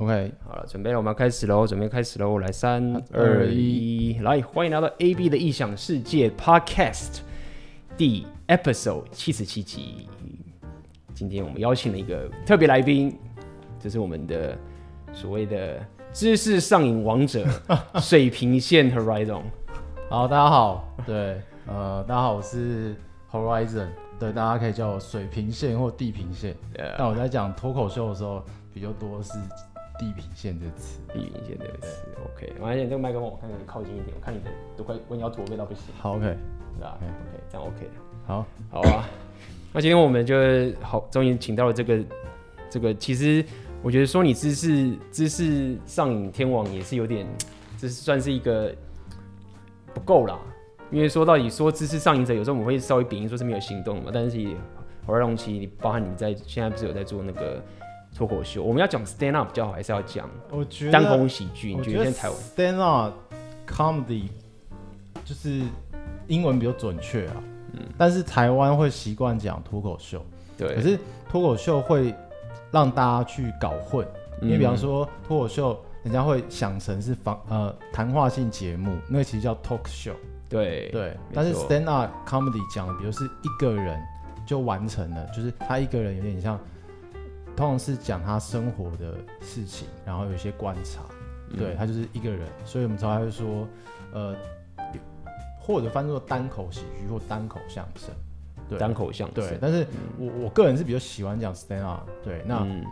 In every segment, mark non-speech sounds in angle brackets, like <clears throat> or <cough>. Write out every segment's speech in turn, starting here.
OK，好了，准备了，我们要开始喽！准备开始喽！来，三二一，来，欢迎来到 AB 的异想世界 Podcast 第 Episode 七十七集。今天我们邀请了一个特别来宾，这是我们的所谓的知识上瘾王者 <laughs> 水平线 Horizon。好，大家好，对，呃，大家好，我是 Horizon，对，大家可以叫我水平线或地平线。但我在讲脱口秀的时候，比较多是。地平线这个词，地平线这个词，OK。完了，这个麦克风我看你靠近一点，我看你的都快弯腰驼背到不行。好，OK，是吧？OK，这样 OK。好，好啊。那今天我们就好，终于请到了这个这个，其实我觉得说你知识知识上瘾天王也是有点，这是算是一个不够啦。因为说到底说知识上瘾者，有时候我们会稍微贬义说是没有行动嘛。但是我让其你包含你在现在不是有在做那个。脱口秀，我们要讲 stand up 比较好，还是要讲？我觉得单口喜剧，你觉得台湾 stand up comedy 就是英文比较准确啊。嗯，但是台湾会习惯讲脱口秀，对。可是脱口秀会让大家去搞混，因为比方说脱口秀，人家会想成是访呃谈话性节目，那个其实叫 talk show。对对。但是 stand up comedy 讲的，比如是一个人就完成了，就是他一个人有点像。通常是讲他生活的事情，然后有一些观察，嗯、对他就是一个人，所以我们才会说，呃，或者翻作单口喜剧或单口相声，对，单口相声，对。但是我、嗯、我个人是比较喜欢讲 stand up，对，那、嗯、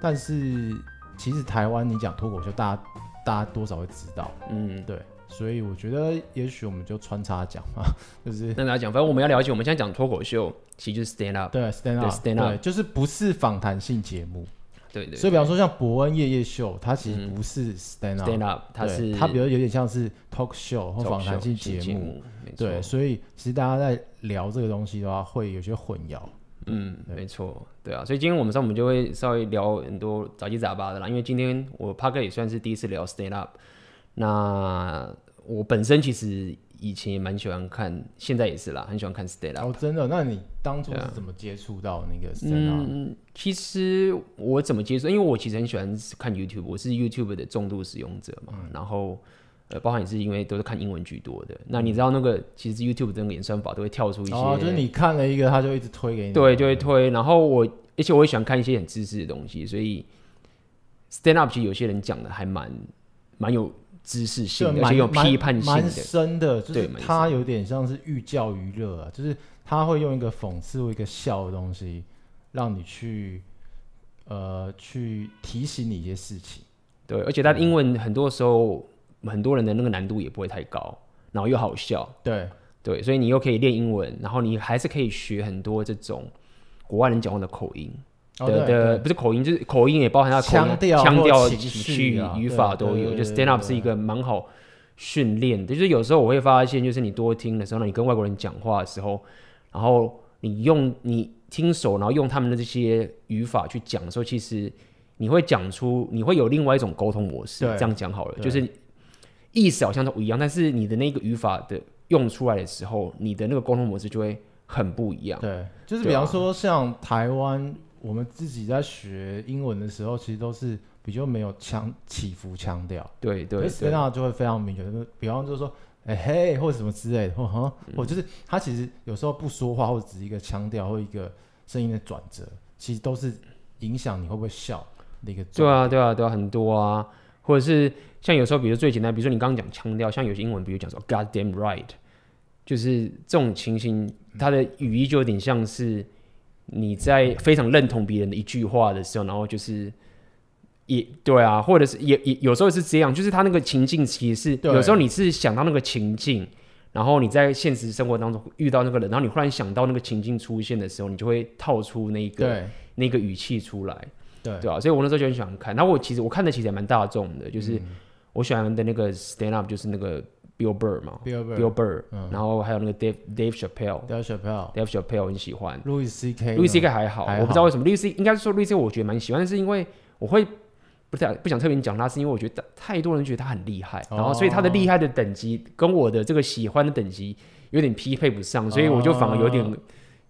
但是其实台湾你讲脱口秀，大家大家多少会知道，嗯，对。所以我觉得，也许我们就穿插讲嘛，<laughs> 就是跟大家讲，反正我们要了解，我们现在讲脱口秀，其实就是 stand up，对，stand up，stand up，就是不是访谈性节目，对，对对。所以，比方说像伯恩夜夜秀，它其实不是 stand up，stand up，它是它比如有点像是 talk show 或访谈性节目，对。所以，其实大家在聊这个东西的话，会有些混淆。嗯，没错，对啊。所以今天我们上我们就会稍微聊很多杂七杂八的啦，因为今天我帕克也算是第一次聊 stand up。那我本身其实以前也蛮喜欢看，现在也是啦，很喜欢看 stand up。哦，真的？那你当初是怎么接触到那个 stand up？嗯，其实我怎么接触？因为我其实很喜欢看 YouTube，我是 YouTube 的重度使用者嘛。嗯、然后呃，包含也是因为都是看英文居多的。那你知道那个其实 YouTube 的那个演算法都会跳出一些，哦，就是你看了一个，他就一直推给你。对，就会推。然后我，而且我也喜欢看一些很知识的东西，所以 stand up 其实有些人讲的还蛮蛮有。知识性的，而且有批判性的，蛮深的，就是他有点像是寓教于乐啊，就是他会用一个讽刺或一个笑的东西，让你去呃去提醒你一些事情。对，而且他的英文很多时候很多人的那个难度也不会太高，然后又好笑。对对，所以你又可以练英文，然后你还是可以学很多这种国外人讲话的口音。的的不是口音，就是口音也包含他腔调、腔调、情绪、语法都有。就 stand up 是一个蛮好训练的，就是有时候我会发现，就是你多听的时候，那你跟外国人讲话的时候，然后你用你听手，然后用他们的这些语法去讲的时候，其实你会讲出，你会有另外一种沟通模式。这样讲好了，就是意思好像都不一样，但是你的那个语法的用出来的时候，你的那个沟通模式就会很不一样。对，就是比方说像台湾。我们自己在学英文的时候，其实都是比较没有腔起伏腔调，对对，所以那就会非常明显。比方就是说，哎、欸、嘿，或者什么之类的，或哈，或就是他其实有时候不说话，或者只是一个腔调或一个声音的转折，其实都是影响你会不会笑的一个。对啊，对啊，对啊，很多啊，或者是像有时候，比如最简单，比如说你刚刚讲腔调，像有些英文，比如讲说 God damn right，就是这种情形，它的语义就有点像是。你在非常认同别人的一句话的时候，然后就是也对啊，或者是也也有时候是这样，就是他那个情境其实是有时候你是想到那个情境，然后你在现实生活当中遇到那个人，然后你忽然想到那个情境出现的时候，你就会套出那个那个语气出来，对对啊，所以我那时候就很喜欢看。然后我其实我看的其实也蛮大众的，就是我喜欢的那个 stand up，就是那个。Bill Burr 嘛，Bill Burr，然后还有那个 Dave Dave Chappelle，Dave Chappelle，Dave Chappelle 很喜欢。Louis C.K. Louis C.K. 还好，我不知道为什么 Louis C. 应该是说 Louis C.K. 我觉得蛮喜欢，但是因为我会不太不想特别讲他，是因为我觉得太多人觉得他很厉害，然后所以他的厉害的等级跟我的这个喜欢的等级有点匹配不上，所以我就反而有点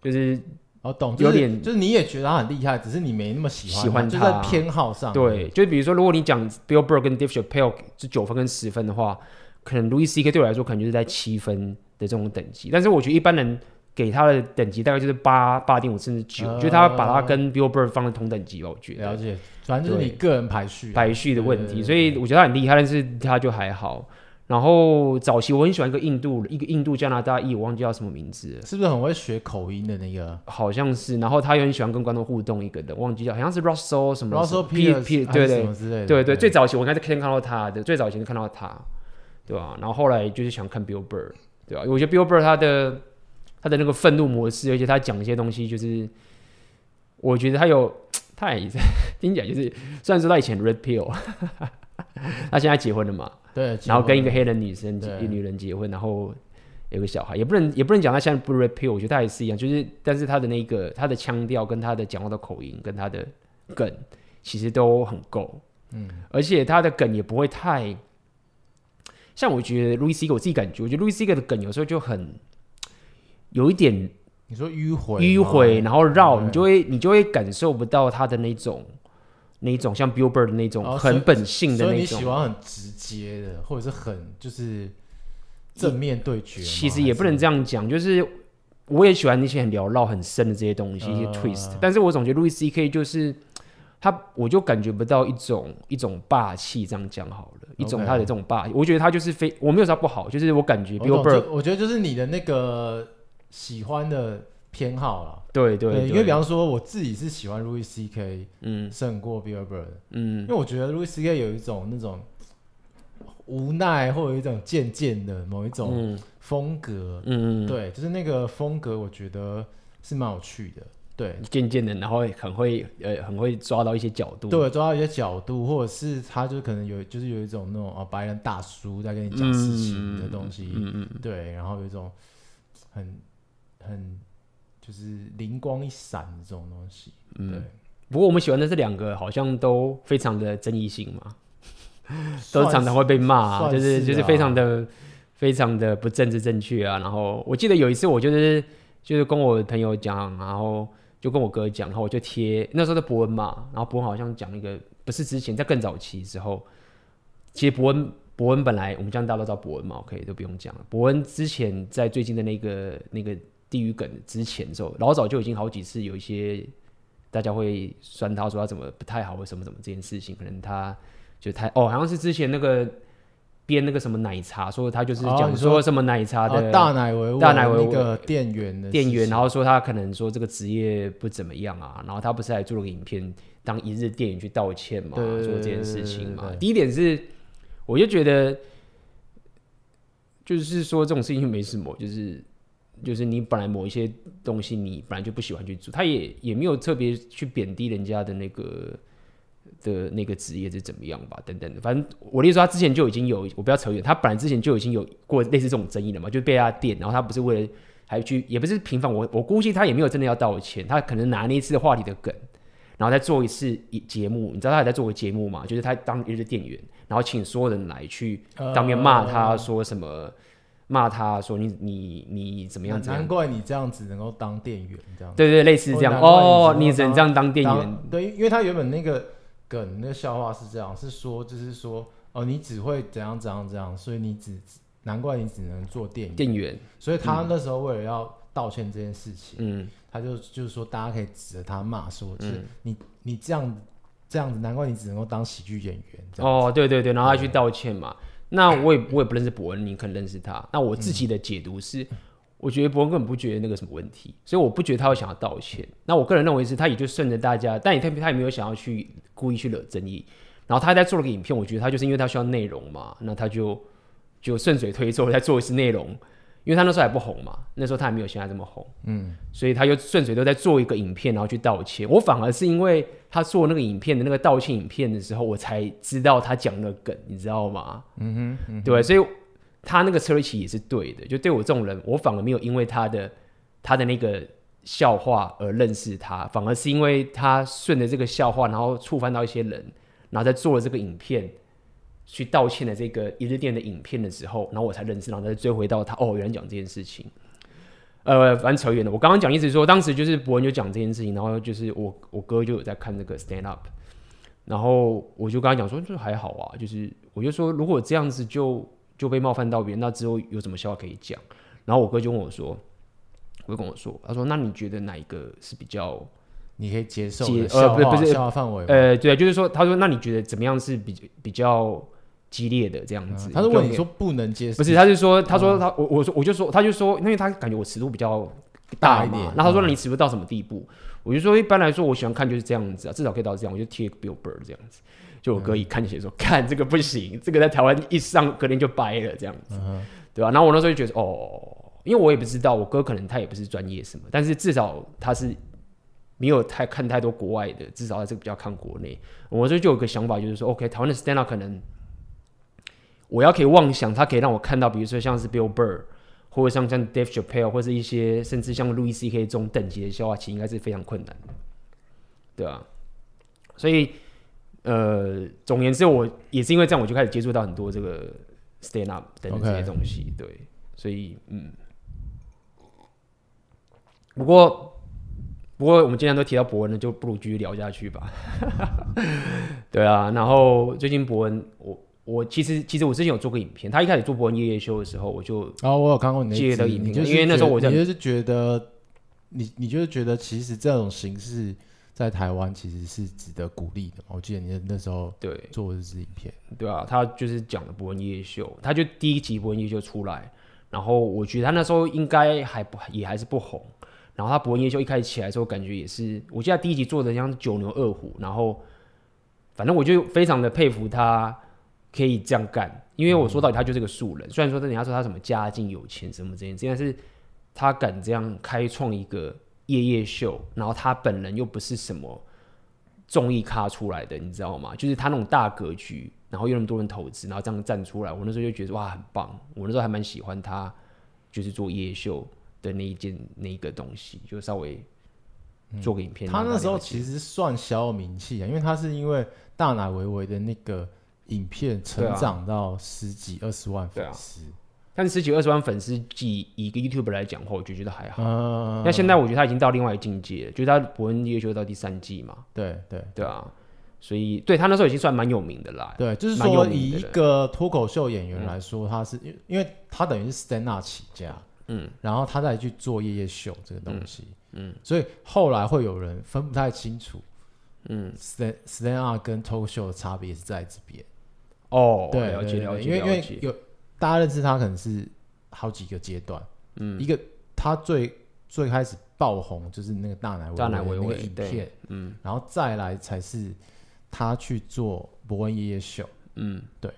就是哦，懂，就是、有点就是你也觉得他很厉害，只是你没那么喜欢，喜欢他，就在偏好上。对，就比如说，如果你讲 Bill Burr 跟 Dave Chappelle 是九分跟十分的话，可能 Louis C.K. 对我来说可能就是在七分的这种等级。但是我觉得一般人给他的等级大概就是八八点五甚至九、呃，就是他把他跟 Bill Burr 放在同等级吧。我觉得了解，反正就是你个人排序排序的问题，所以我觉得他很厉害，但是他就还好。然后早期我很喜欢一个印度一个印度加拿大裔，我忘记叫什么名字了，是不是很会学口音的那个？好像是。然后他又很喜欢跟观众互动，一个的忘记叫，好像是 Russell 什么 Russell P P 对对对对对。最早期我应该是先看到他的，最早期就看到他，对吧、啊？然后后来就是想看 Bill Burr，对吧、啊？我觉得 Bill Burr 他的他的那个愤怒模式，而且他讲一些东西，就是我觉得他有 <tsk> 他也 <laughs> 听起来就是，虽然说他以前 Red Pill，<laughs> 他现在结婚了嘛。对，然后跟一个黑人女生、一女人结婚，然后有个小孩，也不能也不能讲他现在不 red pill，我觉得他也是一样，就是但是他的那个他的腔调跟他的讲话的口音跟他的梗其实都很够，嗯，而且他的梗也不会太像我觉得 Louis C.K. 我自己感觉，我觉得 Louis C.K. 的梗有时候就很有一点你说迂回迂回，然后绕，你就会你就会感受不到他的那种。那一种像 Bill Burr 的那种很本性的那种，你喜欢很直接的，或者是很就是正面对决。其实也不能这样讲，就是我也喜欢那些很缭绕、很深的这些东西，呃、一些 twist。但是我总觉得 Louis C.K. 就是他，我就感觉不到一种一种霸气。这样讲好了，一种他的这种霸气，我觉得他就是非我没有啥不好，就是我感觉 Bill Burr，我觉得就是你的那个喜欢的。偏好了，对对，对，因为比方说我自己是喜欢 Louis C.K. 嗯，胜过 Bill Burr 嗯，因为我觉得 Louis C.K. 有一种那种无奈，或者有一种渐渐的某一种风格，嗯，对，就是那个风格，我觉得是蛮有趣的，对，渐渐的，然后很会呃很会抓到一些角度，对，抓到一些角度，或者是他就可能有就是有一种那种啊白人大叔在跟你讲事情的东西，嗯嗯，对，然后有一种很很。就是灵光一闪的这种东西，嗯，对。不过我们喜欢的这两个好像都非常的争议性嘛，<laughs> 都常常会被骂，啊，就，是就是非常的非常的不政治正确啊。然后我记得有一次，我就是就是跟我朋友讲，然后就跟我哥讲，然后我就贴那时候的博恩嘛，然后博恩好像讲一个不是之前在更早期之后，其实博恩博恩本来我们这样大家都知道博恩嘛，OK 都不用讲了。博恩之前在最近的那个那个。地狱梗之前的时候，老早就已经好几次有一些大家会酸他说他怎么不太好，或什么什么这件事情，可能他就太哦，好像是之前那个编那个什么奶茶，说他就是讲说什么奶茶的、哦、大奶维大奶维那个店员的店员，然后说他可能说这个职业不怎么样啊，然后他不是还做了个影片当一日店员去道歉嘛，做这件事情嘛。第一点是，我就觉得就是说这种事情没什么，就是。就是你本来某一些东西你本来就不喜欢去做，他也也没有特别去贬低人家的那个的那个职业是怎么样吧，等等的。反正我的意思说，他之前就已经有，我不要扯远，他本来之前就已经有过类似这种争议了嘛，就被他电，然后他不是为了还去，也不是平反我，我估计他也没有真的要道歉，他可能拿那一次的话题的梗，然后再做一次节目，你知道他还在做个节目嘛？就是他当一日店员，然后请所有人来去当面骂他说什么。呃骂他说你你你怎么样？难怪你这样子能够当店员这样。对对，类似这样哦，你只能这样当店员。对，因为他原本那个梗那个笑话是这样，是说就是说哦，你只会怎样怎样怎样，所以你只难怪你只能做店员。店员。所以他那时候为了要道歉这件事情，嗯，他就就是说大家可以指着他骂说，就是你你这样这样子，难怪你只能够当喜剧演员。哦，对对对，然后他去道歉嘛。那我也我也不认识伯恩，你可能认识他。那我自己的解读是，我觉得伯恩根本不觉得那个什么问题，所以我不觉得他会想要道歉。那我个人认为是，他也就顺着大家，但也特别他也没有想要去故意去惹争议。然后他在做了个影片，我觉得他就是因为他需要内容嘛，那他就就顺水推舟再做一次内容。因为他那时候还不红嘛，那时候他还没有现在这么红，嗯，所以他就顺水都在做一个影片，然后去道歉。我反而是因为他做那个影片的那个道歉影片的时候，我才知道他讲了梗，你知道吗？嗯哼，嗯哼，对，所以他那个车期也是对的。就对我这种人，我反而没有因为他的他的那个笑话而认识他，反而是因为他顺着这个笑话，然后触犯到一些人，然后再做了这个影片。去道歉的这个一日店的影片的时候，然后我才认识，然后再追回到他哦，原来讲这件事情。呃，反正扯远了。我刚刚讲意思说，当时就是博恩就讲这件事情，然后就是我我哥就有在看这个 stand up，然后我就跟他讲说，就还好啊，就是我就说，如果这样子就就被冒犯到别人，那之后有什么笑话可以讲？然后我哥就问我说，我就跟我说，他说，那你觉得哪一个是比较你可以接受接的？呃，不是不是笑话范围？呃，对，就是说，他说，那你觉得怎么样是比比较激烈的这样子？他是问你说不能接受，不是，他是说，他说他我我说我就说，他就说，因为他感觉我尺度比较大一点，那他说，那你尺度到什么地步？我就说，一般来说，我喜欢看就是这样子啊，至少可以到这样，我就贴个 billboard 这样子。就我哥一看就写说，<laughs> 看这个不行，这个在台湾一上隔天就掰了这样子，对吧？然后我那时候就觉得，哦，因为我也不知道，我哥可能他也不是专业什么，但是至少他是没有太看太多国外的，至少他是比较看国内。我这就有个想法，就是说，OK，台湾的 stand up 可能。我要可以妄想，他可以让我看到，比如说像是 Bill Burr，或者像像 Dave Chappelle，或者是一些甚至像 Louis C.K. 这种等级的笑话，其实应该是非常困难的，对啊。所以，呃，总而言之，我也是因为这样，我就开始接触到很多这个 stand up 等等这些东西.对。所以，嗯。不过，不过我们今天都提到博文了，就不如继续聊下去吧。<laughs> 对啊，然后最近博文我。我其实其实我之前有做过影片，他一开始做博文夜夜秀的时候，我就啊，我有看过你接的影片，就因为那时候我就你就是觉得你你就是觉得其实这种形式在台湾其实是值得鼓励的。我记得你那时候对做的是影片，对啊，他就是讲的博恩夜夜秀，他就第一集博恩夜夜秀出来，然后我觉得他那时候应该还不也还是不红，然后他博恩夜夜秀一开始起来的时候，感觉也是，我记得他第一集做的像是九牛二虎，然后反正我就非常的佩服他。可以这样干，因为我说到底他就是个素人。嗯、虽然说人家说他什么家境有钱什么这些，但是他敢这样开创一个夜夜秀，然后他本人又不是什么综艺咖出来的，你知道吗？就是他那种大格局，然后又那么多人投资，然后这样站出来，我那时候就觉得哇，很棒。我那时候还蛮喜欢他，就是做夜夜秀的那一件那一个东西，就稍微做个影片。嗯、他那时候其实算小有名气啊，因为他是因为大奶维维的那个。影片成长到十几二十万粉丝，但是十几二十万粉丝，以一个 YouTuber 来讲的话，我就觉得还好。那、嗯、现在我觉得他已经到另外一个境界了，就是他博恩夜夜秀到第三季嘛。对对对啊，所以对他那时候已经算蛮有名的啦。对，就是说以一个脱口秀演员来说，他是因为因为他等于是 stand up 起家，嗯，然后他再去做夜夜秀这个东西，嗯，嗯所以后来会有人分不太清楚，嗯，stand stand up 跟脱口秀的差别是在这边。哦，对，了解了解，因为因为有大家认识他可能是好几个阶段，嗯，一个他最最开始爆红就是那个大奶大奶维维影片，嗯，然后再来才是他去做博恩夜夜秀，嗯，对，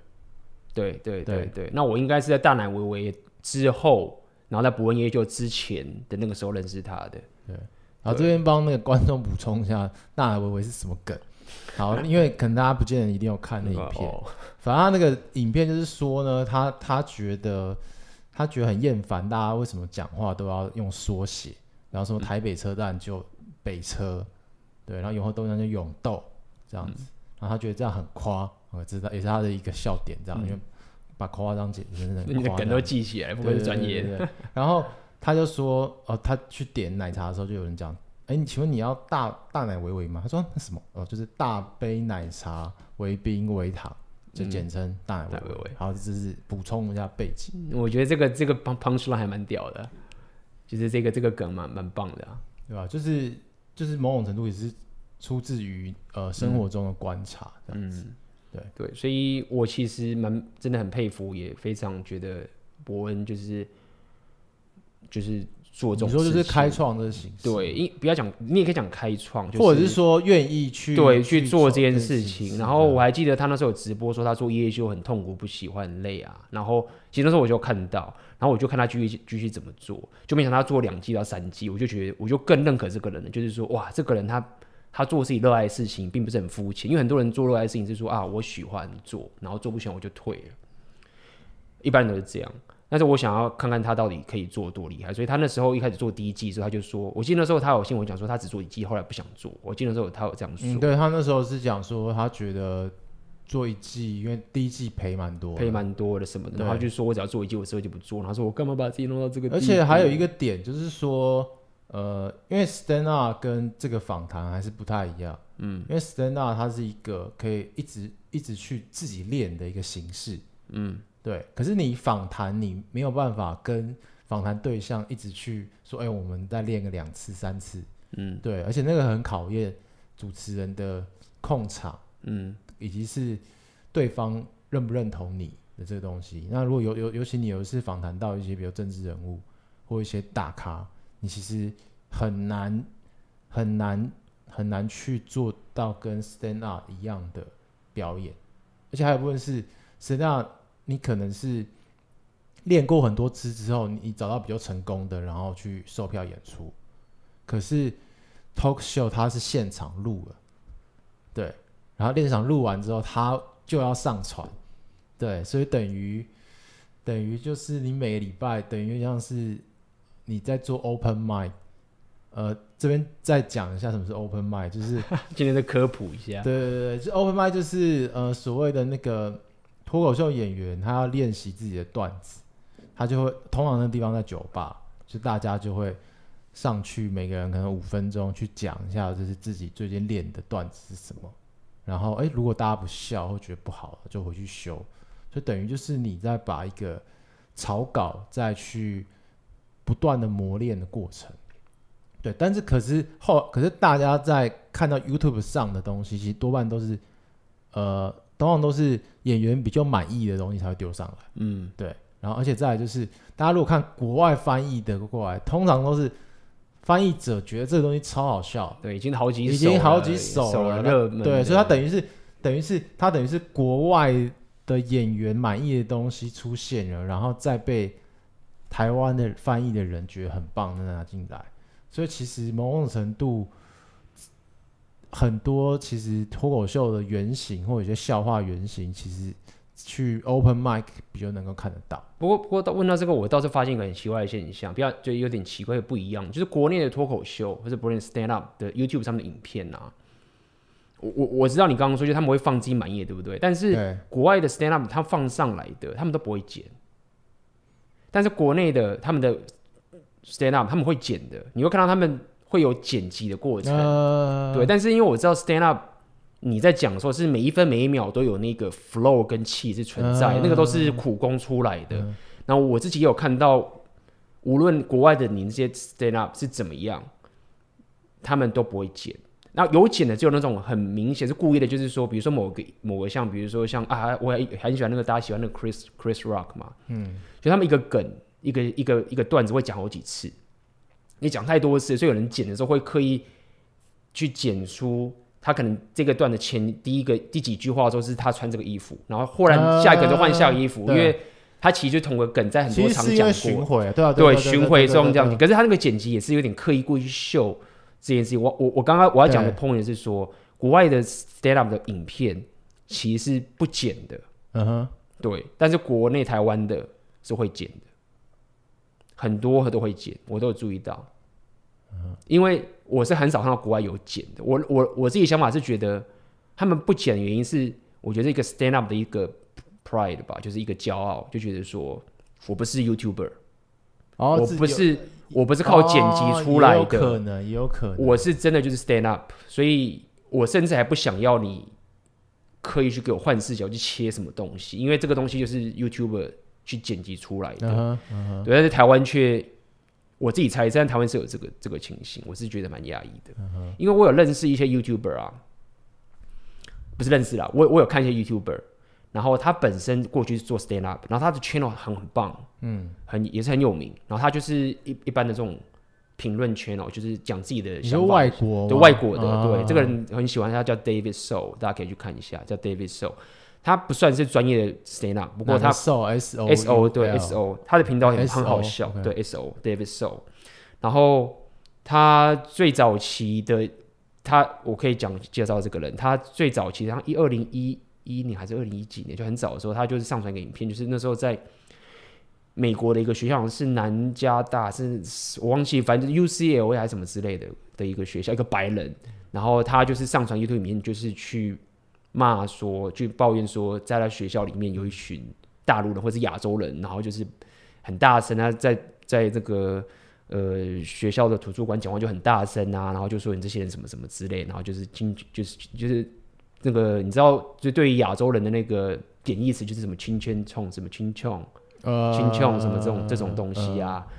对对对对，那我应该是在大奶维维之后，然后在博恩夜夜秀之前的那个时候认识他的，对，然后这边帮那个观众补充一下，大奶维维是什么梗？好，因为可能大家不见得一定要看那影 <laughs> 片。反正他那个影片就是说呢，他他觉得他觉得很厌烦，大家为什么讲话都要用缩写？然后什么台北车站就北车，对，然后永和豆浆就永豆这样子。然后他觉得这样很夸，我知道也是他的一个笑点，这样因为把夸张解释成你的梗都记起来，不会是专业的。然后他就说，哦，他去点奶茶的时候就有人讲。哎，你请问你要大大奶维维吗？他说那什么？哦，就是大杯奶茶，维冰维糖，就简称大奶维维。好，这是补充一下背景。我觉得这个这个 punchline 还蛮屌的，就是这个这个梗蛮蛮棒的，啊，对吧？就是就是某种程度也是出自于呃生活中的观察这样子。嗯，对对，所以我其实蛮真的很佩服，也非常觉得伯恩就是就是。做这种，你说就是开创的形式，对，因不要讲，你也可以讲开创，就是，或者是说愿意去对去做这件事情。然后我还记得他那时候有直播说他做夜夜秀很痛苦、不喜欢、很累啊。然后其实那时候我就看到，然后我就看他继续继续怎么做，就没想到他做两季到三季，我就觉得我就更认可这个人了，就是说哇，这个人他他做自己热爱的事情，并不是很肤浅。因为很多人做热爱的事情是说啊，我喜欢做，然后做不喜欢我就退了，一般人都是这样。但是我想要看看他到底可以做多厉害，所以他那时候一开始做第一季的时候，他就说，我记得那时候他有新闻讲说他只做一季，后来不想做。我记得那时候他有这样说，嗯、对他那时候是讲说他觉得做一季，因为第一季赔蛮多，赔蛮多的什么的，然后就说我只要做一季，我之后就不做。然后说我干嘛把自己弄到这个？而且还有一个点就是说，呃，因为 stand up 跟这个访谈还是不太一样，嗯，因为 stand up 它是一个可以一直一直去自己练的一个形式，嗯，对。可是你访谈，你没有办法跟访谈对象一直去说，哎、欸，我们再练个两次三次，嗯，对。而且那个很考验主持人的控场，嗯。以及是对方认不认同你的这个东西。那如果有有尤其你有一次访谈到一些比如政治人物或一些大咖，你其实很难很难很难去做到跟 stand up 一样的表演。而且还有部分是 stand up，你可能是练过很多次之后，你找到比较成功的，然后去售票演出。可是 talk show 它是现场录了，对。然后现场录完之后，它就要上传，对，所以等于等于就是你每个礼拜等于像是你在做 open mic，呃，这边再讲一下什么是 open mic，就是 <laughs> 今天再科普一下，对对对，就 open mic 就是呃所谓的那个脱口秀演员，他要练习自己的段子，他就会通常那地方在酒吧，就大家就会上去，每个人可能五分钟去讲一下，就是自己最近练的段子是什么。然后，哎，如果大家不笑或觉得不好，就回去修，所以等于就是你在把一个草稿再去不断的磨练的过程。对，但是可是后，可是大家在看到 YouTube 上的东西，其实多半都是，呃，通常都是演员比较满意的东西才会丢上来。嗯，对。然后，而且再来就是，大家如果看国外翻译的过来，通常都是。翻译者觉得这个东西超好笑，对，已经好几已经好几首了，对，所以他等于是等于是他等于是国外的演员满意的东西出现了，然后再被台湾的翻译的人觉得很棒，再拿进来，所以其实某种程度很多其实脱口秀的原型或者一些笑话原型，其实。去 open mic 比较能够看得到。不过，不过到问到这个，我倒是发现一个很奇怪的现象，比较就有点奇怪的不一样，就是国内的脱口秀或者国内 stand up 的 YouTube 上面的影片啊，我我我知道你刚刚说，就他们会放自己满意的，对不对？但是国外的 stand up 他放上来的，他们都不会剪。但是国内的他们的 stand up 他们会剪的，你会看到他们会有剪辑的过程。呃、对，但是因为我知道 stand up。你在讲说，是每一分每一秒都有那个 flow 跟气是存在，嗯、那个都是苦功出来的。嗯、然后我自己也有看到，无论国外的你那些 stand up 是怎么样，他们都不会剪。然后有剪的，只有那种很明显是故意的，就是说，比如说某个某个像，比如说像啊，我还很喜欢那个大家喜欢那个 Chris Chris Rock 嘛，嗯，就他们一个梗，一个一个一个段子会讲好几次，你讲太多次，所以有人剪的时候会刻意去剪出。他可能这个段的前第一个第几句话都是他穿这个衣服，然后忽然下一个就换下个衣服，呃、因为他其实就同个梗在很多场讲过，巡回对啊，对巡回这种这样子，可是他那个剪辑也是有点刻意故意去秀这件事情。我我我刚刚我要讲的 point 是说，国外的 stand up 的影片其实是不剪的，嗯哼，对，但是国内台湾的是会剪的，很多都会剪，我都有注意到，嗯、因为。我是很少看到国外有剪的。我我我自己想法是觉得他们不剪的原因是，我觉得一个 stand up 的一个 pride 吧，就是一个骄傲，就觉得说我不是 YouTuber，哦，我不是我不是靠剪辑出来的，哦、有可能也有可能，我是真的就是 stand up，所以我甚至还不想要你刻意去给我换视角去切什么东西，因为这个东西就是 YouTuber 去剪辑出来的，uh huh, uh huh. 对，但是台湾却。我自己猜，在台湾是有这个这个情形，我是觉得蛮压抑的，嗯、因为我有认识一些 YouTuber 啊，不是认识啦，我我有看一些 YouTuber，然后他本身过去是做 stand up，然后他的 channel 很很棒，嗯，很也是很有名，然后他就是一一般的这种评论 channel，就是讲自己的想法，外国，对外国的，啊、对，这个人很喜欢他叫 David So，大家可以去看一下，叫 David So。他不算是专业的 stand up，不过他 S O S O S O 对 S O，他的频道也很好笑，对 S O David So。然后他最早期的他，我可以讲介绍这个人，他最早期，然后一二零一一年还是二零一几年，就很早的时候，他就是上传一个影片，就是那时候在美国的一个学校，是南加大，是我忘记，反正 U C L A 还是什么之类的的一个学校，一个白人，然后他就是上传 YouTube 影片，就是去。骂说，就抱怨说，在他学校里面有一群大陆人或是亚洲人，然后就是很大声，啊在在这个呃学校的图书馆讲话就很大声啊，然后就说你这些人什么什么之类，然后就是亲就是就是那个你知道，就对于亚洲人的那个贬义词就是什么？亲圈冲什么亲冲呃亲冲什么这种这种东西啊，呃、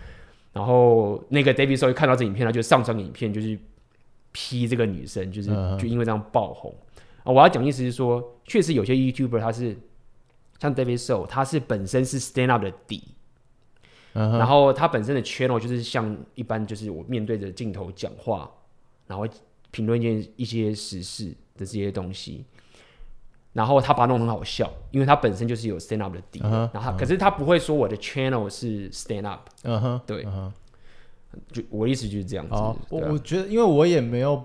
然后那个 David So 看到这影片，他就上传影片就是批这个女生，就是就因为这样爆红。啊，我要讲意思是说，确实有些 YouTuber 他是像 David So，他是本身是 Stand Up 的底，uh huh. 然后他本身的 channel 就是像一般，就是我面对着镜头讲话，然后评论一件一些时事的这些东西，然后他把它弄得很好笑，因为他本身就是有 Stand Up 的底，uh huh. 然后可是他不会说我的 channel 是 Stand Up，嗯哼、uh，huh. 对，uh. 就我的意思就是这样子。我、uh. 我觉得，因为我也没有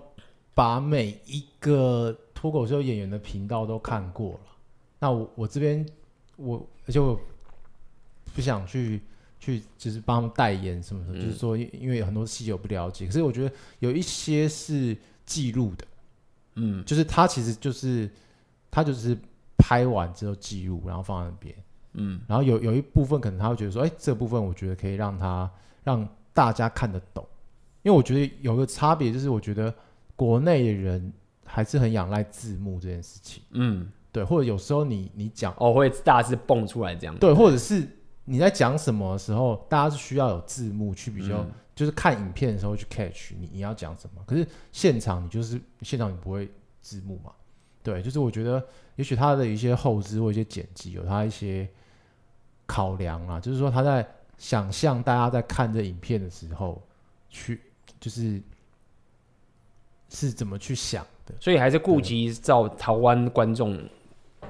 把每一个。脱口秀演员的频道都看过了，那我我这边我而且我不想去去就是帮他们代言什么什么，嗯、就是说因为有很多细节我不了解，可是我觉得有一些是记录的，嗯，就是他其实就是他就是拍完之后记录，然后放在那边，嗯，然后有有一部分可能他会觉得说，哎、欸，这部分我觉得可以让他让大家看得懂，因为我觉得有个差别就是我觉得国内的人。还是很仰赖字幕这件事情，嗯，对，或者有时候你你讲哦，会大致蹦出来这样，对，或者是你在讲什么的时候，大家是需要有字幕去比较，嗯、就是看影片的时候去 catch 你你要讲什么，可是现场你就是现场你不会字幕嘛，对，就是我觉得也许他的一些后制或一些剪辑有他一些考量啊，就是说他在想象大家在看这影片的时候去就是是怎么去想。所以还是顾及到台湾观众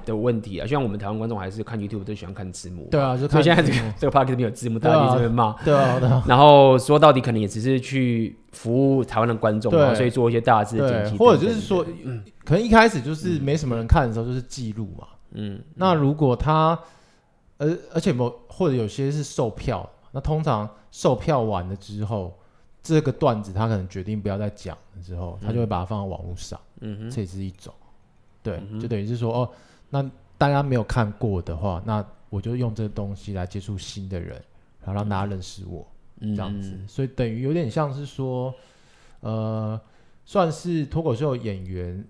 的问题啊，像我们台湾观众还是看 YouTube 都喜欢看字幕。对啊，就所以现在这个这个 Podcast 没有字幕，大家一直在骂。对啊，然后说到底，可能也只是去服务台湾的观众嘛，所以做一些大致的剪辑，或者就是说，可能一开始就是没什么人看的时候，就是记录嘛。嗯，那如果他，而而且某或者有些是售票，那通常售票完了之后。这个段子他可能决定不要再讲了之后，他就会把它放到网络上。嗯哼，这也是一种，对，嗯、就等于是说，哦，那大家没有看过的话，那我就用这个东西来接触新的人，然后让大家认识我，嗯、这样子。所以等于有点像是说，呃，算是脱口秀演员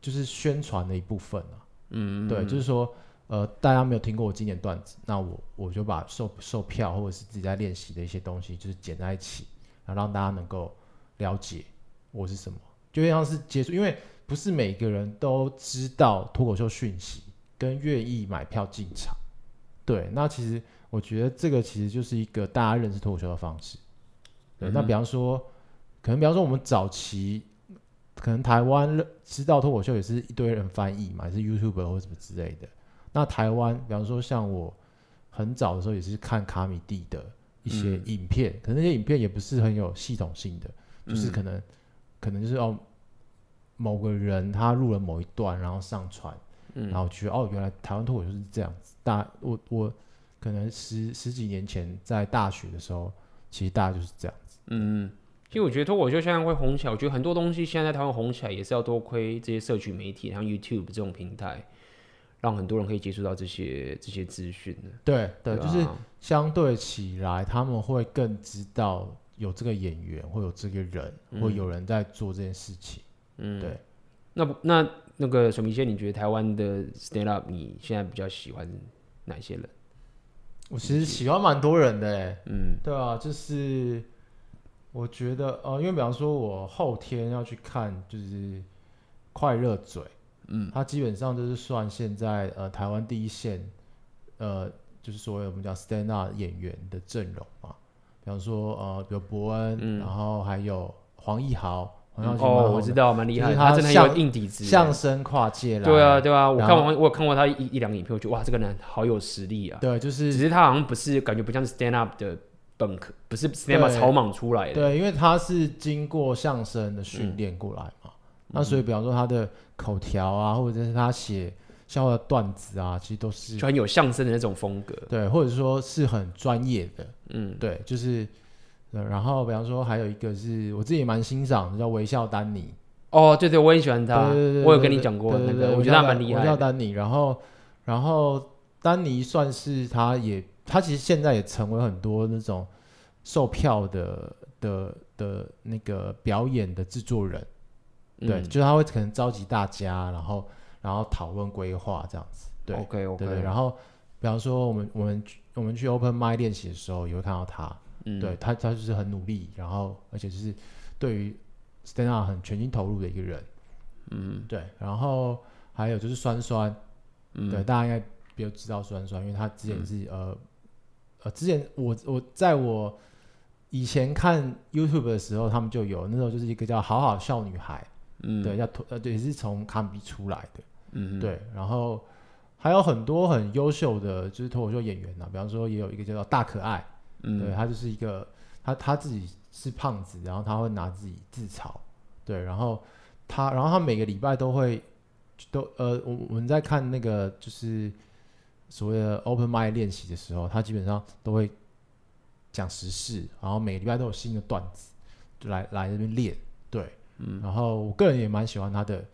就是宣传的一部分啊。嗯，对，就是说，呃，大家没有听过我经典段子，那我我就把售售票或者是自己在练习的一些东西，就是剪在一起。让大家能够了解我是什么，就像是接触，因为不是每个人都知道脱口秀讯息，跟愿意买票进场。对，那其实我觉得这个其实就是一个大家认识脱口秀的方式。对，嗯、那比方说，可能比方说我们早期，可能台湾知道脱口秀也是一堆人翻译嘛，也是 YouTuber 或什么之类的。那台湾，比方说像我很早的时候也是看卡米蒂的。一些影片，嗯、可能那些影片也不是很有系统性的，嗯、就是可能，可能就是哦，某个人他录了某一段，然后上传，嗯、然后觉得哦，原来台湾脱口秀是这样子。大我我可能十十几年前在大学的时候，其实大家就是这样子。嗯，其实我觉得脱口秀现在会红起来，我觉得很多东西现在在台湾红起来，也是要多亏这些社群媒体，像 YouTube 这种平台。让很多人可以接触到这些这些资讯的，对对，就是相对起来，他们会更知道有这个演员，会有这个人，嗯、会有人在做这件事情。嗯，对。那那那个水明先，你觉得台湾的 stand up，你现在比较喜欢哪些人？我其实喜欢蛮多人的，哎，嗯，对啊，就是我觉得，哦、呃，因为比方说，我后天要去看，就是快乐嘴。嗯，他基本上就是算现在呃台湾第一线，呃，就是所谓我们讲 stand up 演员的阵容嘛。比方说呃，比如伯恩，嗯、然后还有黄义豪，黄义豪哦，我知道，蛮厉害，他真的有硬底子，相声跨界啦。对啊，对啊，我看完我有看过他一一两个影片，我觉得哇，这个人好有实力啊。对，就是，只是他好像不是感觉不像是 stand up 的本科，不是 stand up 草莽出来的。对，因为他是经过相声的训练过来嘛。嗯那所以，比方说他的口条啊，或者是他写笑话的段子啊，其实都是就很有相声的那种风格，对，或者说是很专业的，嗯，对，就是，然后比方说还有一个是我自己也蛮欣赏的，叫微笑丹尼，哦，对对，我也喜欢他，对对对，我有跟你讲过那个，我觉得他蛮厉害。微笑丹尼，然后然后丹尼算是他也，他其实现在也成为很多那种售票的的的那个表演的制作人，对，就是他会可能召集大家，然后然后讨论规划这样子，对，OK OK，对，然后比方说我们我们我们去 Open Mic 练习的时候，也会看到他，嗯。对他他就是很努力，然后而且就是对于 stand up 很全心投入的一个人，嗯，对，然后还有就是酸酸，嗯、对，大家应该比较知道酸酸，因为他之前是、嗯、呃呃，之前我我在我以前看 YouTube 的时候，他们就有那时候就是一个叫好好笑女孩，嗯，对，叫呃对，也是从卡米出来的，嗯哼，对，然后还有很多很优秀的就是脱口秀演员呐、啊，比方说也有一个叫做大可爱，嗯，对，他就是一个他他自己。是胖子，然后他会拿自己自嘲，对，然后他，然后他每个礼拜都会都呃，我我们在看那个就是所谓的 open mic 练习的时候，他基本上都会讲时事，然后每个礼拜都有新的段子，就来来这边练，对，嗯，然后我个人也蛮喜欢他的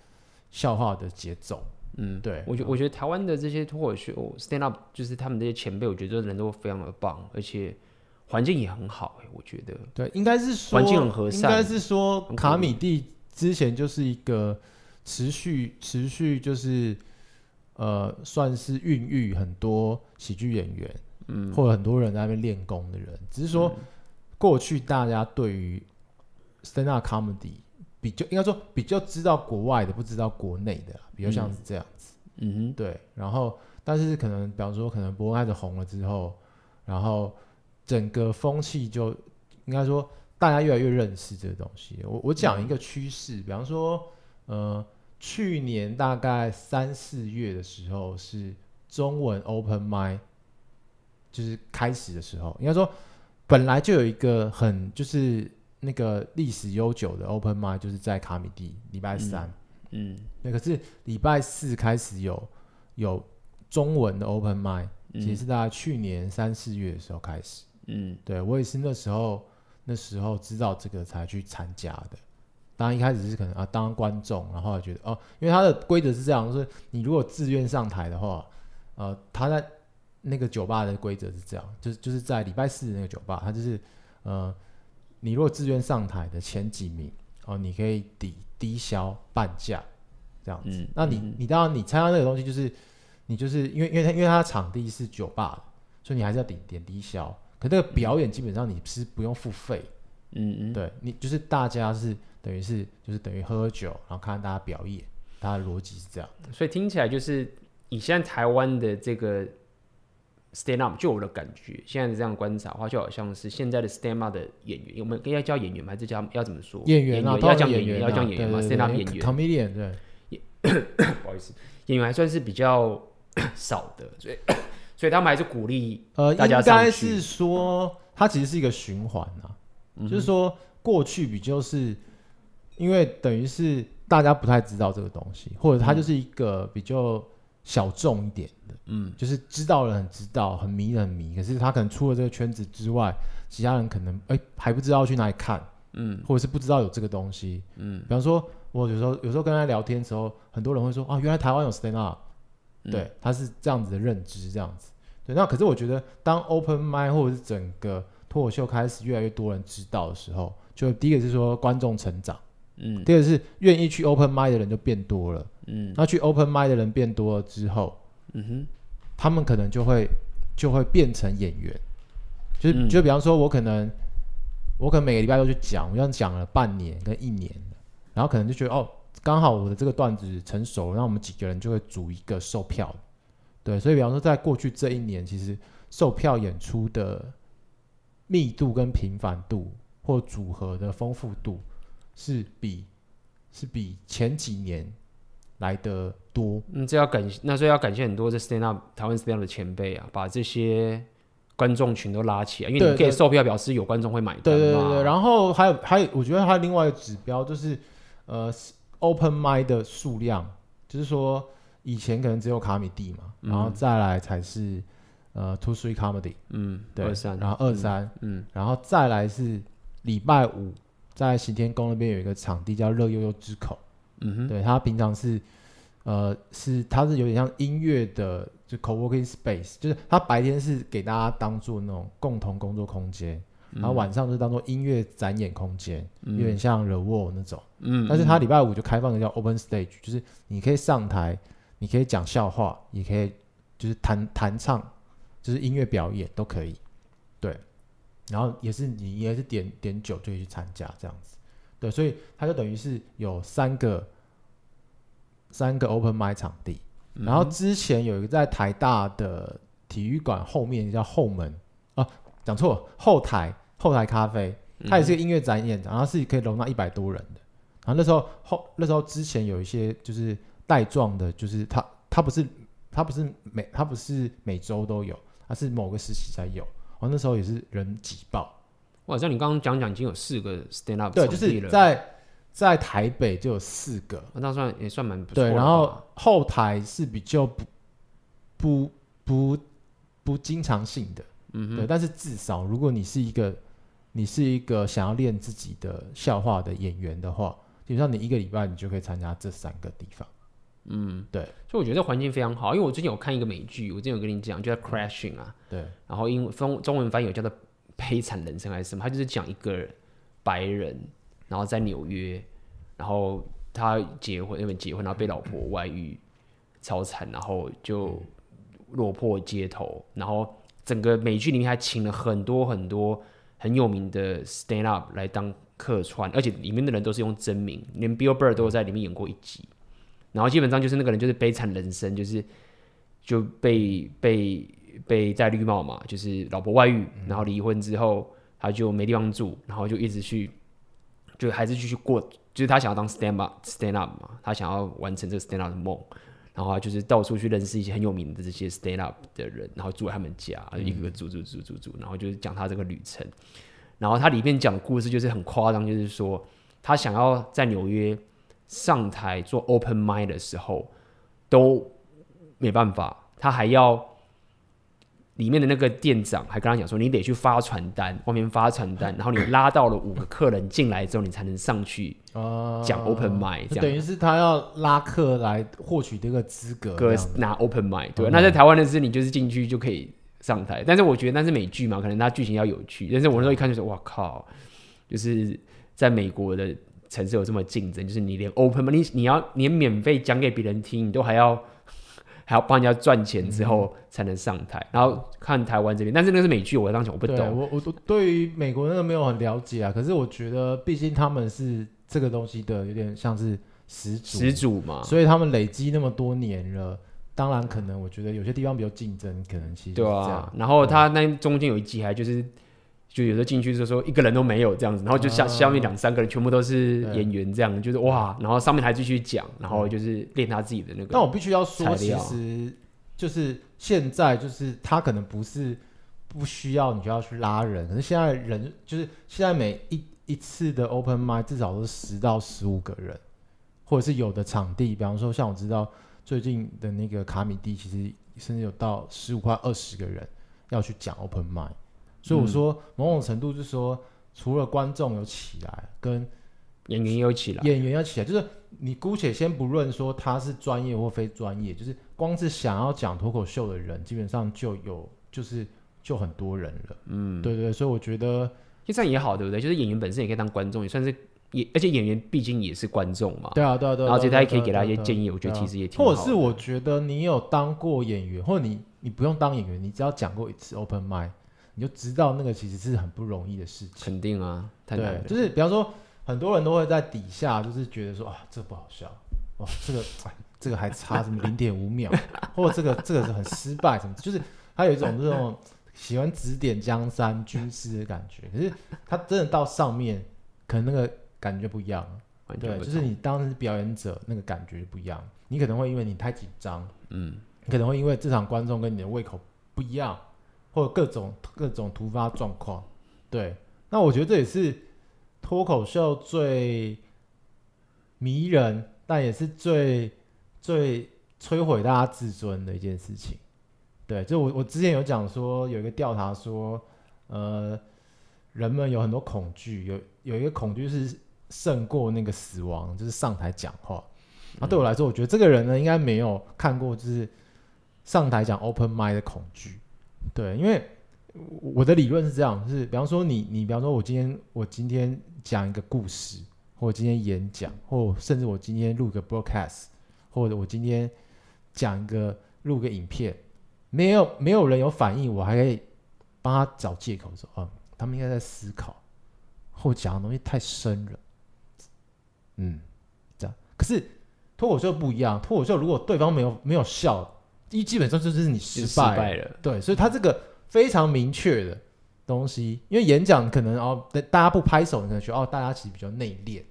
笑话的节奏，嗯，对，我觉我觉得台湾的这些脱口秀 stand up 就是他们这些前辈，我觉得人都非常的棒，而且。环境也很好哎、欸，我觉得。对，应该是说环境很和善。应该是说卡米蒂之前就是一个持续持续就是呃，算是孕育很多喜剧演员，嗯，或者很多人在那边练功的人。只是说过去大家对于 stand up comedy 比较应该说比较知道国外的，不知道国内的，比较像是这样子。嗯哼，对。然后，但是可能比方说，可能博恩开始红了之后，然后。整个风气就应该说，大家越来越认识这个东西。我我讲一个趋势，比方说，呃，去年大概三四月的时候是中文 Open Mic，就是开始的时候，应该说本来就有一个很就是那个历史悠久的 Open Mic，就是在卡米蒂礼拜三，嗯，那可是礼拜四开始有有中文的 Open Mic，其实是大概去年三四月的时候开始。嗯，对，我也是那时候那时候知道这个才去参加的。当然一开始是可能啊当观众，然后觉得哦，因为它的规则是这样，就是你如果自愿上台的话，呃，他在那个酒吧的规则是这样，就是就是在礼拜四的那个酒吧，他就是呃，你如果自愿上台的前几名哦，你可以抵低消半价这样子。嗯、那你你当然你参加那个东西就是你就是因为因为他因为他场地是酒吧，所以你还是要点点低消。可那个表演基本上你是不用付费，嗯嗯，对你就是大家是等于是就是等于喝喝酒，然后看看大家表演，大家逻辑是这样，所以听起来就是以现在台湾的这个 stand up，就我的感觉，现在的这样观察的话，就好像是现在的 stand up 的演员，我们应该叫演员吗？还是叫要怎么说？演员啊，要讲演员，要讲演员嘛，stand up 演员，comedian 对，<coughs> 不好意思，演员还算是比较 <coughs> 少的，所以。所以他们还是鼓励呃，应该是说，它其实是一个循环啊，嗯、就是说过去比就是，因为等于是大家不太知道这个东西，或者它就是一个比较小众一点的，嗯，就是知道人很知道，很迷人很迷，可是他可能出了这个圈子之外，其他人可能哎、欸、还不知道去哪里看，嗯，或者是不知道有这个东西，嗯，比方说我有时候有时候跟他聊天的时候，很多人会说啊，原来台湾有 stand up。对，他是这样子的认知，这样子。对，那可是我觉得，当 open mind 或者是整个脱口秀开始越来越多人知道的时候，就第一个是说观众成长，嗯，第二个是愿意去 open mind 的人就变多了，嗯，那去 open mic 的人变多了之后，嗯哼，他们可能就会就会变成演员，就是、嗯、就比方说，我可能我可能每个礼拜都去讲，我这样讲了半年跟一年，然后可能就觉得哦。刚好我的这个段子成熟，那我们几个人就会组一个售票，对，所以比方说在过去这一年，其实售票演出的密度跟频繁度或组合的丰富度是比是比前几年来的多。嗯，这要感，那所以要感谢很多这 stand up 台湾 stand up 的前辈啊，把这些观众群都拉起来，因为你可以售票表示有观众会买单嘛。对对对对，然后还有还有，我觉得还有另外一个指标就是呃。Open mic 的数量，就是说以前可能只有卡米蒂嘛，嗯、然后再来才是呃 Two Three Comedy，嗯，对，三然后二三，嗯，嗯然后再来是礼拜五在行天宫那边有一个场地叫乐悠悠之口，嗯哼，对，他平常是呃是他是有点像音乐的就 co-working space，就是他白天是给大家当做那种共同工作空间。然后晚上就当做音乐展演空间，嗯、有点像 The Wall 那种。嗯，但是他礼拜五就开放一个叫 Open Stage，就是你可以上台，你可以讲笑话，也可以就是弹弹唱，就是音乐表演都可以。对，然后也是你也是点点酒就可以去参加这样子。对，所以他就等于是有三个三个 Open Mic 场地。然后之前有一个在台大的体育馆后面叫后门啊，讲错后台。后台咖啡，它也是个音乐展演，然后是可以容纳一百多人的。然后那时候后那时候之前有一些就是带状的，就是它它不是它不是每它不是每周都有，它是某个时期才有。然后那时候也是人挤爆。哇，像你刚刚讲讲，已经有四个 stand up 对，就是在在台北就有四个，那算也算蛮不错。对，然后后台是比较不不不不经常性的，嗯哼，对，但是至少如果你是一个。你是一个想要练自己的笑话的演员的话，基本上你一个礼拜你就可以参加这三个地方。嗯，对，所以我觉得这环境非常好。因为我最近有看一个美剧，我之前有跟你讲，就叫 Crashing 啊。对。然后英文中中文翻译有叫做《悲惨人生》还是什么？他就是讲一个白人，然后在纽约，然后他结婚，因为结婚，然后被老婆外遇，超惨，然后就落魄街头。然后整个美剧里面还请了很多很多。很有名的 stand up 来当客串，而且里面的人都是用真名，连 Bill Burr 都在里面演过一集。然后基本上就是那个人就是悲惨人生，就是就被被被戴绿帽嘛，就是老婆外遇，然后离婚之后他就没地方住，然后就一直去，就还是继续过，就是他想要当 stand up stand up 嘛，他想要完成这个 stand up 的梦。然后就是到处去认识一些很有名的这些 stand up 的人，然后住在他们家，一个个住住住住住，然后就是讲他这个旅程。然后他里面讲的故事就是很夸张，就是说他想要在纽约上台做 open mic 的时候都没办法，他还要。里面的那个店长还跟他讲说，你得去发传单，外面发传单，<laughs> 然后你拉到了五个客人进来之后，你才能上去讲 open mic，这样。等于是他要拉客来获取这个资格，拿 open mic。对，那在台湾的是你就是进去就可以上台，但是我觉得那是美剧嘛，可能它剧情要有趣。但是我那时候一看就是，哇靠，就是在美国的城市有这么竞争，就是你连 open mic，你你要连免费讲给别人听，你都还要。还要帮人家赚钱之后才能上台，嗯、然后看台湾这边，但是那是美剧，我当时我不懂。我我对于美国那个没有很了解啊，可是我觉得毕竟他们是这个东西的有点像是始祖始祖嘛，所以他们累积那么多年了，当然可能我觉得有些地方比较竞争，可能其实对啊。然后他那中间有一集还就是。就有的进去就说一个人都没有这样子，然后就下下面两三个人全部都是演员这样，就是哇，然后上面还继续讲，然后就是练他自己的那个。但我必须要说，其实就是现在就是他可能不是不需要你就要去拉人，可是现在人就是现在每一一次的 open mic 至少都是十到十五个人，或者是有的场地，比方说像我知道最近的那个卡米蒂，其实甚至有到十五块二十个人要去讲 open mic。所以我说，某种程度就是说，除了观众有起来，跟演员有起来，演员要起来，就是你姑且先不论说他是专业或非专业，就是光是想要讲脱口秀的人，基本上就有，就是就很多人了。嗯，对，对对，所以我觉得就这样也好，对不对？就是演员本身也可以当观众，也算是也，而且演员毕竟也是观众嘛。对啊，对啊，对啊。然后其实他也可以给他一些建议，我觉得其实也挺好。或者是我觉得你有当过演员，或者你你不用当演员，你只要讲过一次 open mic。你就知道那个其实是很不容易的事情。肯定啊，太难了。对，就是比方说，很多人都会在底下就是觉得说啊，这个不好笑，哇，这个这个还差什么零点五秒，或者这个这个是很失败什么，就是他有一种这种喜欢指点江山军师的感觉。可是他真的到上面，可能那个感觉不一样。对，就是你当时表演者那个感觉不一样。你可能会因为你太紧张，嗯，你可能会因为这场观众跟你的胃口不一样。或者各种各种突发状况，对，那我觉得这也是脱口秀最迷人，但也是最最摧毁大家自尊的一件事情。对，就我我之前有讲说，有一个调查说，呃，人们有很多恐惧，有有一个恐惧是胜过那个死亡，就是上台讲话。那对我来说，我觉得这个人呢，应该没有看过就是上台讲 open mic 的恐惧。对，因为我的理论是这样，是比方说你你比方说我今天我今天讲一个故事，或今天演讲，或甚至我今天录个 broadcast，或者我今天讲一个录个影片，没有没有人有反应，我还可以帮他找借口说，嗯，他们应该在思考，或讲的东西太深了，嗯，这样。可是脱口秀不一样，脱口秀如果对方没有没有笑。一基本上就是你失败，了，对，所以他这个非常明确的东西，因为演讲可能哦，大家不拍手，你可能觉得哦，大家其实比较内敛，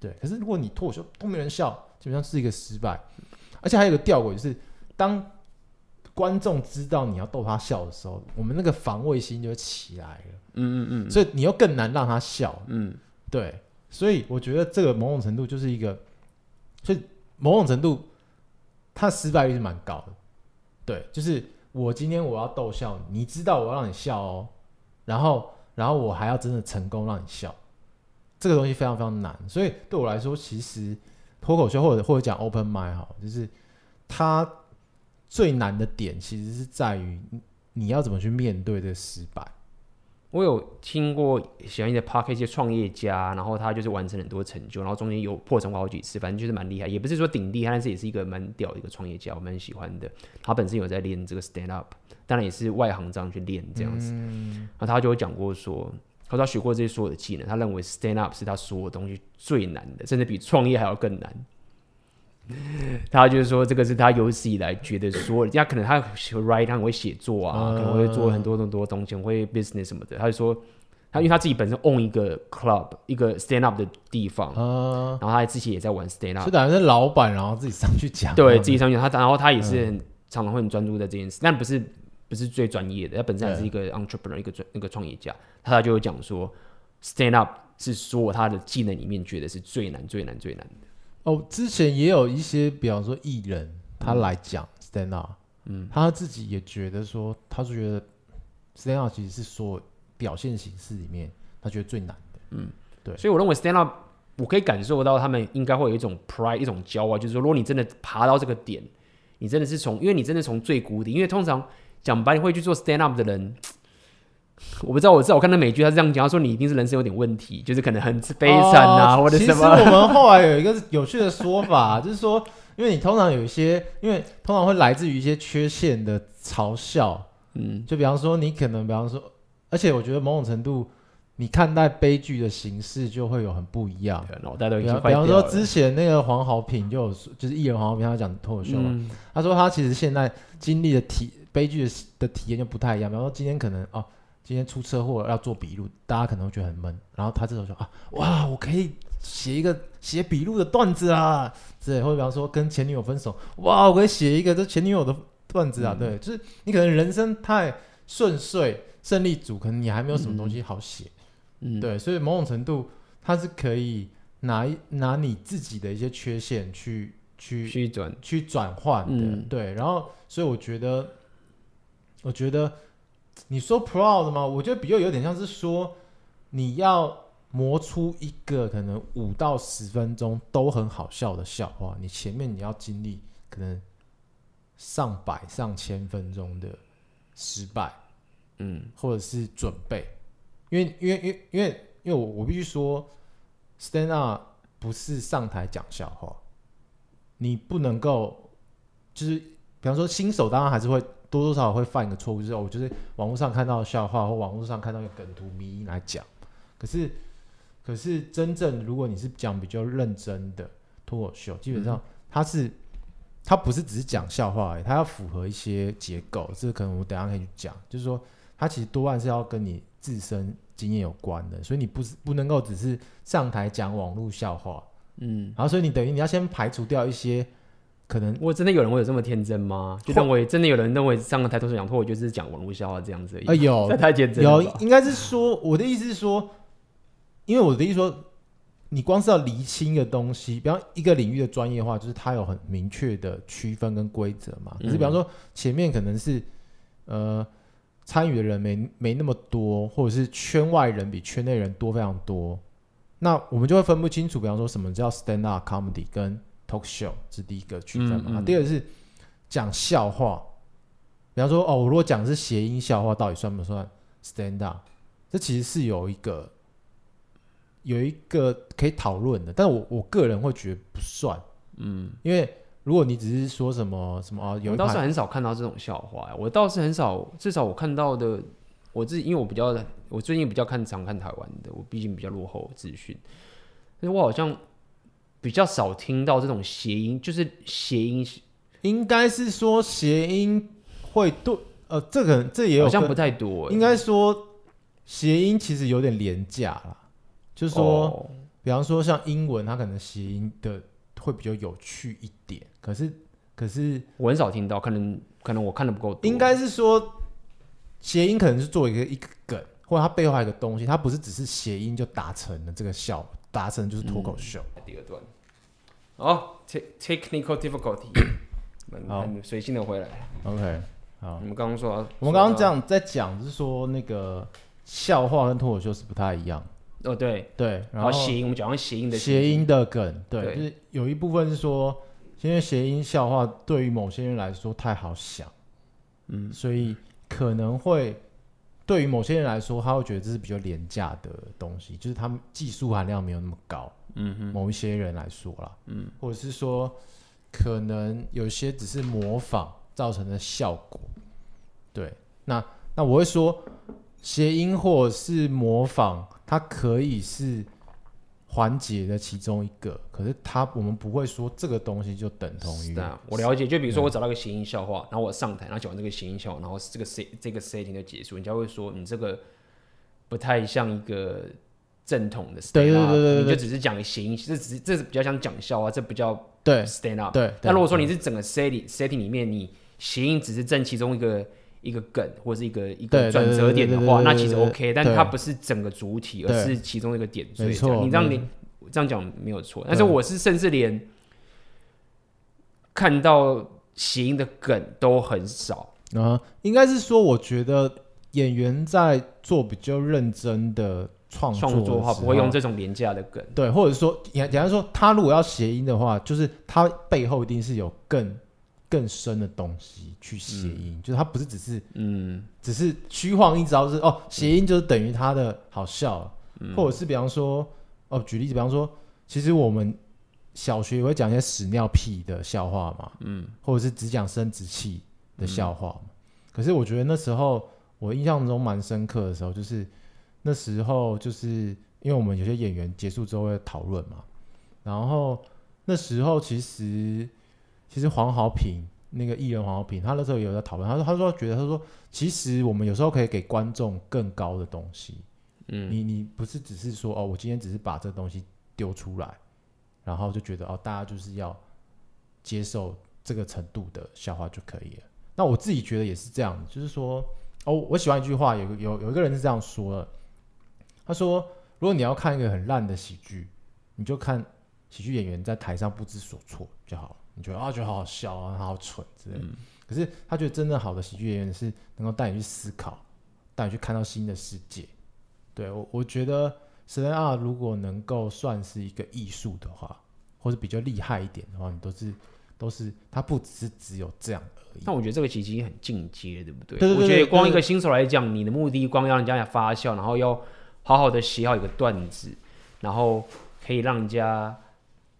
对。可是如果你脱口秀都没人笑，基本上是一个失败。而且还有个吊诡，就是当观众知道你要逗他笑的时候，我们那个防卫心就起来了，嗯嗯嗯，所以你又更难让他笑，嗯，对。所以我觉得这个某种程度就是一个，所以某种程度，他失败率是蛮高的。对，就是我今天我要逗笑你，你知道我要让你笑哦，然后然后我还要真的成功让你笑，这个东西非常非常难，所以对我来说，其实脱口秀或者或者讲 open mic 哈，就是它最难的点其实是在于你要怎么去面对这失败。我有听过喜欢一些 Podcast 一些创业家，然后他就是完成很多成就，然后中间有破产过好几次，反正就是蛮厉害，也不是说顶厉害，但是也是一个蛮屌的一个创业家，我蛮喜欢的。他本身有在练这个 stand up，当然也是外行这样去练这样子。嗯、然后他就会讲过说，他说他学过这些所有的技能，他认为 stand up 是他所有东西最难的，甚至比创业还要更难。<laughs> 他就是说，这个是他有史以来觉得说，人家可能他 write，他很会写作啊，可能会做很多很多东西，会 business 什么的。他就说，他因为他自己本身 own 一个 club，一个 stand up 的地方，然后他自己也在玩 stand up，就等于是老板，然后自己上去讲，对自己上去，他然后他也是很常常会很专注在这件事，但不是不是最专业的，他本身还是一个 entrepreneur，一个专那个创业家，他就会讲说，stand up 是说他的技能里面觉得是最难最难最难的。哦，之前也有一些，比方说艺人，他来讲 stand up，嗯，他自己也觉得说，他是觉得 stand up 其实是说表现形式里面，他觉得最难的，嗯，对，所以我认为 stand up，我可以感受到他们应该会有一种 pride，一种骄傲，就是说，如果你真的爬到这个点，你真的是从，因为你真的从最谷底，因为通常讲白，你会去做 stand up 的人。<laughs> 我不知道，我知道，我看到美剧，他是这样讲，他说你一定是人生有点问题，就是可能很悲惨啊，哦、或者什么。其实我们后来有一个有趣的说法，<laughs> 就是说，因为你通常有一些，因为通常会来自于一些缺陷的嘲笑，嗯，就比方说你可能，比方说，而且我觉得某种程度，你看待悲剧的形式就会有很不一样。脑袋都已经坏掉了。比方说之前那个黄豪平就有，就是艺人黄豪平他讲脱口秀嘛，嗯、他说他其实现在经历的体悲剧的的体验就不太一样。比方说今天可能哦。今天出车祸要做笔录，大家可能会觉得很闷。然后他这时候说啊，哇，我可以写一个写笔录的段子啊，对，或者比方说跟前女友分手，哇，我可以写一个这前女友的段子啊，嗯、对，就是你可能人生太顺遂、胜利组，可能你还没有什么东西好写，嗯，对，所以某种程度他是可以拿拿你自己的一些缺陷去去去转。去转换的，嗯、对，然后所以我觉得，我觉得。你说 proud 吗？我觉得比较有点像是说，你要磨出一个可能五到十分钟都很好笑的笑话，你前面你要经历可能上百上千分钟的失败，嗯，或者是准备，因为因为因为因为因为我我必须说，stand up 不是上台讲笑话，你不能够就是比方说新手当然还是会。多多少少会犯一个错误，就是我就是网络上看到的笑话或网络上看到一个梗图迷因来讲，可是可是真正如果你是讲比较认真的脱口秀，基本上它是它不是只是讲笑话而已，它要符合一些结构，这个可能我等下可以去讲，就是说它其实多半是要跟你自身经验有关的，所以你不是不能够只是上台讲网络笑话，嗯，然后所以你等于你要先排除掉一些。可能我真的有人会有这么天真吗？就认为真的有人认为上个台脱口秀讲脱，我就是讲网络笑话这样子而已。啊、呃，有，<laughs> 太天真有，应该是说我的意思是说，因为我的意思说，你光是要厘清一个东西，比方一个领域的专业化，就是它有很明确的区分跟规则嘛。可是比方说前面可能是呃参与的人没没那么多，或者是圈外人比圈内人多非常多，那我们就会分不清楚。比方说什么叫 stand up comedy 跟 talk show，是第一个区分嘛。嗯嗯、第二个是讲笑话，比方说哦，我如果讲的是谐音笑话，到底算不算 stand up？这其实是有一个有一个可以讨论的，但我我个人会觉得不算，嗯，因为如果你只是说什么什么啊，有我倒是很少看到这种笑话，我倒是很少，至少我看到的，我自己因为我比较，我最近比较看常看台湾的，我毕竟比较落后资讯，所以我好像比较少听到这种谐音，就是谐音，应该是说谐音会对，呃，这个这也有好像不太多，应该说。谐音其实有点廉价啦，就是说，oh. 比方说像英文，它可能谐音的会比较有趣一点。可是，可是我很少听到，可能可能我看的不够多。应该是说，谐音可能是做一个一个梗，或者它背后还有一个东西，它不是只是谐音就达成了这个效，达成就是脱口秀。嗯、第二段，哦、oh,，technical difficulty，<coughs> 好，随性的回来。OK，好，你们刚刚说，我们刚刚讲在讲，就是说那个。笑话跟脱口秀是不太一样。哦，对。对，然后谐音，我们讲谐音的谐音的梗，对，对。就是有一部分是说，因为谐音笑话对于某些人来说太好想，嗯，所以可能会对于某些人来说，他会觉得这是比较廉价的东西，就是他们技术含量没有那么高，嗯哼，某一些人来说啦，嗯，或者是说，可能有些只是模仿造成的效果，对，那那我会说。谐音或者是模仿，它可以是缓解的其中一个，可是他我们不会说这个东西就等同于。我了解，就比如说我找到一个谐音笑话，然后我上台，然后讲完这个谐音笑话，然后这个 set 这个 setting 就结束，人家会说你这个不太像一个正统的 stand up，对对对对对，你就只是讲谐音，这只是这是比较像讲笑话，这不叫对 stand up。对，那如果说你是整个 setting setting 里面，你谐音只是占其中一个。一个梗或者是一个一个转折点的话，那其实 OK，但它不是整个主体，而是其中一个点。所以你这样你这样讲没有错。但是我是甚至连看到谐音的梗都很少啊。应该是说，我觉得演员在做比较认真的创作创作的话，不会用这种廉价的梗。对，或者说，简单说，他如果要谐音的话，就是他背后一定是有更。更深的东西去谐音，嗯、就是它不是只是嗯，只是虚晃一招是哦，谐音就是等于它的好笑，嗯、或者是比方说哦，举例子，比方说，其实我们小学也会讲一些屎尿屁的笑话嘛，嗯，或者是只讲生殖器的笑话嘛。嗯、可是我觉得那时候我印象中蛮深刻的时候，就是那时候就是因为我们有些演员结束之后会讨论嘛，然后那时候其实。其实黄豪平那个艺人黄豪平，他那时候也有在讨论，他说他说觉得他说，其实我们有时候可以给观众更高的东西，嗯，你你不是只是说哦，我今天只是把这东西丢出来，然后就觉得哦，大家就是要接受这个程度的笑话就可以了。那我自己觉得也是这样，就是说哦，我喜欢一句话，有有有一个人是这样说的，他说，如果你要看一个很烂的喜剧，你就看喜剧演员在台上不知所措就好了。你觉得啊，觉得好好笑啊，好好蠢之类的。嗯、可是他觉得真正好的喜剧演员是能够带你去思考，带你去看到新的世界。对我，我觉得 stand up 如果能够算是一个艺术的话，或者比较厉害一点的话，你都是都是，他不只是只有这样而已。但我觉得这个其实已经很进阶，对不对？对对对对，我觉得光一个新手来讲，你的目的光要让人家发笑，然后要好好的写好一个段子，然后可以让人家。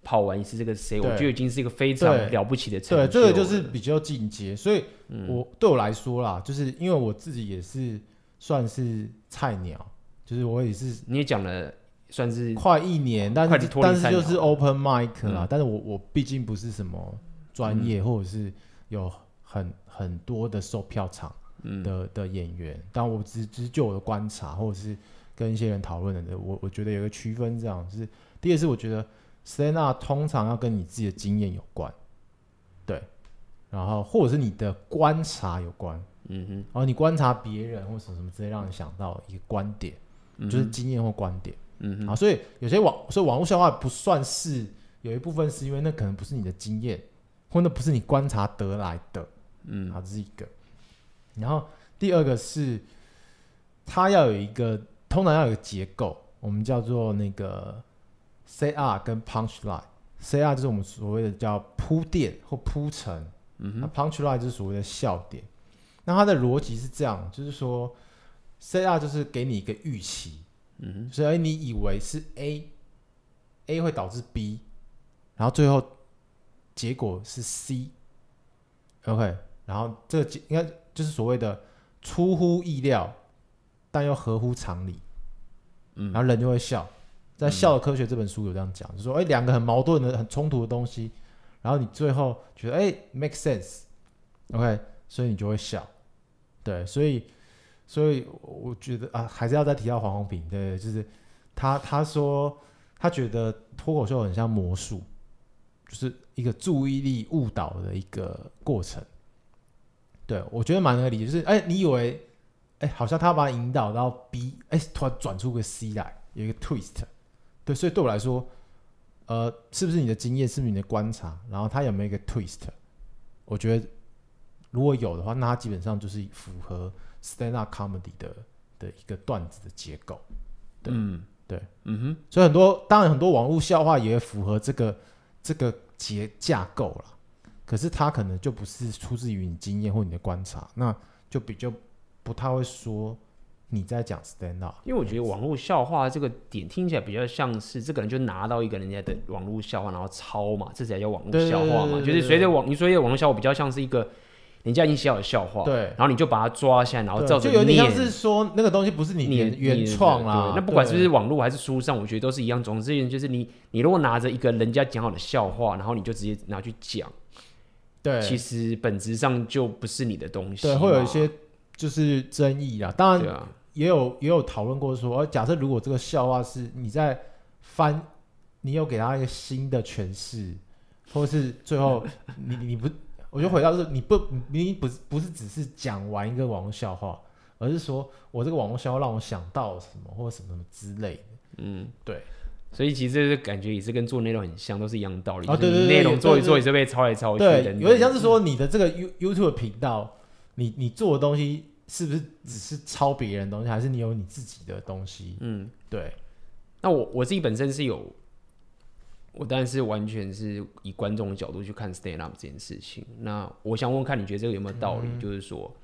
跑完一次这个 C，我觉得已经是一个非常了不起的成就。对，这个就是比较进阶，所以我、嗯、对我来说啦，就是因为我自己也是算是菜鸟，就是我也是你也讲了算是快一年，但是但是就是 open mic 啦，嗯、但是我我毕竟不是什么专业、嗯、或者是有很很多的售票场的、嗯、的演员，但我只只就我的观察或者是跟一些人讨论的，我我觉得有个区分，这样就是第二是我觉得。Stand up 通常要跟你自己的经验有关，对，然后或者是你的观察有关，嗯哼，然后你观察别人或什么什么之类，让你想到一个观点，嗯、就是经验或观点，嗯哼，啊，所以有些网，所以网络笑话不算是有一部分是因为那可能不是你的经验，或那不是你观察得来的，嗯，好，这是一个，然后第二个是，它要有一个，通常要有一个结构，我们叫做那个。Set up 跟 punchline，set up 就是我们所谓的叫铺垫或铺陈，嗯。那 punchline 就是所谓的笑点。那它的逻辑是这样，就是说 set up 就是给你一个预期，嗯所以你以为是 A，A 会导致 B，然后最后结果是 C，OK，然后这个应该就是所谓的出乎意料，但又合乎常理，嗯。然后人就会笑。在《笑的科学》这本书有这样讲，就是说，哎，两个很矛盾的、很冲突的东西，然后你最后觉得，哎，make sense，OK，所以你就会笑。对，所以，所以我觉得啊，还是要再提到黄宏平，对，就是他他说他觉得脱口秀很像魔术，就是一个注意力误导的一个过程。对，我觉得蛮合理，就是哎，你以为哎，好像他把你引导到 B，哎，突然转出个 C 来，有一个 twist。对，所以对我来说，呃，是不是你的经验，是不是你的观察，然后他有没有一个 twist？我觉得如果有的话，那他基本上就是符合 stand up comedy 的的一个段子的结构。对，嗯，对，嗯哼，所以很多当然很多网络笑话也符合这个这个结架构了，可是他可能就不是出自于你经验或你的观察，那就比较不太会说。你在讲 stand up，因为我觉得网络笑话这个点听起来比较像是这个人就拿到一个人家的网络笑话，然后抄嘛，这才叫网络笑话嘛。就是随着网，你说的网络笑话比较像是一个人家已经写好的笑话，对，然后你就把它抓下来，然后照着就有点像是说那个东西不是你原 <laughs> 原创啦。那不管是不是网络还是书上，我觉得都是一样。总之就是你，你如果拿着一个人家讲好的笑话，然后你就直接拿去讲，对，其实本质上就不是你的东西，对，会有一些就是争议啦。当然。也有也有讨论过说，假设如果这个笑话是你在翻，你有给他一个新的诠释，或是最后 <laughs> 你你不，我就回到是你不你不是不是只是讲完一个网络笑话，而是说我这个网络笑话让我想到什么或者什么什么之类的。嗯，对。所以其实这个感觉也是跟做内容很像，都是一样的道理。啊，对对对，内容做一做也是被抄来抄去。对，有点像是说你的这个 You YouTube 频道，你你做的东西。是不是只是抄别人的东西，还是你有你自己的东西？嗯，对。那我我自己本身是有，我当然是完全是以观众的角度去看 stand up 这件事情。那我想问问看，你觉得这个有没有道理？嗯、就是说，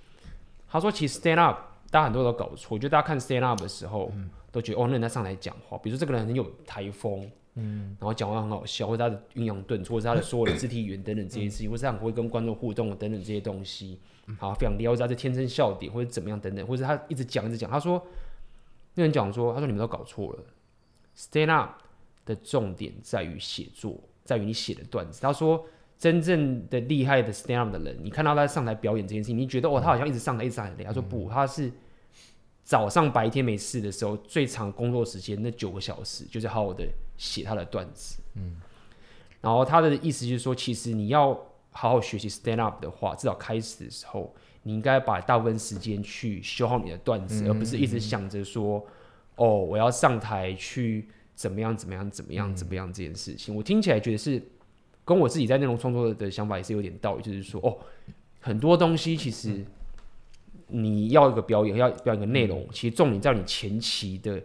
他说其实 stand up 大家很多都搞错，我觉得大家看 stand up 的时候，嗯、都觉得哦，那人家上来讲话，比如说这个人很有台风，嗯，然后讲话很好笑，或者他的抑扬顿挫，或者他的所有的肢体语言等等这些事情，嗯、或者他很会跟观众互动等等这些东西。好，非常撩，他是天生笑点或者怎么样等等，或者他一直讲一直讲。他说，那人讲说，他说你们都搞错了，stand up 的重点在于写作，在于你写的段子。他说，真正的厉害的 stand up 的人，你看到他上台表演这件事情，你觉得哦，他好像一直上台一直上台。他说不，他是早上白天没事的时候，最长工作时间那九个小时，就是好好的写他的段子。嗯，然后他的意思就是说，其实你要。好好学习 stand up 的话，至少开始的时候，你应该把大部分时间去修好你的段子，嗯、而不是一直想着说，嗯、哦，我要上台去怎么样怎么样怎么样怎么样这件事情。嗯、我听起来觉得是跟我自己在内容创作的想法也是有点道理，就是说，哦，很多东西其实你要一个表演，要表演一个内容，嗯、其实重点在你前期的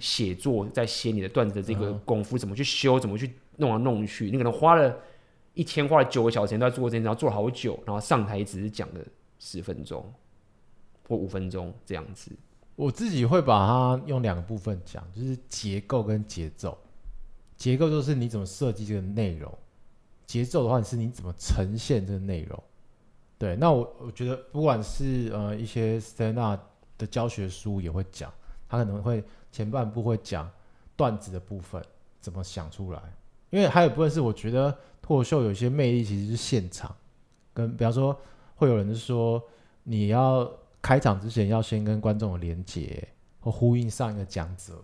写作，在写你的段子的这个功夫，怎么去修，怎么去弄来弄去，你可能花了。一天花了九个小时都在做这件事，然后做了好久，然后上台只是讲了十分钟或五分钟这样子。我自己会把它用两个部分讲，就是结构跟节奏。结构就是你怎么设计这个内容，节奏的话是你怎么呈现这个内容。对，那我我觉得不管是呃一些 stand up 的教学书也会讲，他可能会前半部会讲段子的部分怎么想出来，因为还有部分是我觉得。脱秀有些魅力，其实是现场，跟比方说，会有人说，你要开场之前要先跟观众连接，或呼应上一个讲者，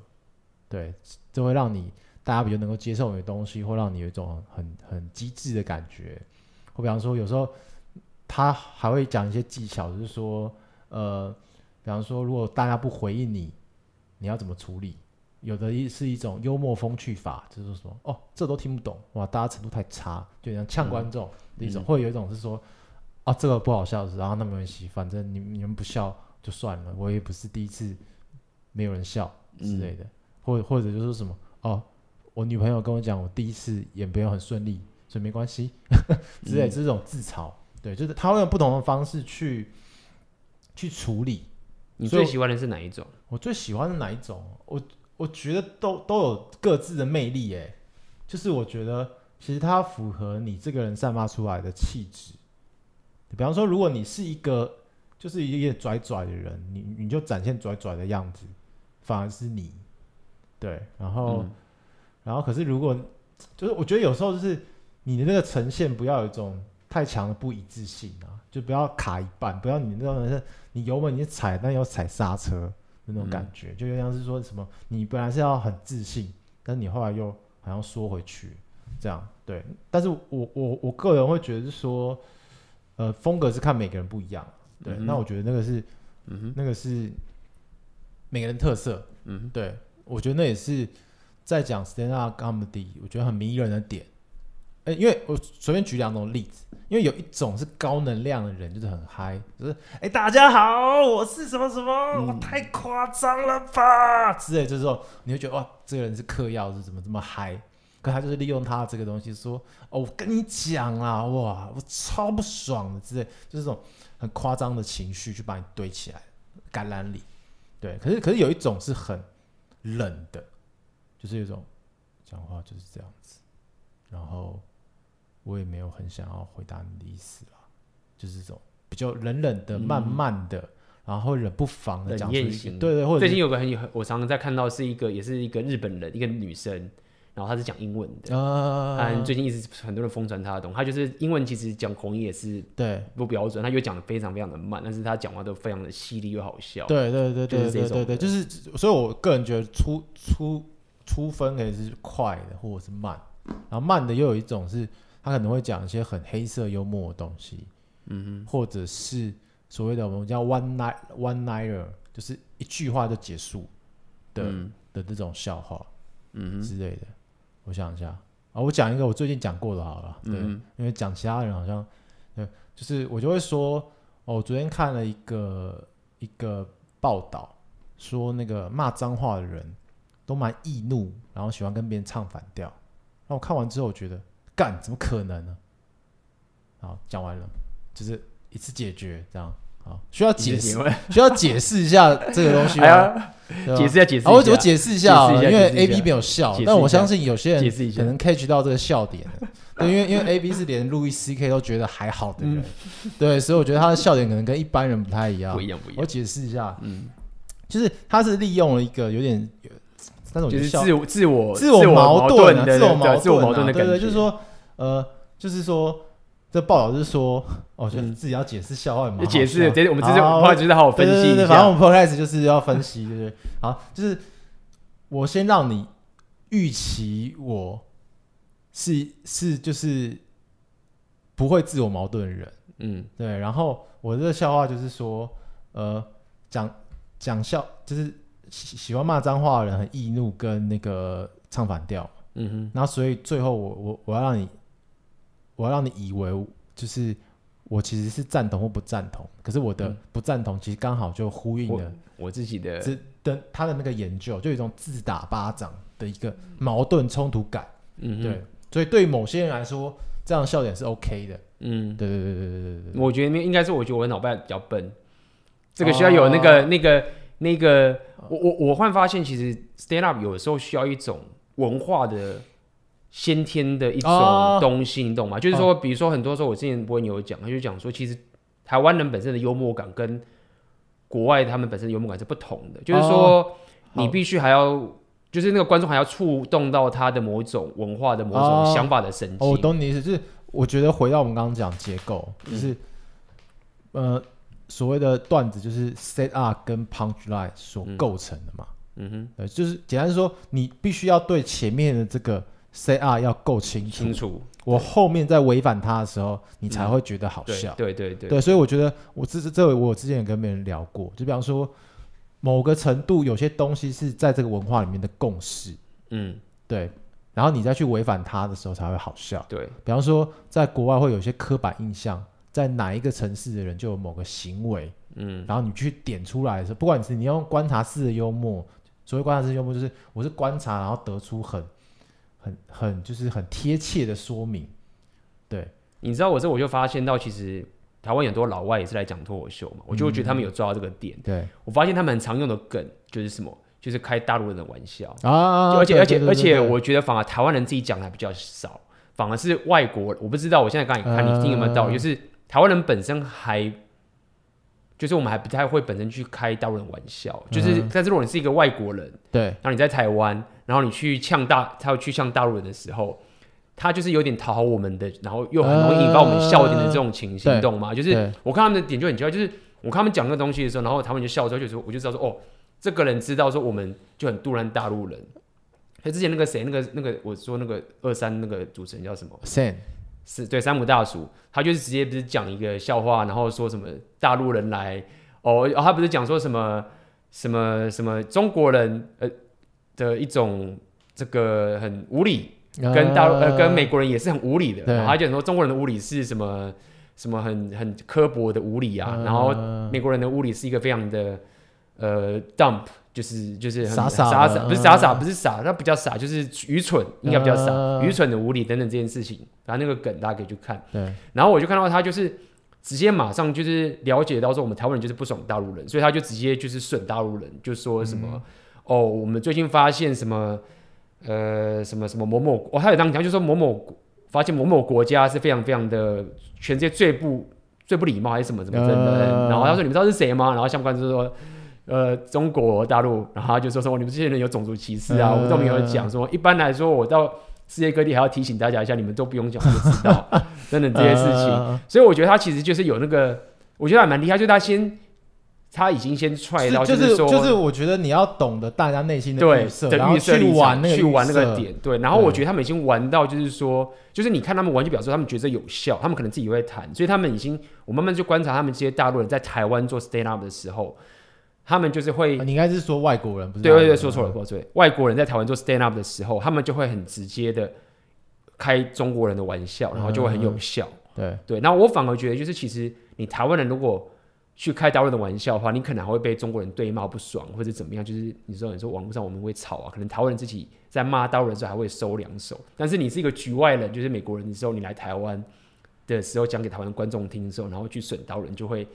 对，这会让你大家比较能够接受你的东西，或让你有一种很很机智的感觉。或比方说，有时候他还会讲一些技巧，就是说，呃，比方说，如果大家不回应你，你要怎么处理？有的一是一种幽默风趣法，就是说哦，这都听不懂哇，大家程度太差，就像呛观众的一种，嗯、或者有一种是说啊，这个不好笑是，然后那没关系，反正你你们不笑就算了，我也不是第一次没有人笑之类的，嗯、或者或者就是什么哦，我女朋友跟我讲，我第一次演没有很顺利，所以没关系 <laughs> 之类，这种自嘲，对，就是他会用不同的方式去去处理。你最喜欢的是哪一种？我最喜欢的哪一种？我我觉得都都有各自的魅力，诶，就是我觉得其实它符合你这个人散发出来的气质。比方说，如果你是一个就是一个拽拽的人，你你就展现拽拽的样子，反而是你。对，然后，嗯、然后可是如果就是我觉得有时候就是你的那个呈现不要有一种太强的不一致性啊，就不要卡一半，不要你那种是你油门你踩，但要踩刹车那种感觉，嗯、就有像是说什么你本来是要很自信，但是你后来又好像缩回去，这样对。但是我我我个人会觉得是说，呃，风格是看每个人不一样，对。嗯、那我觉得那个是，嗯哼，那个是每个人特色，嗯，对。我觉得那也是在讲 stand up comedy，我觉得很迷人的点。哎、欸，因为我随便举两种例子，因为有一种是高能量的人，就是很嗨，就是哎、欸、大家好，我是什么什么，嗯、我太夸张了吧之类，就是说你会觉得哇，这个人是嗑药是怎么这么嗨？可他就是利用他这个东西说，哦，我跟你讲啊，哇，我超不爽的之类，就是这种很夸张的情绪去把你堆起来，感染力。对，可是可是有一种是很。冷的，就是一种讲话就是这样子，然后我也没有很想要回答你的意思啦，就是这种比较冷冷的、慢慢的，嗯、然后冷不防的讲出一个，对对，或者最近有个很有，我常常在看到是一个，也是一个日本人，一个女生。然后她是讲英文的，嗯、uh，最近一直很多人疯传她的东西，他就是英文其实讲口音也是对。不标准，她又讲的非常非常的慢，但是她讲话都非常的犀利又好笑，对对对对对对对，就是所以我个人觉得出出出分可以是快的或者是慢，然后慢的又有一种是他可能会讲一些很黑色幽默的东西，嗯哼，或者是所谓的我们叫 one night one nighter，就是一句话就结束的、嗯、的这种笑话，嗯之类的。我想一下啊，我讲一个我最近讲过的好了，对，嗯、因为讲其他人好像，对，就是我就会说，哦，我昨天看了一个一个报道，说那个骂脏话的人都蛮易怒，然后喜欢跟别人唱反调。那我看完之后，我觉得干怎么可能呢？好，讲完了，就是一次解决这样。好，需要解释，<laughs> 需要解释一下这个东西吗？解释一下，解释。我我解释一下，因为 A B 没有笑，但我相信有些人可能 catch 到这个笑点。<laughs> 对，因为因为 A B 是连路易 C K 都觉得还好的人，对，所以我觉得他的笑点可能跟一般人不太一样。不一样，不一样。我解释一下，嗯，就是他是利用了一个有点，但是我觉得自我自我自我矛盾的，自我矛自我矛盾的感觉，就是说，呃，就是说。这报道是说，哦，就是自己要解释笑话嘛？解释，对，我们这是后来就是好好分析一下。反正我们 podcast 就是要分析，对不对？好，就是我先让你预期我是是就是不会自我矛盾的人，嗯，对。然后我这个笑话就是说，呃，讲讲笑就是喜喜欢骂脏话的人很易怒，跟那个唱反调，嗯哼。然后所以最后我我我要让你。我要让你以为就是我其实是赞同或不赞同，可是我的不赞同其实刚好就呼应了我，我自己的的他的那个研究，就有一种自打巴掌的一个矛盾冲突感。嗯哼，对，所以对于某些人来说，这样的笑点是 OK 的。嗯，对对对对对对对。我觉得应该是我觉得我的脑袋比较笨，这个需要有那个、哦、那个那个，我我我会发现其实 stand up 有的时候需要一种文化的。先天的一种东西，哦、你懂吗？就是说，比如说，很多时候我之前播音有讲，他就讲说，其实台湾人本身的幽默感跟国外他们本身的幽默感是不同的。就是说，你必须还要，哦、就是那个观众还要触动到他的某种文化的某种想法的神经。哦，我懂你意思，就是我觉得回到我们刚刚讲结构，就是、嗯、呃，所谓的段子就是 set up 跟 punch line 所构成的嘛。嗯哼，呃，就是简单说，你必须要对前面的这个。C R 要够清楚，清楚。我后面在违反它的时候，你才会觉得好笑。对对对对，所以我觉得我这这我之前也跟别人聊过，就比方说某个程度有些东西是在这个文化里面的共识，嗯，对。然后你再去违反它的时候才会好笑。对，比方说在国外会有一些刻板印象，在哪一个城市的人就有某个行为，嗯，然后你去点出来的时候，不管你是你用观察式的幽默，所谓观察式幽默就是我是观察然后得出很。很很就是很贴切的说明。对，你知道我这我就发现到，其实台湾很多老外也是来讲脱口秀嘛，我就觉得他们有抓到这个点。对，我发现他们很常用的梗就是什么，就是开大陆人的玩笑啊，而且而且而且，我觉得反而台湾人自己讲的还比较少，反而是外国，我不知道，我现在刚才看你听有没有道理，就是台湾人本身还。就是我们还不太会本身去开大陆人玩笑，就是但是如果你是一个外国人，对，然后你在台湾，然后你去呛大，他要去呛大陆人的时候，他就是有点讨好我们的，然后又很容易引发我们笑点的这种情形，懂吗？就是我看他们的点就很奇怪，就是我看他们讲那个东西的时候，然后他们就笑的时候，就说我就知道说，哦，这个人知道说我们就很杜烂大陆人。他之前那个谁，那个那个我说那个二三那个主持人叫什么？Sam。是对山姆大叔，他就是直接不是讲一个笑话，然后说什么大陆人来哦，他不是讲说什么什么什么中国人呃的一种这个很无理，跟大陆呃跟美国人也是很无理的，然后他就说中国人的无理是什么什么很很刻薄的无理啊，然后美国人的无理是一个非常的呃 dump。就是就是很傻傻傻傻，不是傻傻，不是傻，那不叫傻，就是愚蠢，应该比较傻，呃、愚蠢的无理等等这件事情，然后那个梗大家可以去看。对，然后我就看到他就是直接马上就是了解到说我们台湾人就是不爽大陆人，所以他就直接就是损大陆人，就说什么、嗯、哦，我们最近发现什么呃什么什么某某，哦他有这样讲，就说某某发现某某国家是非常非常的全世界最不最不礼貌还是什么什么真的，呃、然后他说你们知道是谁吗？然后相关就是说。呃，中国大陆，然后他就说说你们这些人有种族歧视啊，嗯、我们都没有讲说。一般来说，我到世界各地还要提醒大家一下，你们都不用讲就知道 <laughs> 等等这些事情。嗯、所以我觉得他其实就是有那个，我觉得还蛮厉害，就是他先他已经先踹到，就是说，就是我觉得你要懂得大家内心的预设，然后去玩那个去玩那个点。对，然后我觉得他们已经玩到，就是说，就是你看他们玩就表示他们觉得有效，他们可能自己会谈，所以他们已经，我慢慢就观察他们这些大陆人在台湾做 stand up 的时候。他们就是会，你应该是说外国人，不是？对对对，说错了，说错了。外国人在台湾做 stand up 的时候，他们就会很直接的开中国人的玩笑，然后就会很有效。对对，那我反而觉得，就是其实你台湾人如果去开大陆人的玩笑的话，你可能还会被中国人对骂不爽，或者怎么样。就是你说，你说网络上我们会吵啊，可能台湾人自己在骂大陆人的时候还会收两手。但是你是一个局外人，就是美国人的时候，你来台湾的时候讲给台湾观众听的时候，然后去损刀人，就会，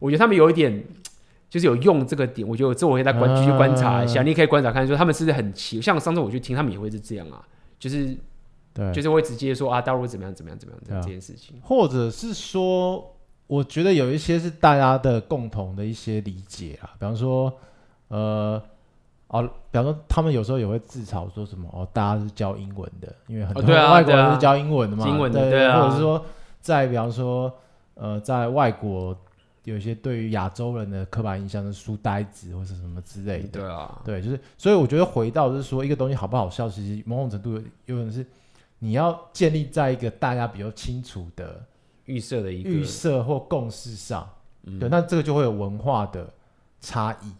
我觉得他们有一点。就是有用这个点，我觉得这我可以再观继续观察一下。你可以观察看，说他们是不是很奇，像上次我去听，他们也会是这样啊，就是对，就是会直接说啊，大陆怎么样怎么样怎么样这件事情，或者是说，我觉得有一些是大家的共同的一些理解啊，比方说，呃，哦，比方说他们有时候也会自嘲说什么哦，大家是教英文的，因为很多外国人是教英文的嘛，英文的对啊，或者是说在比方说呃，在外国。有一些对于亚洲人的刻板印象是书呆子或者什么之类的，对啊，对，就是，所以我觉得回到就是说，一个东西好不好笑，其实某种程度有有可能是你要建立在一个大家比较清楚的预设的一个预设或共识上，嗯、对，那这个就会有文化的差异。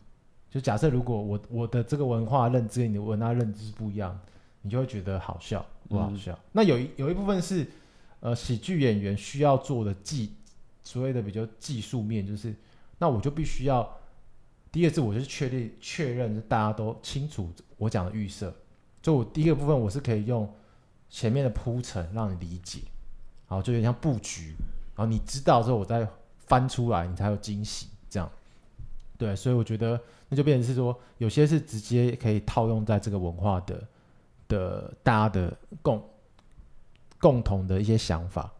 就假设如果我我的这个文化认知跟你的文化认知不一样，你就会觉得好笑不好笑。嗯、那有一有一部分是呃喜剧演员需要做的技。所谓的比较技术面，就是那我就必须要第一个字，我就是确定确认是大家都清楚我讲的预设。就我第一个部分，我是可以用前面的铺陈让你理解，好，就有点像布局，然后你知道之后，我再翻出来，你才有惊喜。这样，对，所以我觉得那就变成是说，有些是直接可以套用在这个文化的的大家的共共同的一些想法。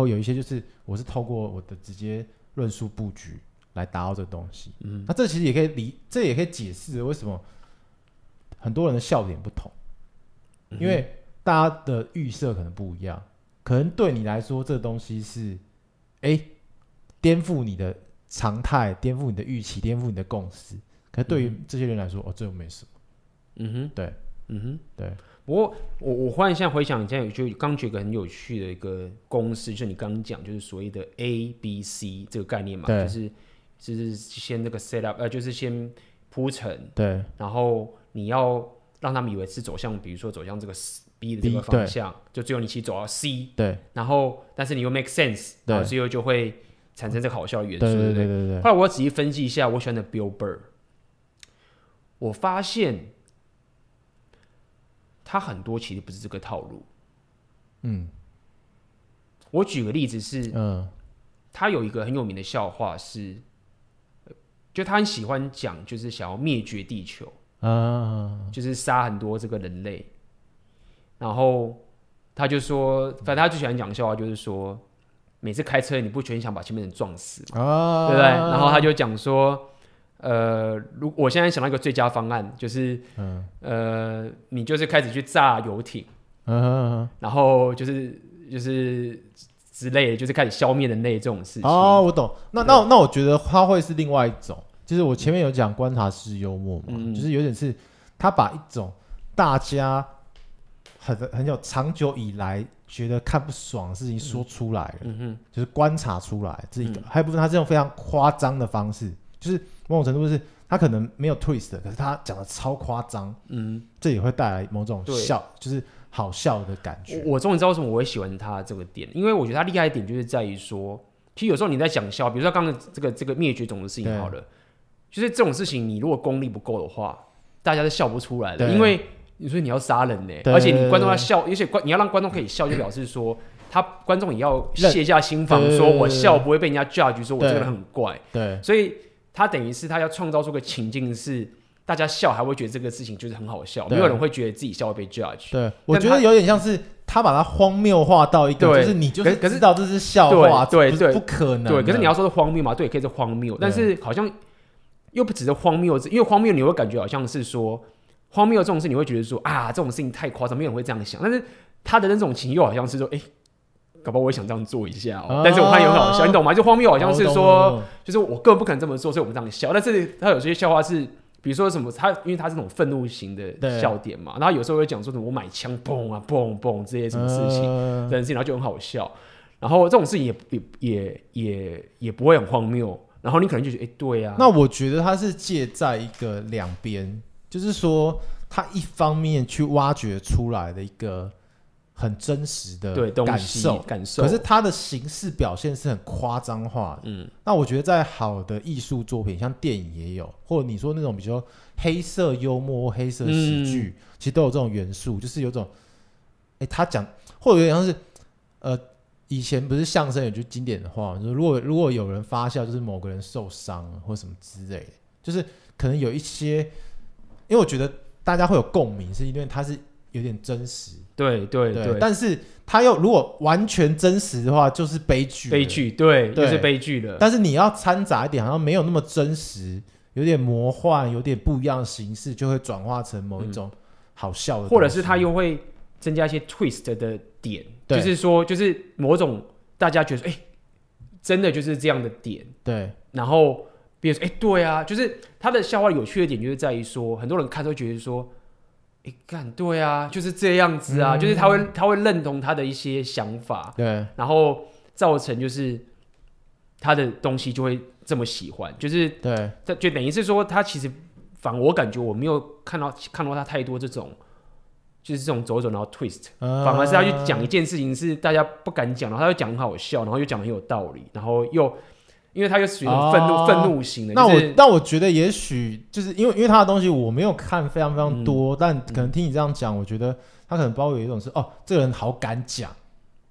或有一些就是，我是透过我的直接论述布局来达到这个东西。嗯，那这其实也可以理，这也可以解释为什么很多人的笑点不同，因为大家的预设可能不一样。可能对你来说，这个东西是哎颠覆你的常态，颠覆你的预期，颠覆你的共识。可是对于这些人来说，哦，这又没什么。嗯哼，对，嗯哼，对。我我我忽然现在回想，一下有就刚觉得很有趣的一个公式，就是你刚刚讲，就是所谓的 A B C 这个概念嘛，就是就是先那个 set up，呃，就是先铺陈，对，然后你要让他们以为是走向，比如说走向这个 B 的这个方向，就最后你其实走到 C，对，然后但是你又 make sense，对，然后最后就会产生这个好笑的元素，对对？对对对，对。后来我仔细分析一下，我喜欢的 Bill Burr，我发现。他很多其实不是这个套路。嗯，我举个例子是，嗯，他有一个很有名的笑话是，就他很喜欢讲，就是想要灭绝地球，啊，就是杀很多这个人类，然后他就说，反正他最喜欢讲笑话，就是说，每次开车你不全想把前面人撞死嘛，啊，对不对？然后他就讲说，呃，如我现在想到一个最佳方案，就是，嗯，呃，你就是开始去炸游艇，嗯，然后就是就是之类的，就是开始消灭人类这种事情。哦，我懂。那那那我觉得他会是另外一种，就是我前面有讲观察式幽默嘛，嗯、就是有点是他把一种大家很很有长久以来觉得看不爽的事情说出来了，嗯哼，就是观察出来这一个，嗯、还有部分他是用非常夸张的方式，就是某种程度是他可能没有 twist，可是他讲的超夸张，嗯，这也会带来某种笑，就是。好笑的感觉。我终于知道为什么我会喜欢他这个点，因为我觉得他厉害的点就是在于说，其实有时候你在讲笑，比如说刚刚这个这个灭绝种的事情好了，就是这种事情你如果功力不够的话，大家是笑不出来的，因为你说你要杀人呢，而且你观众要笑，而且观你要让观众可以笑，就表示说他观众也要卸下心防，说我笑不会被人家 judge，说我这个人很怪，对，所以他等于是他要创造出个情境是。大家笑还会觉得这个事情就是很好笑，没有人会觉得自己笑会被 judge。对，我觉得有点像是他把它荒谬化到一个，就是你就是知道这是笑话，对对，不可能。对，可是你要说是荒谬嘛？对，可以是荒谬，但是好像又不只是荒谬，因为荒谬你会感觉好像是说荒谬这种事，你会觉得说啊，这种事情太夸张，没有人会这样想。但是他的那种情又好像是说，哎，搞不好我也想这样做一下哦。但是我看有很好笑，你懂吗？就荒谬好像是说，就是我根本不可能这么做，所以我们这样笑。但是他有些笑话是。比如说什么，他因为他是这种愤怒型的笑点嘛，然后有时候会讲说什么我买枪嘣啊嘣嘣这些什么事情，这件事情，然后就很好笑。然后这种事情也也也也也不会很荒谬，然后你可能就觉得哎，对啊。那我觉得他是借在一个两边，就是说他一方面去挖掘出来的一个。很真实的感受，感受。可是它的形式表现是很夸张化的。嗯，那我觉得在好的艺术作品，像电影也有，或者你说那种比较黑色幽默、黑色喜剧，嗯、其实都有这种元素，就是有种，哎、欸，他讲，或者有点像是，呃，以前不是相声有句经典的话，就是如果如果有人发笑，就是某个人受伤了，或什么之类的，就是可能有一些，因为我觉得大家会有共鸣，是因为它是有点真实。对对对，但是他又如果完全真实的话，就是悲剧。悲剧，对，就是悲剧了。但是你要掺杂一点，好像没有那么真实，有点魔幻，有点不一样的形式，就会转化成某一种好笑的。或者是他又会增加一些 twist 的点，就是说，就是某种大家觉得，哎，真的就是这样的点。对。然后，比如说，哎，对啊，就是他的笑话有趣的点，就是在于说，很多人看都觉得说。哎，干对啊，就是这样子啊，嗯、就是他会他会认同他的一些想法，对，然后造成就是他的东西就会这么喜欢，就是对，他就等于是说他其实反我感觉我没有看到看到他太多这种就是这种走走然后 twist，、呃、反而是他去讲一件事情是大家不敢讲，然后他又讲很好笑，然后又讲很有道理，然后又。因为他又属于愤怒、愤、哦、怒型的，那我那我觉得也许就是因为因为他的东西我没有看非常非常多，嗯、但可能听你这样讲，我觉得他可能包括有一种是哦，这个人好敢讲，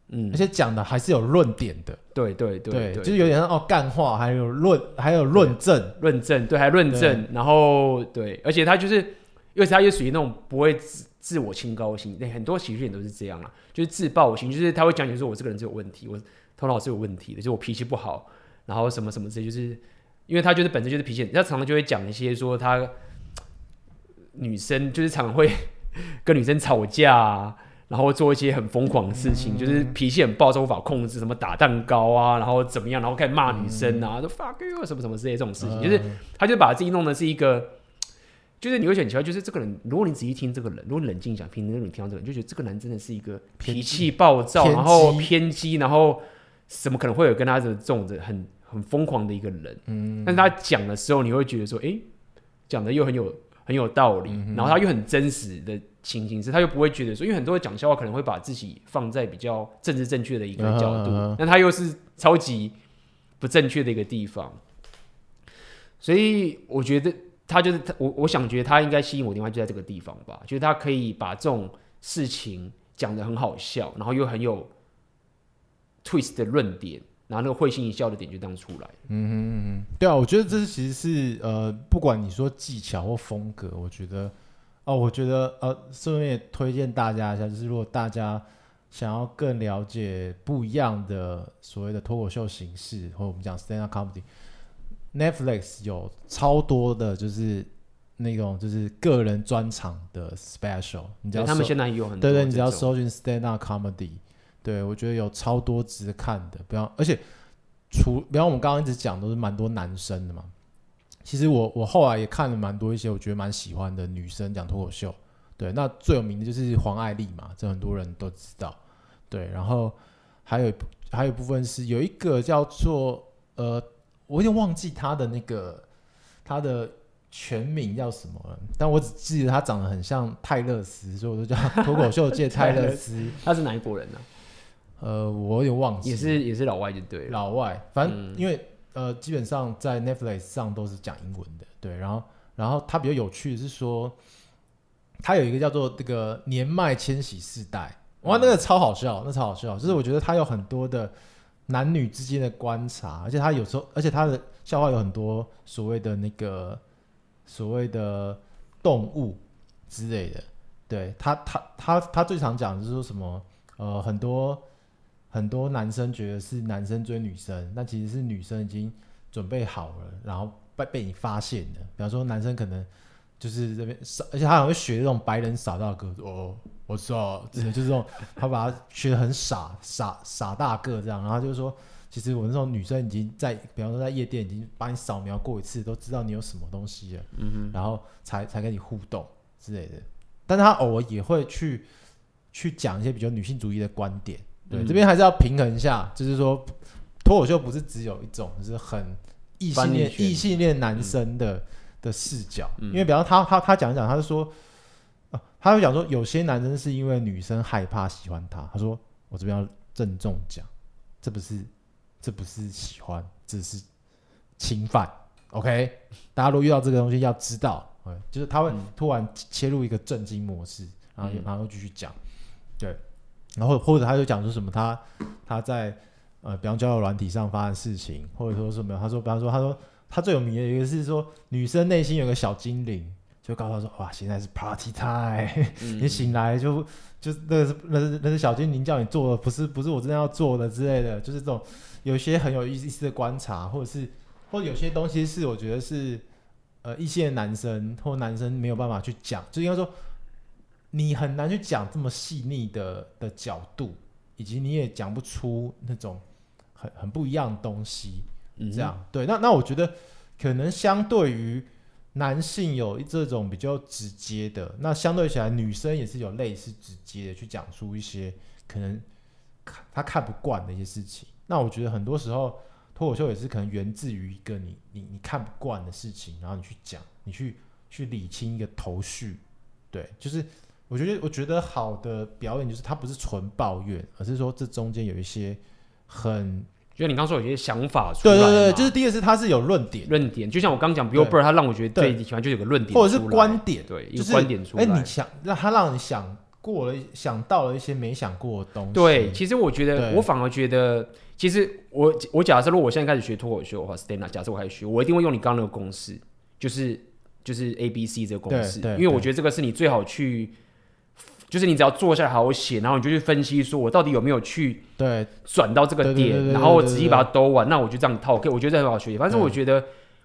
嗯，而且讲的还是有论点的，对对对对，就是有点像哦干话，还有论还有论证，论证对，还论证，然后对，而且他就是因为他又属于那种不会自自我清高型，很多喜剧演都是这样啦，就是自爆型，就是他会讲你说我这个人是有问题，我头脑是有问题的，就是我脾气不好。然后什么什么之类，就是因为他就是本身就是脾气，他常常就会讲一些说他女生就是常常会 <laughs> 跟女生吵架啊，然后做一些很疯狂的事情，嗯、就是脾气很暴躁无法控制，什么打蛋糕啊，然后怎么样，然后开始骂女生啊，说 fuck you 什么什么之类这种事情，嗯、就是他就把自己弄的是一个，就是你会很奇怪，就是这个人，如果你仔细听这个人，如果你冷静讲，平时你听到这个人，就觉得这个人真的是一个脾气暴躁，然后偏激，然后怎么可能会有跟他的这种的很。很疯狂的一个人，嗯，但是他讲的时候，你会觉得说，哎、欸，讲的又很有很有道理，嗯、然后他又很真实的情形是，他又不会觉得说，因为很多人讲笑话可能会把自己放在比较政治正确的一个角度，那、uh. 他又是超级不正确的一个地方，所以我觉得他就是他，我我想觉得他应该吸引我的地方就在这个地方吧，就是他可以把这种事情讲的很好笑，然后又很有 twist 的论点，然后那个会心一笑的点就这样出来。嗯哼嗯哼，对啊，我觉得这其实是呃，不管你说技巧或风格，我觉得哦，我觉得呃，顺便也推荐大家一下，就是如果大家想要更了解不一样的所谓的脱口秀形式，或我们讲 stand up comedy，Netflix 有超多的，就是。那种就是个人专场的 special，你知道他们现在有很多，对对，你只要搜寻 stand up comedy，对我觉得有超多值得看的，不要，而且除，比方我们刚刚一直讲都是蛮多男生的嘛，其实我我后来也看了蛮多一些我觉得蛮喜欢的女生讲脱口秀，对，那最有名的就是黄爱丽嘛，这很多人都知道，对，然后还有还有一部分是有一个叫做呃，我有点忘记他的那个他的。全名叫什么？但我只记得他长得很像泰勒斯，所以我就叫脱口秀界 <laughs> 泰勒斯。他是哪一国人呢、啊？呃，我有点忘记。也是也是老外就对了。老外，反正因为、嗯、呃，基本上在 Netflix 上都是讲英文的。对，然后然后他比较有趣的是说，他有一个叫做这个年迈千禧世代，哇，那个超好笑，那超好笑。就是我觉得他有很多的男女之间的观察，而且他有时候，而且他的笑话有很多所谓的那个。所谓的动物之类的，对他，他，他，他最常讲的是说什么？呃，很多很多男生觉得是男生追女生，那其实是女生已经准备好了，然后被被你发现的。比方说，男生可能就是这边傻，而且他还会学这种白人傻大个，哦，我知道，就是这种，他把他学的很傻傻傻大个这样，然后就是说。其实我那时候女生已经在，比方说在夜店已经把你扫描过一次，都知道你有什么东西了，嗯哼，然后才才跟你互动之类的。但是他偶尔也会去去讲一些比较女性主义的观点，对，嗯、这边还是要平衡一下，就是说脱口秀不是只有一种，就是很异性恋异性恋男生的、嗯、的视角，嗯、因为比方他他他讲一讲，他就说，啊，他会讲说有些男生是因为女生害怕喜欢他，他说我这边要郑重讲，这不是。这不是喜欢，这是侵犯。OK，大家如果遇到这个东西，要知道，就是他会突然切入一个震惊模式，然后然后继续讲，对，然后或者他就讲说什么他他在呃，比方交友软体上发生事情，或者说什么，他说，比方说，他说他最有名的一个是说，女生内心有个小精灵，就告诉他说，哇，现在是 party time，<laughs> 你醒来就就那是那是那是小精灵叫你做的，不是不是我真的要做的之类的，就是这种。有些很有意思的观察，或者是，或者有些东西是我觉得是，呃，一些男生或男生没有办法去讲，就应该说，你很难去讲这么细腻的的角度，以及你也讲不出那种很很不一样的东西，嗯、这样对。那那我觉得可能相对于男性有这种比较直接的，那相对起来女生也是有类似直接的去讲述一些可能看他看不惯的一些事情。那我觉得很多时候脱口秀也是可能源自于一个你你你看不惯的事情，然后你去讲，你去去理清一个头绪，对，就是我觉得我觉得好的表演就是它不是纯抱怨，而是说这中间有一些很，就你刚说有些想法出来，对对对，就是第一个是它是有论点，论点，就像我刚讲 Bill Burr，他让我觉得最喜欢就有个论点，或者是观点，对，一个观点出来，哎，你想让他让你想过了，想到了一些没想过的东西，对，其实我觉得我反而觉得。其实我我假设，如果我现在开始学脱口秀的话，stand up，假设我开始学，我一定会用你刚刚那个公式，就是就是 A B C 这个公式，因为我觉得这个是你最好去，就是你只要坐下来好好写，然后你就去分析，说我到底有没有去对转到这个点，然后我仔细把它兜完，那我就这样套，OK，我觉得这很好学习。反正我觉得，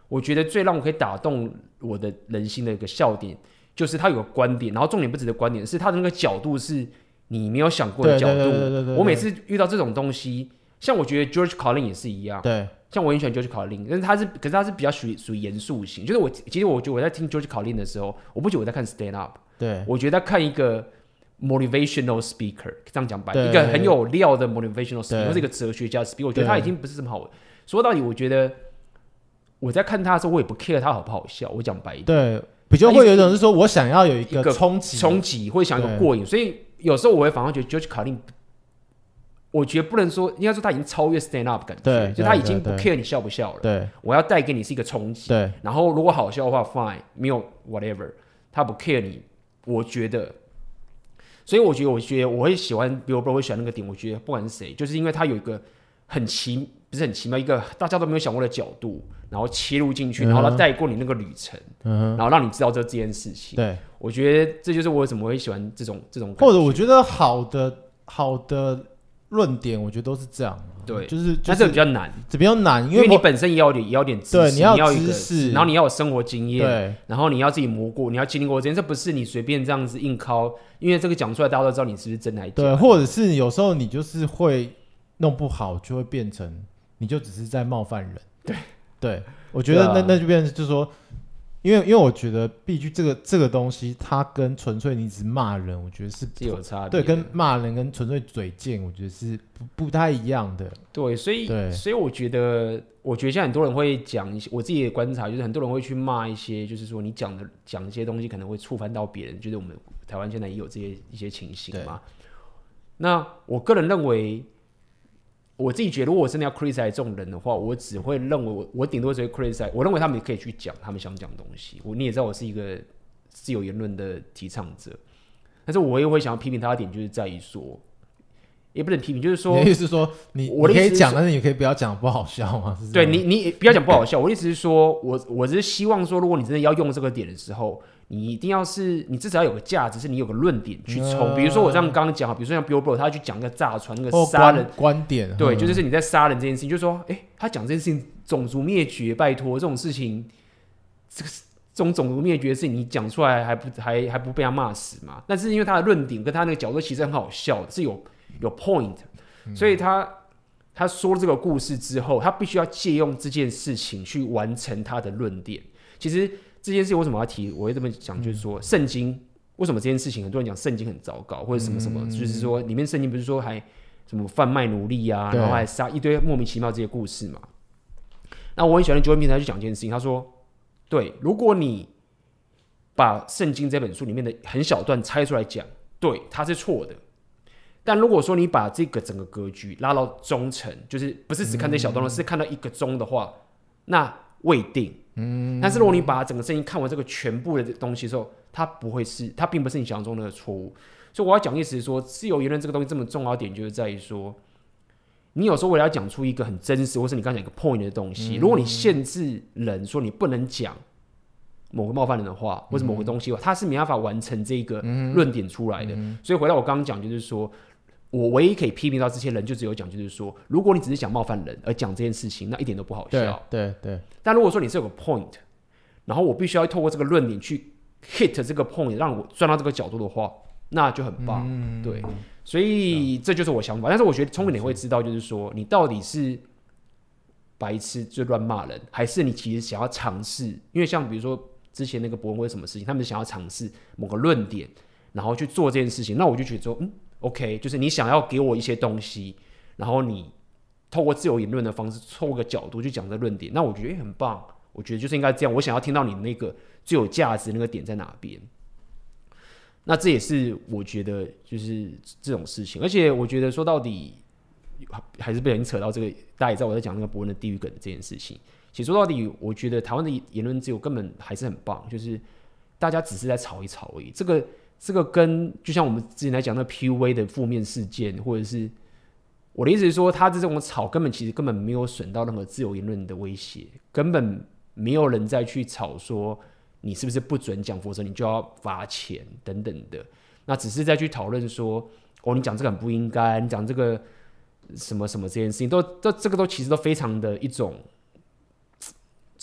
我觉得最让我可以打动我的人心的一个笑点，就是他有个观点，然后重点不止的观点，是他的那个角度是你没有想过的角度。我每次遇到这种东西。像我觉得 George Carlin 也是一样，对，像我很喜欢 George Carlin，但是他是，可是他是比较属于属于严肃型。就是我其实我觉得我在听 George Carlin 的时候，我不觉得我在看 stand up，对，我觉得在看一个 motivational speaker，这样讲白，一个很有料的 motivational speaker，或是一个哲学家 speaker。我觉得他已经不是什么好。说到底，我觉得我在看他的时候，我也不 care 他好不好笑。我讲白一点，对，比较会有一种是说，我想要有一个冲击，冲击，会想要有过瘾。所以有时候我会反而觉得 George Carlin。我觉得不能说，应该说他已经超越 stand up 感觉，就他已经不 care 你笑不笑了。对，我要带给你是一个冲击。对，然后如果好笑的话，fine，没有 whatever，他不 care 你。我觉得，所以我觉得，我觉得我会喜欢 Billboard 会喜欢那个点。我觉得不管是谁，就是因为他有一个很奇，不是很奇妙，一个大家都没有想过的角度，然后切入进去，然后他带过你那个旅程，嗯、然后让你知道这这件事情。对，我觉得这就是我为什么会喜欢这种这种。或者我觉得好的好的论点，我觉得都是这样。对，就是，但是比较难，这比较难，因为你本身也要点，也要点知识，对，你要知识，然后你要有生活经验，对，然后你要自己磨过，你要经历过这些，这不是你随便这样子硬敲，因为这个讲出来，大家都知道你是不是真的。对，或者是有时候你就是会弄不好，就会变成你就只是在冒犯人。对，对，我觉得那那就变成就是说。因为，因为我觉得必须这个这个东西，它跟纯粹你只骂人，我觉得是有差别。对，跟骂人跟纯粹嘴贱，我觉得是不不太一样的。对，所以，对所以我觉得，我觉得现在很多人会讲一些，我自己的观察就是，很多人会去骂一些，就是说你讲的讲一些东西可能会触犯到别人，就是我们台湾现在也有这些一些情形嘛。那我个人认为。我自己觉得，如果我真的要 criticize 这种人的话，我只会认为我我顶多只会 criticize。我认为他们也可以去讲他们想讲的东西。我你也知道，我是一个自由言论的提倡者，但是我也会想要批评他的点，就是在于说，也不能批评，就是说，你的意思是说，你我可以讲，但是你可以不要讲不好笑吗？对你，你不要讲不好笑。我的意思是说，我我只是希望说，如果你真的要用这个点的时候。你一定要是，你至少要有个价值，是你有个论点去冲。呃、比如说我这样刚刚讲，比如说像 Billboard 他去讲个炸船那个杀人观，观点，对，就是你在杀人这件事情，就是说，哎、欸，他讲这件事情种族灭绝，拜托这种事情，这个这种种族灭绝的事情，你讲出来还不还还不被他骂死嘛？但是因为他的论点跟他那个角度其实很好笑，是有有 point，所以他他说了这个故事之后，他必须要借用这件事情去完成他的论点。其实。这件事情为什么要提？我会这么讲，就是说，圣经为什么这件事情很多人讲圣经很糟糕，或者什么什么，就是说里面圣经不是说还什么贩卖奴隶啊，然后还杀一堆莫名其妙这些故事嘛？那我很喜欢 Joel 平台去讲这件事情，他说，对，如果你把圣经这本书里面的很小段拆出来讲，对，它是错的。但如果说你把这个整个格局拉到中层，就是不是只看这小段，是看到一个钟的话，那未定。嗯，但是如果你把整个圣经看完这个全部的东西的时候，它不会是，它并不是你想象中的错误。所以我要讲意思是说，自由言论这个东西这么重要点，就是在于说，你有时候为了要讲出一个很真实，或是你刚才讲一个 point 的东西，如果你限制人说你不能讲某个冒犯人的话，或是某个东西的话，他是没办法完成这个论点出来的。所以回到我刚刚讲，就是说。我唯一可以批评到这些人，就只有讲，就是说，如果你只是想冒犯人而讲这件事情，那一点都不好笑。对对。对，但如果说你是有个 point，然后我必须要透过这个论点去 hit 这个 point，让我转到这个角度的话，那就很棒。嗯、对，所以这就是我想法。但是我觉得聪明点会知道，就是说，你到底是白痴就乱骂人，还是你其实想要尝试？因为像比如说之前那个博文会什么事情，他们想要尝试某个论点，然后去做这件事情，那我就觉得说，嗯。OK，就是你想要给我一些东西，然后你透过自由言论的方式，透过个角度去讲这论点，那我觉得、也、很棒。我觉得就是应该这样。我想要听到你那个最有价值的那个点在哪边。那这也是我觉得就是这种事情。而且我觉得说到底，还是不小心扯到这个。大家也知道我在讲那个博文的地狱梗这件事情。其实说到底，我觉得台湾的言论自由根本还是很棒，就是大家只是在吵一吵而已。这个。这个跟就像我们之前来讲那 PUA 的负面事件，或者是我的意思是说，他这种吵根本其实根本没有损到任何自由言论的威胁，根本没有人再去吵说你是不是不准讲，否则你就要罚钱等等的。那只是再去讨论说，哦，你讲这个很不应该，你讲这个什么什么这件事情，都都这个都其实都非常的一种。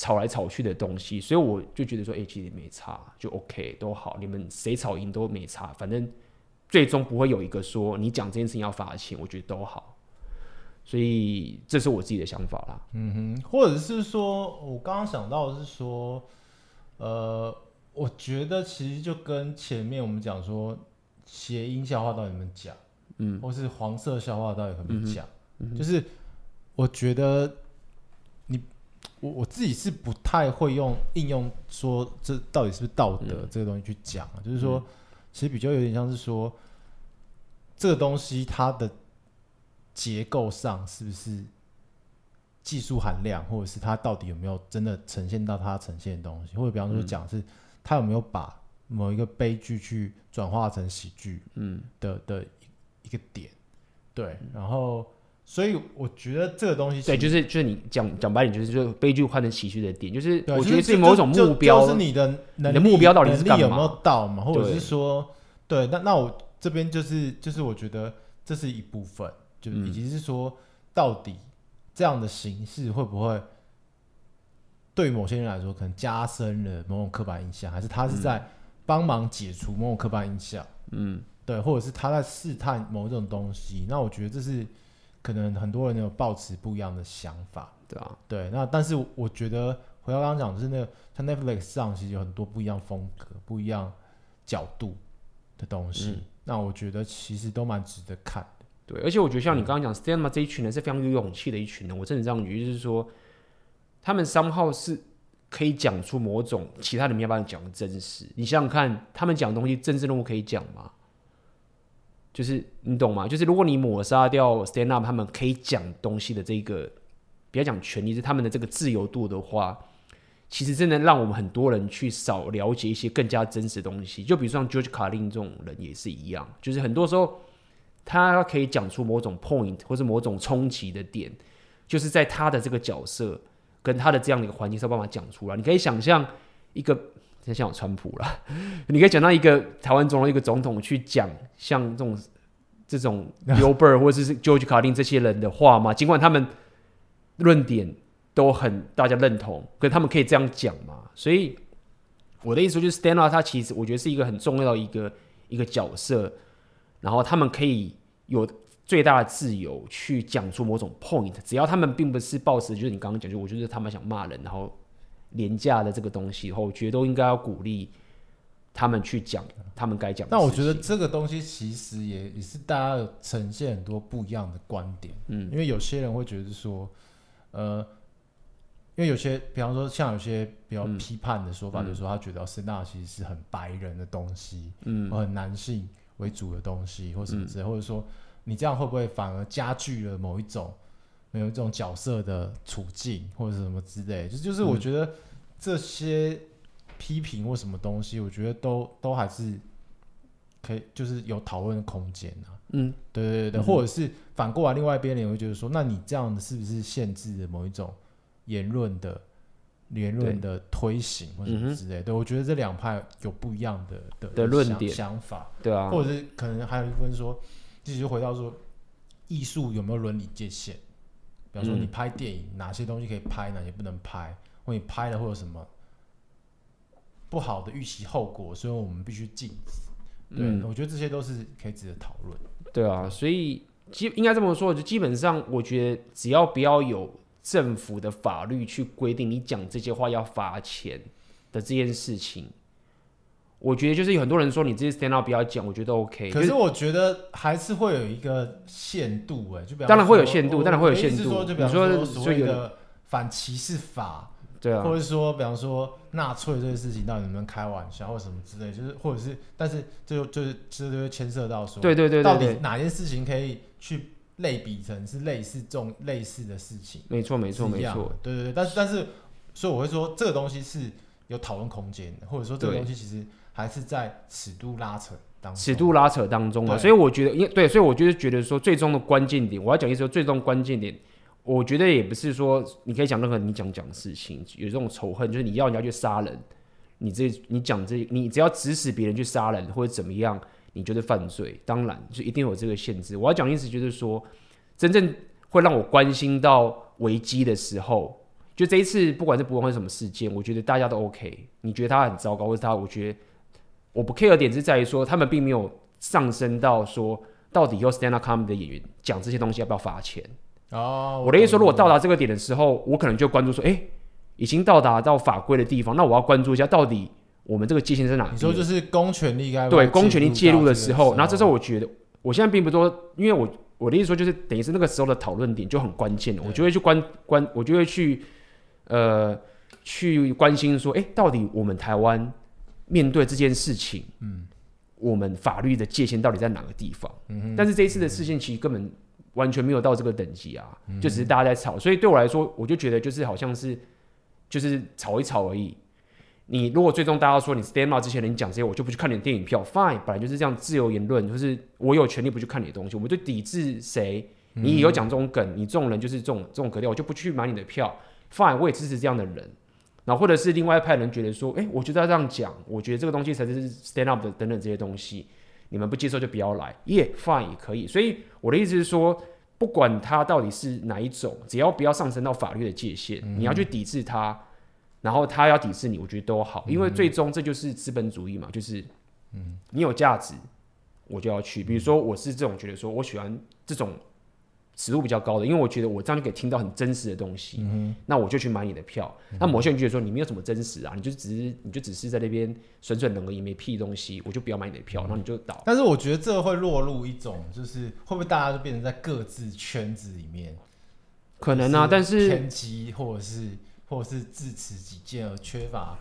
吵来吵去的东西，所以我就觉得说，哎、欸，其实没差，就 OK，都好，你们谁吵赢都没差，反正最终不会有一个说你讲这件事情要罚钱，我觉得都好，所以这是我自己的想法啦。嗯哼，或者是说我刚刚想到的是说，呃，我觉得其实就跟前面我们讲说谐音笑话到底怎么讲，嗯，或是黄色笑话到底怎么讲，就是我觉得。我我自己是不太会用应用说这到底是不是道德这个东西去讲啊，嗯、就是说，其实比较有点像是说，这个东西它的结构上是不是技术含量，或者是它到底有没有真的呈现到它呈现的东西，或者比方说讲是它有没有把某一个悲剧去转化成喜剧，嗯。的的一个点，对，然后所以我觉得这个东西，对，就是就是你讲讲白点，就是就悲剧换成喜剧的点，就是我觉得是某种目标，就是你的你的目标到底是？有没有到嘛？或者是说，对，那那我这边就是就是我觉得这是一部分，就以及是说到底这样的形式会不会？对某些人来说，可能加深了某种刻板印象，还是他是在帮忙解除某种刻板印象？嗯，对，或者是他在试探某种东西。那我觉得这是可能很多人有抱持不一样的想法，对啊，对。那但是我觉得回到刚刚讲，就是那个像 Netflix 上其实有很多不一样风格、不一样角度的东西。嗯、那我觉得其实都蛮值得看的。对，而且我觉得像你刚刚讲 Stand 这一群人是非常有勇气的一群人。我真的这样觉得，就是说。他们三号是可以讲出某种其他人没有办法讲的真实。你想想看，他们讲的东西，政治人物可以讲吗？就是你懂吗？就是如果你抹杀掉 stand up 他们可以讲东西的这个，不要讲权利，是他们的这个自由度的话，其实真的让我们很多人去少了解一些更加真实的东西。就比如说像 George Carlin 这种人也是一样，就是很多时候他可以讲出某种 point 或是某种冲击的点，就是在他的这个角色。跟他的这样的一个环境，上办法讲出来。你可以想象一个，像我川普了，<laughs> 你可以讲到一个台湾总统一个总统去讲像这种这种 Bill Burr 或者是 George Carlin 这些人的话吗？尽管他们论点都很大家认同，可是他们可以这样讲吗？所以我的意思就是 Stand Up 他其实我觉得是一个很重要的一个一个角色，然后他们可以有。最大的自由去讲出某种 point，只要他们并不是抱持，就是你刚刚讲，就我觉得他们想骂人，然后廉价的这个东西，然后我觉得都应该要鼓励他们去讲他们该讲的。那我觉得这个东西其实也也是大家呈现很多不一样的观点，嗯，因为有些人会觉得说，呃，因为有些，比方说像有些比较批判的说法，就是说他觉得 stand-up 其实是很白人的东西，嗯，很男性为主的东西，或什么之类，或者说。你这样会不会反而加剧了某一种、某一种角色的处境，或者是什么之类？就就是我觉得这些批评或什么东西，我觉得都都还是可以，就是有讨论的空间啊。嗯，对对对，嗯、或者是反过来，另外一边你会觉得说，那你这样子是不是限制了某一种言论的言论的推行或者什么之类的？对，对，我觉得这两派有不一样的的的论点想法，对啊，或者是可能还有一部分说。继续回到说，艺术有没有伦理界限？比方说，你拍电影，哪些东西可以拍，哪些不能拍？或你拍了会有什么不好的预期后果？所以我们必须禁止。对，嗯、我觉得这些都是可以值得讨论。对啊，所以基应该这么说，就基本上，我觉得只要不要有政府的法律去规定你讲这些话要罚钱的这件事情。我觉得就是有很多人说你这些 stand up 不要讲，我觉得 OK。可是我觉得还是会有一个限度哎，就比方当然会有限度，当然会有限度。说就比方说所谓的反歧视法，对啊，或者说比方说纳粹这个事情到底能不能开玩笑或什么之类，就是或者是，但是就就是这就会牵涉到说，对对对，到底哪件事情可以去类比成是类似这种类似的事情？没错没错没错，对对对，但是但是所以我会说这个东西是有讨论空间的，或者说这个东西其实。还是在尺度拉扯当中，尺度拉扯当中啊，所以我觉得，因对，所以我就是觉得说，最终的关键点，我要讲一说，最终关键点，我觉得也不是说你可以讲任何你讲讲的事情，有这种仇恨，就是你要人家去杀人，你这你讲这，你只要指使别人去杀人或者怎么样，你觉得犯罪，当然就一定有这个限制。我要讲的意思就是说，真正会让我关心到危机的时候，就这一次，不管是不管是什么事件，我觉得大家都 OK。你觉得他很糟糕，或者他，我觉得。我不 care 的点是在于说，他们并没有上升到说，到底有 stand up comedy 的演员讲这些东西要不要罚钱？哦，我的意思说，如果到达这个点的时候，我可能就关注说，哎、欸，已经到达到法规的地方，那我要关注一下，到底我们这个界限在哪里？你说就是公权力该对公权力介入的时候，然后这时候我觉得，我现在并不多，因为我我的意思说，就是等于是那个时候的讨论点就很关键了，我就会去关关，我就会去呃去关心说，哎、欸，到底我们台湾。面对这件事情，嗯，我们法律的界限到底在哪个地方？嗯，但是这一次的事情其实根本完全没有到这个等级啊，嗯、就只是大家在吵，所以对我来说，我就觉得就是好像是就是吵一吵而已。你如果最终大家说你 stand out 之前，你讲这些，我就不去看你的电影票，fine，本来就是这样，自由言论，就是我有权利不去看你的东西，我们就抵制谁，你有讲这种梗，你这种人就是这种这种格调，我就不去买你的票，fine，我也支持这样的人。然后或者是另外一派人觉得说，哎，我觉得要这样讲，我觉得这个东西才是 stand up 的等等这些东西，你们不接受就不要来，耶，fine 也可以。所以我的意思是说，不管它到底是哪一种，只要不要上升到法律的界限，你要去抵制它，然后他要抵制你，我觉得都好，因为最终这就是资本主义嘛，就是嗯，你有价值，我就要去。比如说我是这种觉得说我喜欢这种。尺度比较高的，因为我觉得我这样就可以听到很真实的东西，嗯、那我就去买你的票。嗯、那某些人觉得说你没有什么真实啊，你就只是你就只是在那边损损冷而已，没屁东西，我就不要买你的票，嗯、然后你就倒。但是我觉得这会落入一种，就是会不会大家就变成在各自圈子里面，可能啊，但是偏激或者是或者是自持己见而缺乏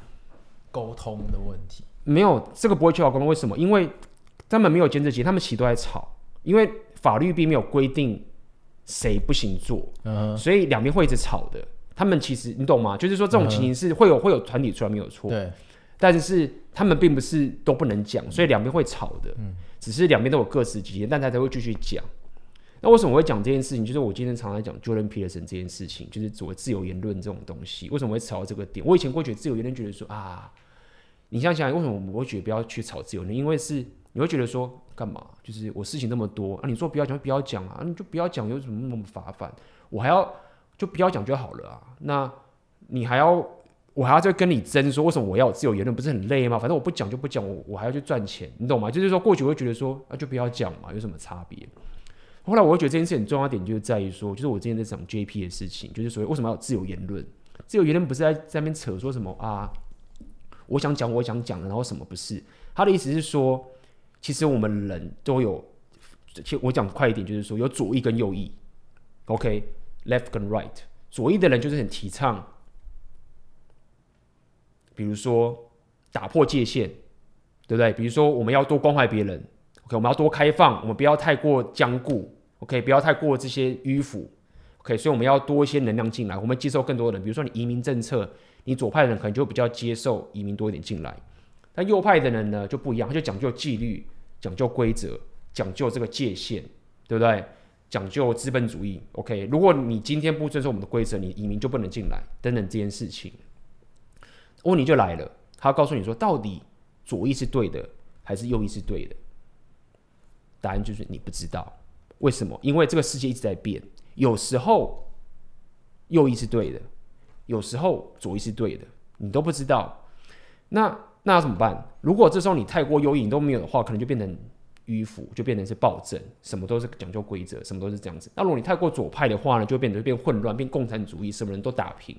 沟通的问题。没有这个不会缺乏沟通，为什么？因为他们没有监视器，他们其实都在吵，因为法律并没有规定。谁不行做，uh huh. 所以两边会一直吵的。他们其实你懂吗？就是说这种情形是会有、uh. 会有团体出来没有错，对。但是他们并不是都不能讲，所以两边会吵的。嗯，只是两边都有各司其职，但他才会继续讲。那为什么我会讲这件事情？就是我今天常常讲 Jordan Peterson 这件事情，就是所谓自由言论这种东西。为什么会吵到这个点？我以前会觉得自由言论，觉得说啊，你想想，为什么我们会觉得不要去吵自由呢？因为是你会觉得说。干嘛？就是我事情那么多啊！你说不要讲不要讲啊！你就不要讲，有什么那么麻烦？我还要就不要讲就好了啊！那你还要我还要再跟你争说为什么我要自由言论？不是很累吗？反正我不讲就不讲，我我还要去赚钱，你懂吗？就是说过去我会觉得说啊，就不要讲嘛，有什么差别？后来我会觉得这件事很重要点就是在于说，就是我之前在讲 JP 的事情，就是所谓为什么要有自由言论？自由言论不是在在那边扯说什么啊？我想讲我想讲的，然后什么不是？他的意思是说。其实我们人都有，其实我讲快一点，就是说有左翼跟右翼，OK，left、跟 right。左翼的人就是很提倡，比如说打破界限，对不对？比如说我们要多关怀别人，OK，我们要多开放，我们不要太过僵固，OK，不要太过这些迂腐，OK，所以我们要多一些能量进来，我们接受更多的人。比如说你移民政策，你左派的人可能就比较接受移民多一点进来。但右派的人呢就不一样，他就讲究纪律，讲究规则，讲究这个界限，对不对？讲究资本主义。OK，如果你今天不遵守我们的规则，你移民就不能进来，等等这件事情，问题就来了。他告诉你说，到底左翼是对的还是右翼是对的？答案就是你不知道。为什么？因为这个世界一直在变，有时候右翼是对的，有时候左翼是对的，你都不知道。那那要怎么办？如果这时候你太过优异，你都没有的话，可能就变成迂腐，就变成是暴政，什么都是讲究规则，什么都是这样子。那如果你太过左派的话呢，就变得变混乱，变共产主义，什么人都打平。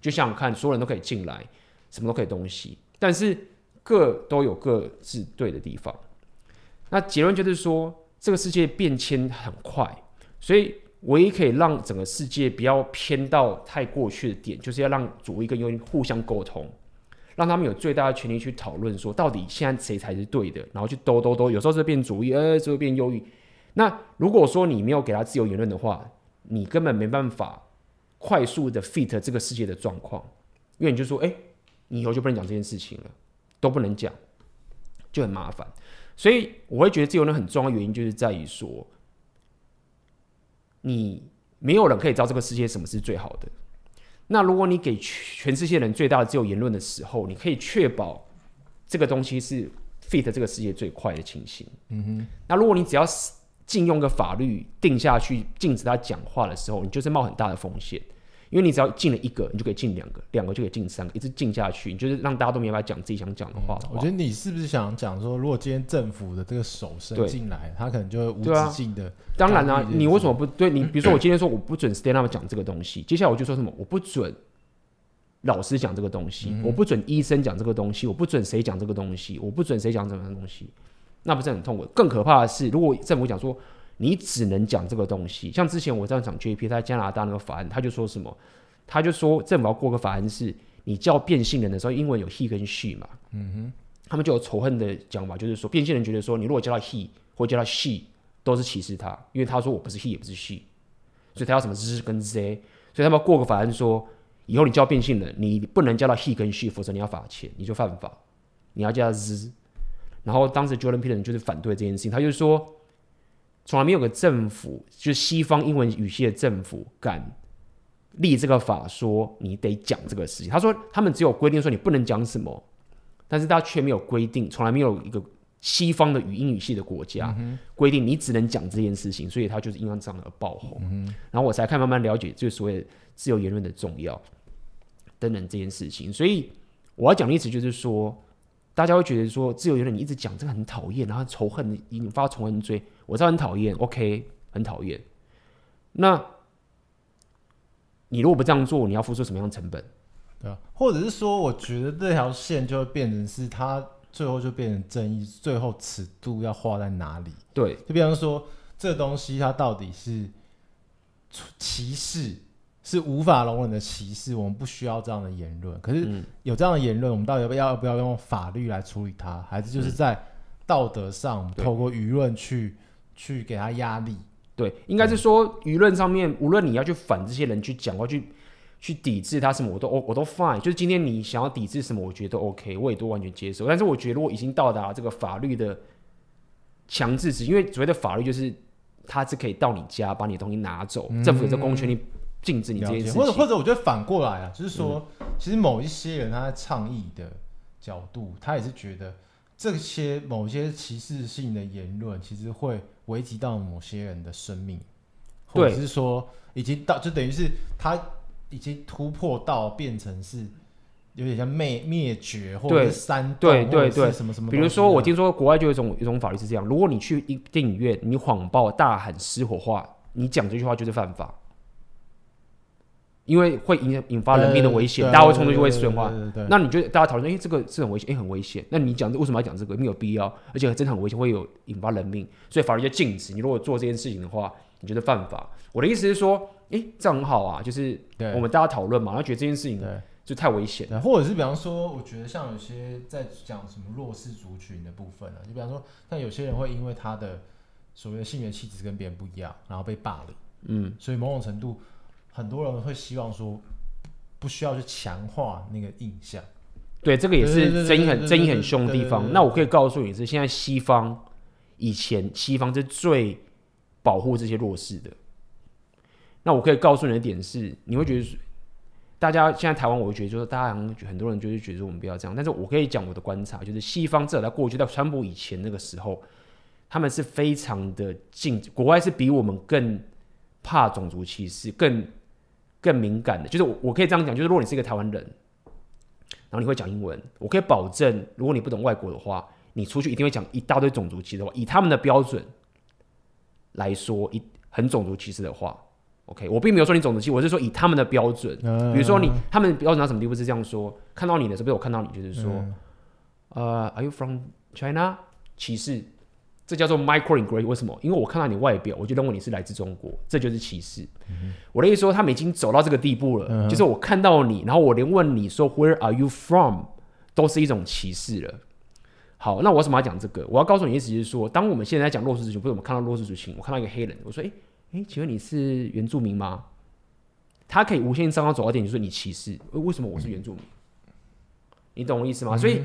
就想想看，所有人都可以进来，什么都可以东西，但是各都有各自对的地方。那结论就是说，这个世界变迁很快，所以唯一可以让整个世界不要偏到太过去的点，就是要让左翼跟右翼互相沟通。让他们有最大的权利去讨论，说到底现在谁才是对的，然后去兜兜兜，有时候是变左翼，呃，就会变忧郁。那如果说你没有给他自由言论的话，你根本没办法快速的 fit 这个世界的状况，因为你就说，哎，你以后就不能讲这件事情了，都不能讲，就很麻烦。所以我会觉得自由论很重要原因，就是在于说，你没有人可以知道这个世界什么是最好的。那如果你给全世界人最大的自由言论的时候，你可以确保这个东西是 fit 这个世界最快的情形。嗯哼。那如果你只要禁用个法律定下去禁止他讲话的时候，你就是冒很大的风险。因为你只要进了一个，你就可以进两个，两个就可以进三个，一直进下去，你就是让大家都没办法讲自己想讲的话。我觉得你是不是想讲说，如果今天政府的这个手伸进来，他可能就会无止境的。当然啦、啊，你为什么不对？你 <clears throat> 比如说，我今天说我不准 stand up 讲这个东西，接下来我就说什么？我不准老师讲这个东西，嗯、我不准医生讲这个东西，我不准谁讲这个东西，我不准谁讲什么东西，那不是很痛苦？更可怕的是，如果政府讲说。你只能讲这个东西，像之前我这样讲 JP，他在加拿大那个法案，他就说什么？他就说政府要过个法案，是你叫变性人的时候，英文有 he 跟 she 嘛，嗯哼，他们就有仇恨的讲法，就是说变性人觉得说，你如果叫他 he 或叫他 she，都是歧视他，因为他说我不是 he 也不是 she，所以他要什么 z 跟 z，所以他们要过个法案说，以后你叫变性人，你不能叫他 he 跟 she，否则你要罚钱，你就犯法。你要叫他 z。然后当时 jordan Peter 就是反对这件事情，他就说，从来没有个政府，就是西方英文语系的政府敢立这个法，说你得讲这个事情。他说他们只有规定说你不能讲什么，但是他却没有规定，从来没有一个西方的语音语系的国家规定你只能讲这件事情，所以他就是因为这样而爆红。然后我才看慢慢了解，就是所谓自由言论的重要。等等这件事情，所以我要讲的意思就是说，大家会觉得说自由言论你一直讲这个很讨厌，然后仇恨引发仇恨追，我知道很讨厌，OK，很讨厌。那你如果不这样做，你要付出什么样的成本？对啊，或者是说，我觉得这条线就会变成是它最后就变成正义，最后尺度要画在哪里？对，就比方说这个东西它到底是歧视。是无法容忍的歧视，我们不需要这样的言论。可是有这样的言论，我们到底要不要要不要用法律来处理它？还是就是在道德上，透过舆论去去给他压力？对，应该是说舆论上面，无论你要去反这些人去讲，或去去抵制他什么，我都我都 fine。就是今天你想要抵制什么，我觉得都 OK，我也都完全接受。但是我觉得，如果已经到达这个法律的强制值，因为所谓的法律就是他是可以到你家把你的东西拿走，嗯、政府有这公权力。禁止你这件事情，或者或者，我觉得反过来啊，就是说，嗯、其实某一些人他在倡议的角度，他也是觉得这些某些歧视性的言论，其实会危及到某些人的生命，或者是说，已经到就等于是他已经突破到变成是有点像灭灭绝或者是煽动，对对对，什么什么。比如说，我听说国外就有一种一种法律是这样：如果你去一电影院，你谎报大喊失火话，你讲这句话就是犯法。因为会引引发人命的危险，大家会冲出去会损坏。那你觉得大家讨论，哎、欸，这个是很危险，哎、欸，很危险。那你讲为什么要讲这个？没有必要，而且真的很危险，会有引发人命，所以法律就禁止你。如果做这件事情的话，你觉得犯法？我的意思是说，哎、欸，这样很好啊，就是我们大家讨论嘛，然后觉得这件事情就太危险。或者是比方说，我觉得像有些在讲什么弱势族群的部分啊，就比方说，像有些人会因为他的所谓的性别气质跟别人不一样，然后被霸凌，嗯，所以某种程度。很多人会希望说，不需要去强化那个印象。对，这个也是争议很争议很凶的地方。那我可以告诉你是，现在西方以前西方是最保护这些弱势的。那我可以告诉你的点是，你会觉得大家现在台湾，我会觉得就是大家很多人就是觉得我们不要这样。但是我可以讲我的观察，就是西方至少在过去在川普以前那个时候，他们是非常的禁，国外是比我们更怕种族歧视，更。更敏感的，就是我，我可以这样讲，就是如果你是一个台湾人，然后你会讲英文，我可以保证，如果你不懂外国的话，你出去一定会讲一大堆种族歧视的话，以他们的标准来说，一很种族歧视的话，OK，我并没有说你种族歧视，我是说以他们的标准，比如说你他们标准到什么地步是这样说，看到你的时候，比如我看到你就是说，呃，Are you from China？歧视。这叫做 microaggression，为什么？因为我看到你外表，我就认为你是来自中国，这就是歧视。嗯、我的意思说，他们已经走到这个地步了，嗯、就是我看到你，然后我连问你说 Where are you from，都是一种歧视了。好，那我为什么要讲这个？我要告诉你的意思就是说，当我们现在在讲弱势族群，不是我们看到弱势族群，我看到一个黑人，我说，哎哎，请问你是原住民吗？他可以无限上纲走到点，就说你歧视，为什么我是原住民？嗯、你懂我意思吗？嗯、所以。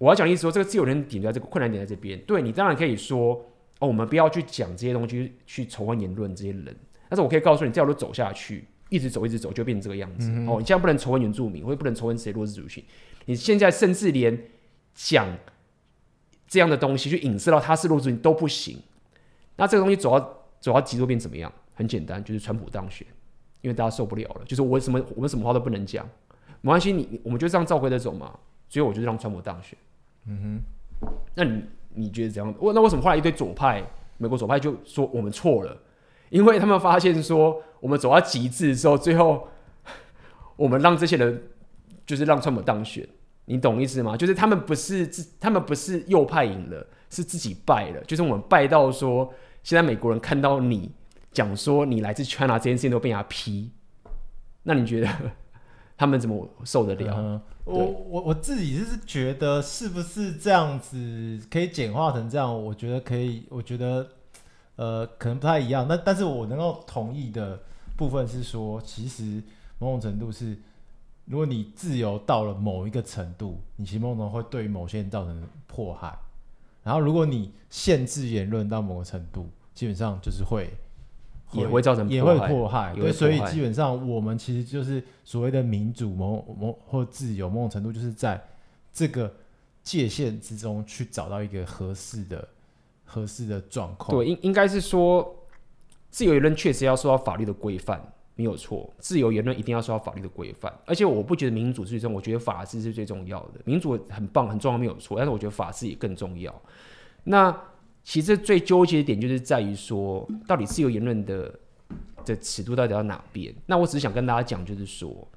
我要讲的意思说，这个自由人点在这个困难点在这边。对，你当然可以说，哦，我们不要去讲这些东西，去仇恨言论这些人。但是我可以告诉你，这条路走下去，一直走，一直走，就变成这个样子。嗯、哦，你现在不能仇恨原住民，或者不能仇恨谁弱势族群。你现在甚至连讲这样的东西，去影射到他是弱势族群都不行。那这个东西走到走到极端变怎么样？很简单，就是川普当选，因为大家受不了了。就是我什么我们什么话都不能讲，没关系，你我们就这样照规则走嘛。所以我就让川普当选。嗯哼，那你你觉得怎样？我那为什么后来一堆左派，美国左派就说我们错了？因为他们发现说我们走到极致之后，最后我们让这些人就是让川普当选，你懂意思吗？就是他们不是自，他们不是右派赢了，是自己败了。就是我们败到说，现在美国人看到你讲说你来自 China 这件事情都被人家批，那你觉得他们怎么受得了？嗯我我我自己就是觉得是不是这样子可以简化成这样？我觉得可以，我觉得呃可能不太一样。那但是我能够同意的部分是说，其实某种程度是如果你自由到了某一个程度，你其实某种会对于某些人造成迫害。然后如果你限制言论到某个程度，基本上就是会。也会造成也会迫害，对，所以基本上我们其实就是所谓的民主某某或自由，某种程度就是在这个界限之中去找到一个合适的、合适的状况。对，应应该是说，自由言论确实要受到法律的规范，没有错。自由言论一定要受到法律的规范，而且我不觉得民主最重要，我觉得法治是最重要的。民主很棒、很重要，没有错，但是我觉得法治也更重要。那。其实最纠结的点就是在于说，到底自由言论的的尺度到底到哪边？那我只是想跟大家讲，就是说，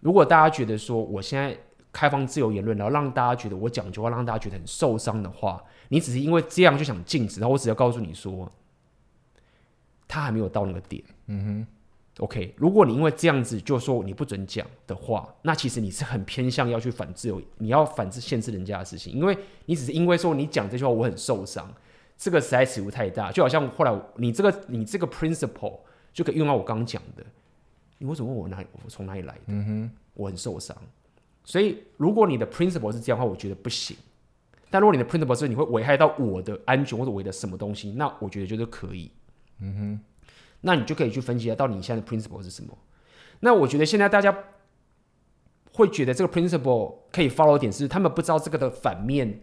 如果大家觉得说我现在开放自由言论，然后让大家觉得我讲句话让大家觉得很受伤的话，你只是因为这样就想禁止，然后我只要告诉你说，他还没有到那个点。嗯哼。OK，如果你因为这样子就说你不准讲的话，那其实你是很偏向要去反自由，你要反制限制人家的事情，因为你只是因为说你讲这句话我很受伤，这个实在尺度太大，就好像后来你这个你这个 principle 就可以用到我刚刚讲的，你为什么问我哪里我从哪里来的？嗯哼，我很受伤，所以如果你的 principle 是这样的话，我觉得不行。但如果你的 principle 是你会危害到我的安全或者我的什么东西，那我觉得就是可以。嗯哼。那你就可以去分析一下，到底你现在的 principle 是什么？那我觉得现在大家会觉得这个 principle 可以 follow 点是，他们不知道这个的反面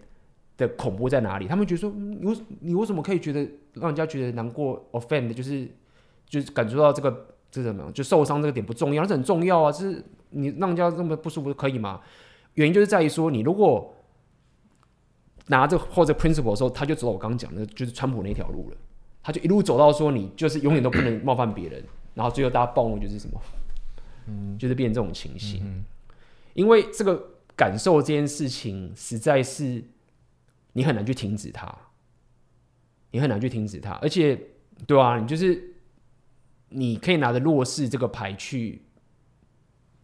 的恐怖在哪里。他们觉得说，你为你为什么可以觉得让人家觉得难过 offend，就是就是感受到这个这什么，就受伤这个点不重要，那是很重要啊！就是你让人家这么不舒服可以吗？原因就是在于说，你如果拿着或者 principle 的时候，他就走我刚刚讲的，就是川普那条路了。他就一路走到说，你就是永远都不能冒犯别人，然后最后大家暴怒就是什么，嗯，就是变成这种情形。嗯、因为这个感受这件事情实在是你很难去停止它，你很难去停止它，而且对啊，你就是你可以拿着弱势这个牌去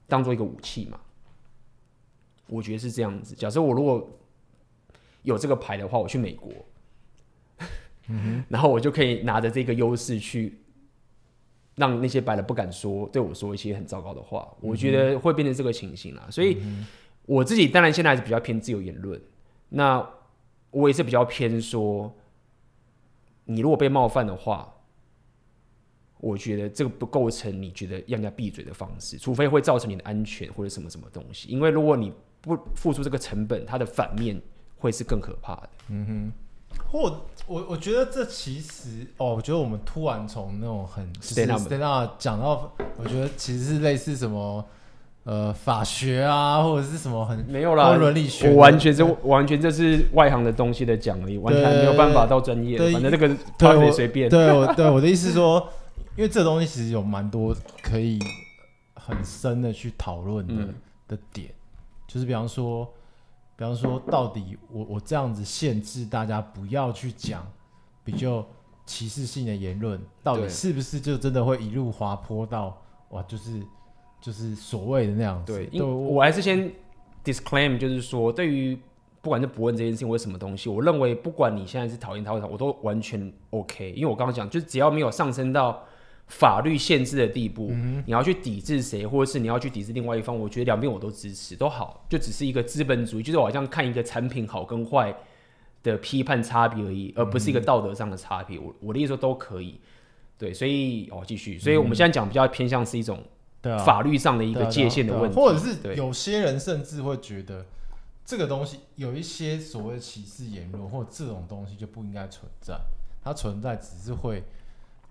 当做一个武器嘛？我觉得是这样子。假设我如果有这个牌的话，我去美国。嗯、然后我就可以拿着这个优势去让那些白人不敢说对我说一些很糟糕的话，嗯、我觉得会变成这个情形啦。所以我自己当然现在还是比较偏自由言论，那我也是比较偏说，你如果被冒犯的话，我觉得这个不构成你觉得让人家闭嘴的方式，除非会造成你的安全或者什么什么东西。因为如果你不付出这个成本，它的反面会是更可怕的。嗯哼。或我我觉得这其实哦，我觉得我们突然从那种很 stand up 讲到，我觉得其实是类似什么呃法学啊，或者是什么很没有啦伦理学，我完全是完全这是外行的东西的讲而已，完全没有办法到专业。反正这个他可以随便。对，我对我的意思是说，因为这东西其实有蛮多可以很深的去讨论的、嗯、的点，就是比方说。比方说，到底我我这样子限制大家不要去讲比较歧视性的言论，到底是不是就真的会一路滑坡到哇，就是就是所谓的那样子？对，因为我还是先 disclaim，就是说，对于不管是博恩这件事情或什么东西，我认为不管你现在是讨厌他或者我都完全 OK，因为我刚刚讲，就是只要没有上升到。法律限制的地步，嗯、你要去抵制谁，或者是你要去抵制另外一方，我觉得两边我都支持，都好，就只是一个资本主义，就是我好像看一个产品好跟坏的批判差别而已，而不是一个道德上的差别。我、嗯、我的意思说都可以，对，所以哦继续，所以我们现在讲比较偏向是一种法律上的一个界限的问题，或者是有些人甚至会觉得这个东西有一些所谓歧视言论，或者这种东西就不应该存在，它存在只是会。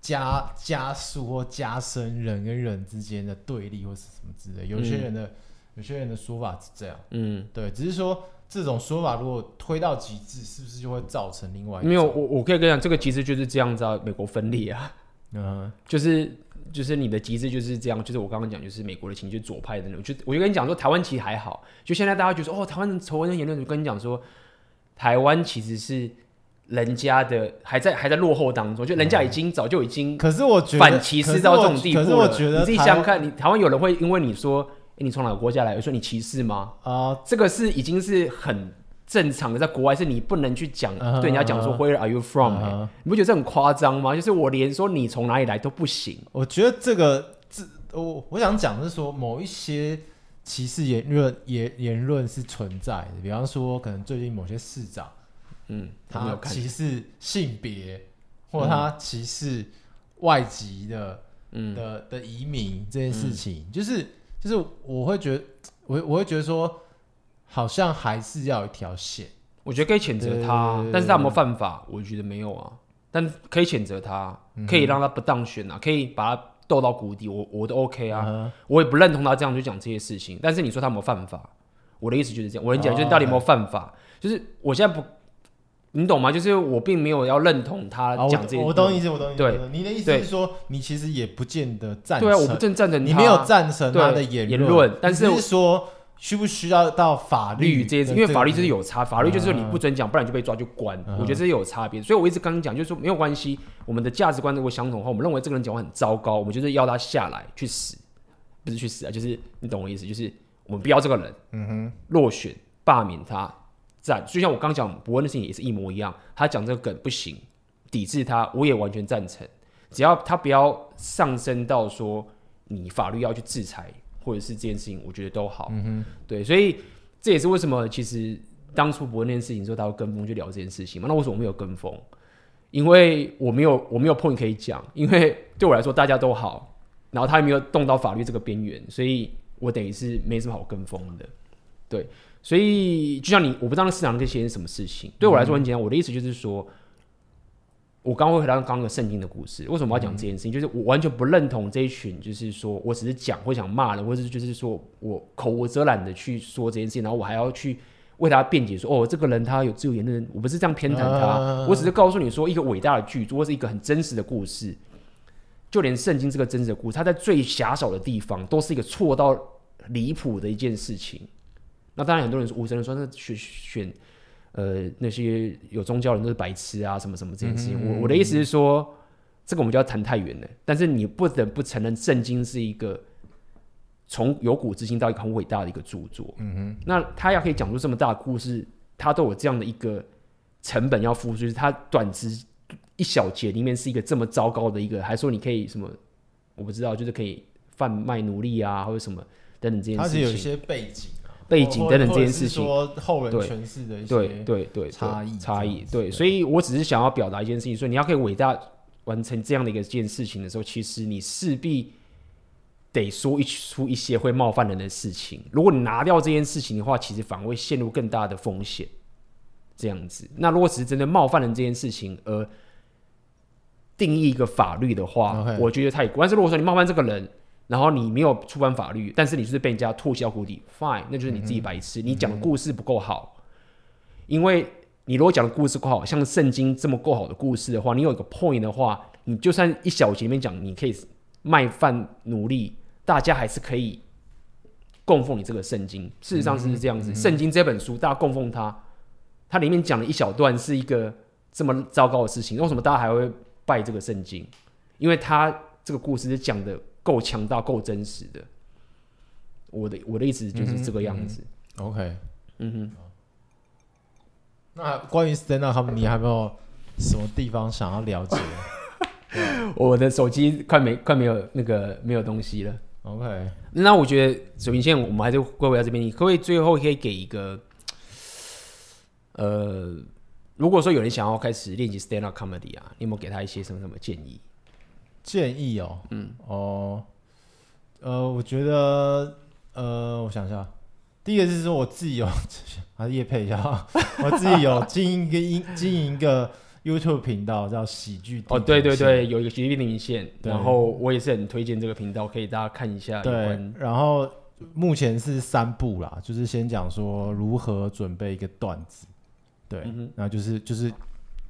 加加速或加深人跟人之间的对立，或是什么之类。有些人的、嗯、有些人的说法是这样，嗯，对，只是说这种说法如果推到极致，是不是就会造成另外一？没有，我我可以跟你讲，这个极致就是这样子啊，美国分裂啊，嗯，就是就是你的极致就是这样，就是我刚刚讲，就是美国的情绪左派的那种。就我就跟你讲说，台湾其实还好，就现在大家觉得哦，台湾的仇恨言论，我跟你讲说，台湾其实是。人家的还在还在落后当中，就人家已经早就已经，可是我觉得反歧视到这种地步了。可是我觉得你自己想想看，你台湾有人会因为你说，欸、你从哪个国家来，说你歧视吗？啊、呃，这个是已经是很正常的，在国外是你不能去讲、uh 对人家讲说 Where are you from？、Uh 你不觉得这很夸张吗？就是我连说你从哪里来都不行。我觉得这个这我我想讲的是说某一些歧视言论言言论是存在的，比方说可能最近某些市长，嗯，他歧视性别，或他歧视外籍的，嗯的的移民这件事情，嗯、就是就是我会觉得，我我会觉得说，好像还是要有一条线，我觉得可以谴责他，但是他有没有犯法？我觉得没有啊，但可以谴责他，可以让他不当选啊，可以把他。斗到谷底，我我都 OK 啊，uh. 我也不认同他这样去讲这些事情。但是你说他有没有犯法？我的意思就是这样。我跟你讲，就是到底有没有犯法？就是我现在不，你懂吗？就是我并没有要认同他讲这些。我懂意思，我懂意思。对，你的意思是说，你其实也不见得赞成。对啊，我不正赞成。你没有赞成他的言论，但是是说。需不需要到法律这件事？因为法律就是有差，法律就是说你不准讲，不然就被抓就关。我觉得这是有差别，所以我一直刚刚讲，就是说没有关系，我们的价值观如果相同的话，我们认为这个人讲话很糟糕，我们就是要他下来去死，不是去死啊，就是你懂我意思，就是我们不要这个人，嗯哼，落选罢免他，赞。就像我刚讲伯恩的事情也是一模一样，他讲这个梗不行，抵制他，我也完全赞成，只要他不要上升到说你法律要去制裁。或者是这件事情，我觉得都好。嗯哼，对，所以这也是为什么其实当初伯恩那件事情之后，他会跟风去聊这件事情嘛。那为什么我没有跟风？因为我没有我没有 point 可以讲，因为 <laughs> 对我来说大家都好，然后他也没有动到法律这个边缘，所以我等于是没什么好跟风的。对，所以就像你，我不知道那市场那些是什么事情，对我来说很简单。我的意思就是说。我刚会回到刚刚的圣经的故事，为什么要讲这件事情？嗯、就是我完全不认同这一群，就是说我只是讲或想骂人，或者就是说我口无遮拦的去说这件事情，然后我还要去为他辩解说，哦，这个人他有自由言论，我不是这样偏袒他，啊、我只是告诉你说一个伟大的剧作或是一个很真实的故事，就连圣经这个真实的故事，它在最狭小的地方都是一个错到离谱的一件事情。那当然，很多人说无神论说那选选。呃，那些有宗教人都是白痴啊，什么什么这件事情。我我的意思是说，这个我们就要谈太远了。但是你不得不承认，圣经是一个从有古至今到一个很伟大的一个著作。嗯哼，那他要可以讲出这么大的故事，他都有这样的一个成本要付出，就是他短时一小节里面是一个这么糟糕的一个，还说你可以什么？我不知道，就是可以贩卖奴隶啊，或者什么等等这件事情。他是有一些背景。背景等等这件事情，说后人诠释的一些对对对差异差异对，所以我只是想要表达一件事情，所以你要可以伟大完成这样的一个件事情的时候，其实你势必得说一出一些会冒犯人的事情。如果你拿掉这件事情的话，其实反而会陷入更大的风险。这样子，那如果只是针对冒犯人这件事情而定义一个法律的话我觉得太过。但是如果说你冒犯这个人，然后你没有触犯法律，但是你就是被人家唾弃谷底，fine，那就是你自己白痴。嗯、你讲的故事不够好，因为你如果讲的故事够好，像圣经这么够好的故事的话，你有一个 point 的话，你就算一小节里面讲，你可以卖饭奴隶，大家还是可以供奉你这个圣经。事实上是这样子，圣、经这本书大家供奉它，它里面讲了一小段是一个这么糟糕的事情，为什么大家还会拜这个圣经？因为它这个故事是讲的。够强大、够真实的，我的我的意思就是这个样子。嗯、OK，嗯哼。那关于 stand up，他们你还没有什么地方想要了解？<laughs> 我的手机快没快没有那个没有东西了。OK，那我觉得水平线我们还是归回到这边。你可不可以最后可以给一个，呃，如果说有人想要开始练习 stand up comedy 啊，你有没有给他一些什么什么建议？建议哦，嗯，哦，呃，我觉得，呃，我想一下，第一个是说我自己有，<laughs> 还是业配一下，<laughs> 我自己有经营一个经经营一个 YouTube 频道叫喜剧哦，对对对，有一个喜剧地平线，对然后我也是很推荐这个频道，可以大家看一下。对，然后目前是三部啦，就是先讲说如何准备一个段子，对，嗯、然后就是就是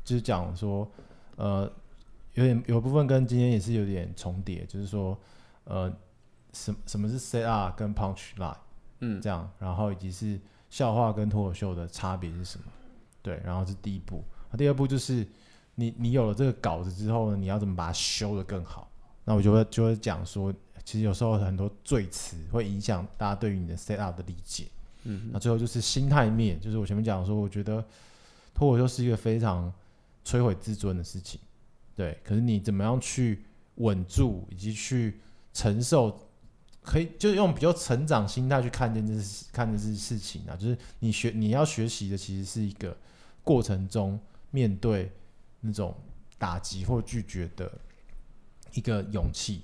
就是讲说，呃。有点有部分跟今天也是有点重叠，就是说，呃，什什么是 set up 跟 punch line，嗯，这样，然后以及是笑话跟脱口秀的差别是什么？对，然后是第一步，第二步就是你你有了这个稿子之后呢，你要怎么把它修的更好？那我就会就会讲说，其实有时候很多罪词会影响大家对于你的 set up 的理解，嗯，那最后就是心态面，就是我前面讲说，我觉得脱口秀是一个非常摧毁自尊的事情。对，可是你怎么样去稳住，以及去承受可以就是用比较成长心态去看见这事，看这件事情啊，就是你学你要学习的其实是一个过程中面对那种打击或拒绝的一个勇气，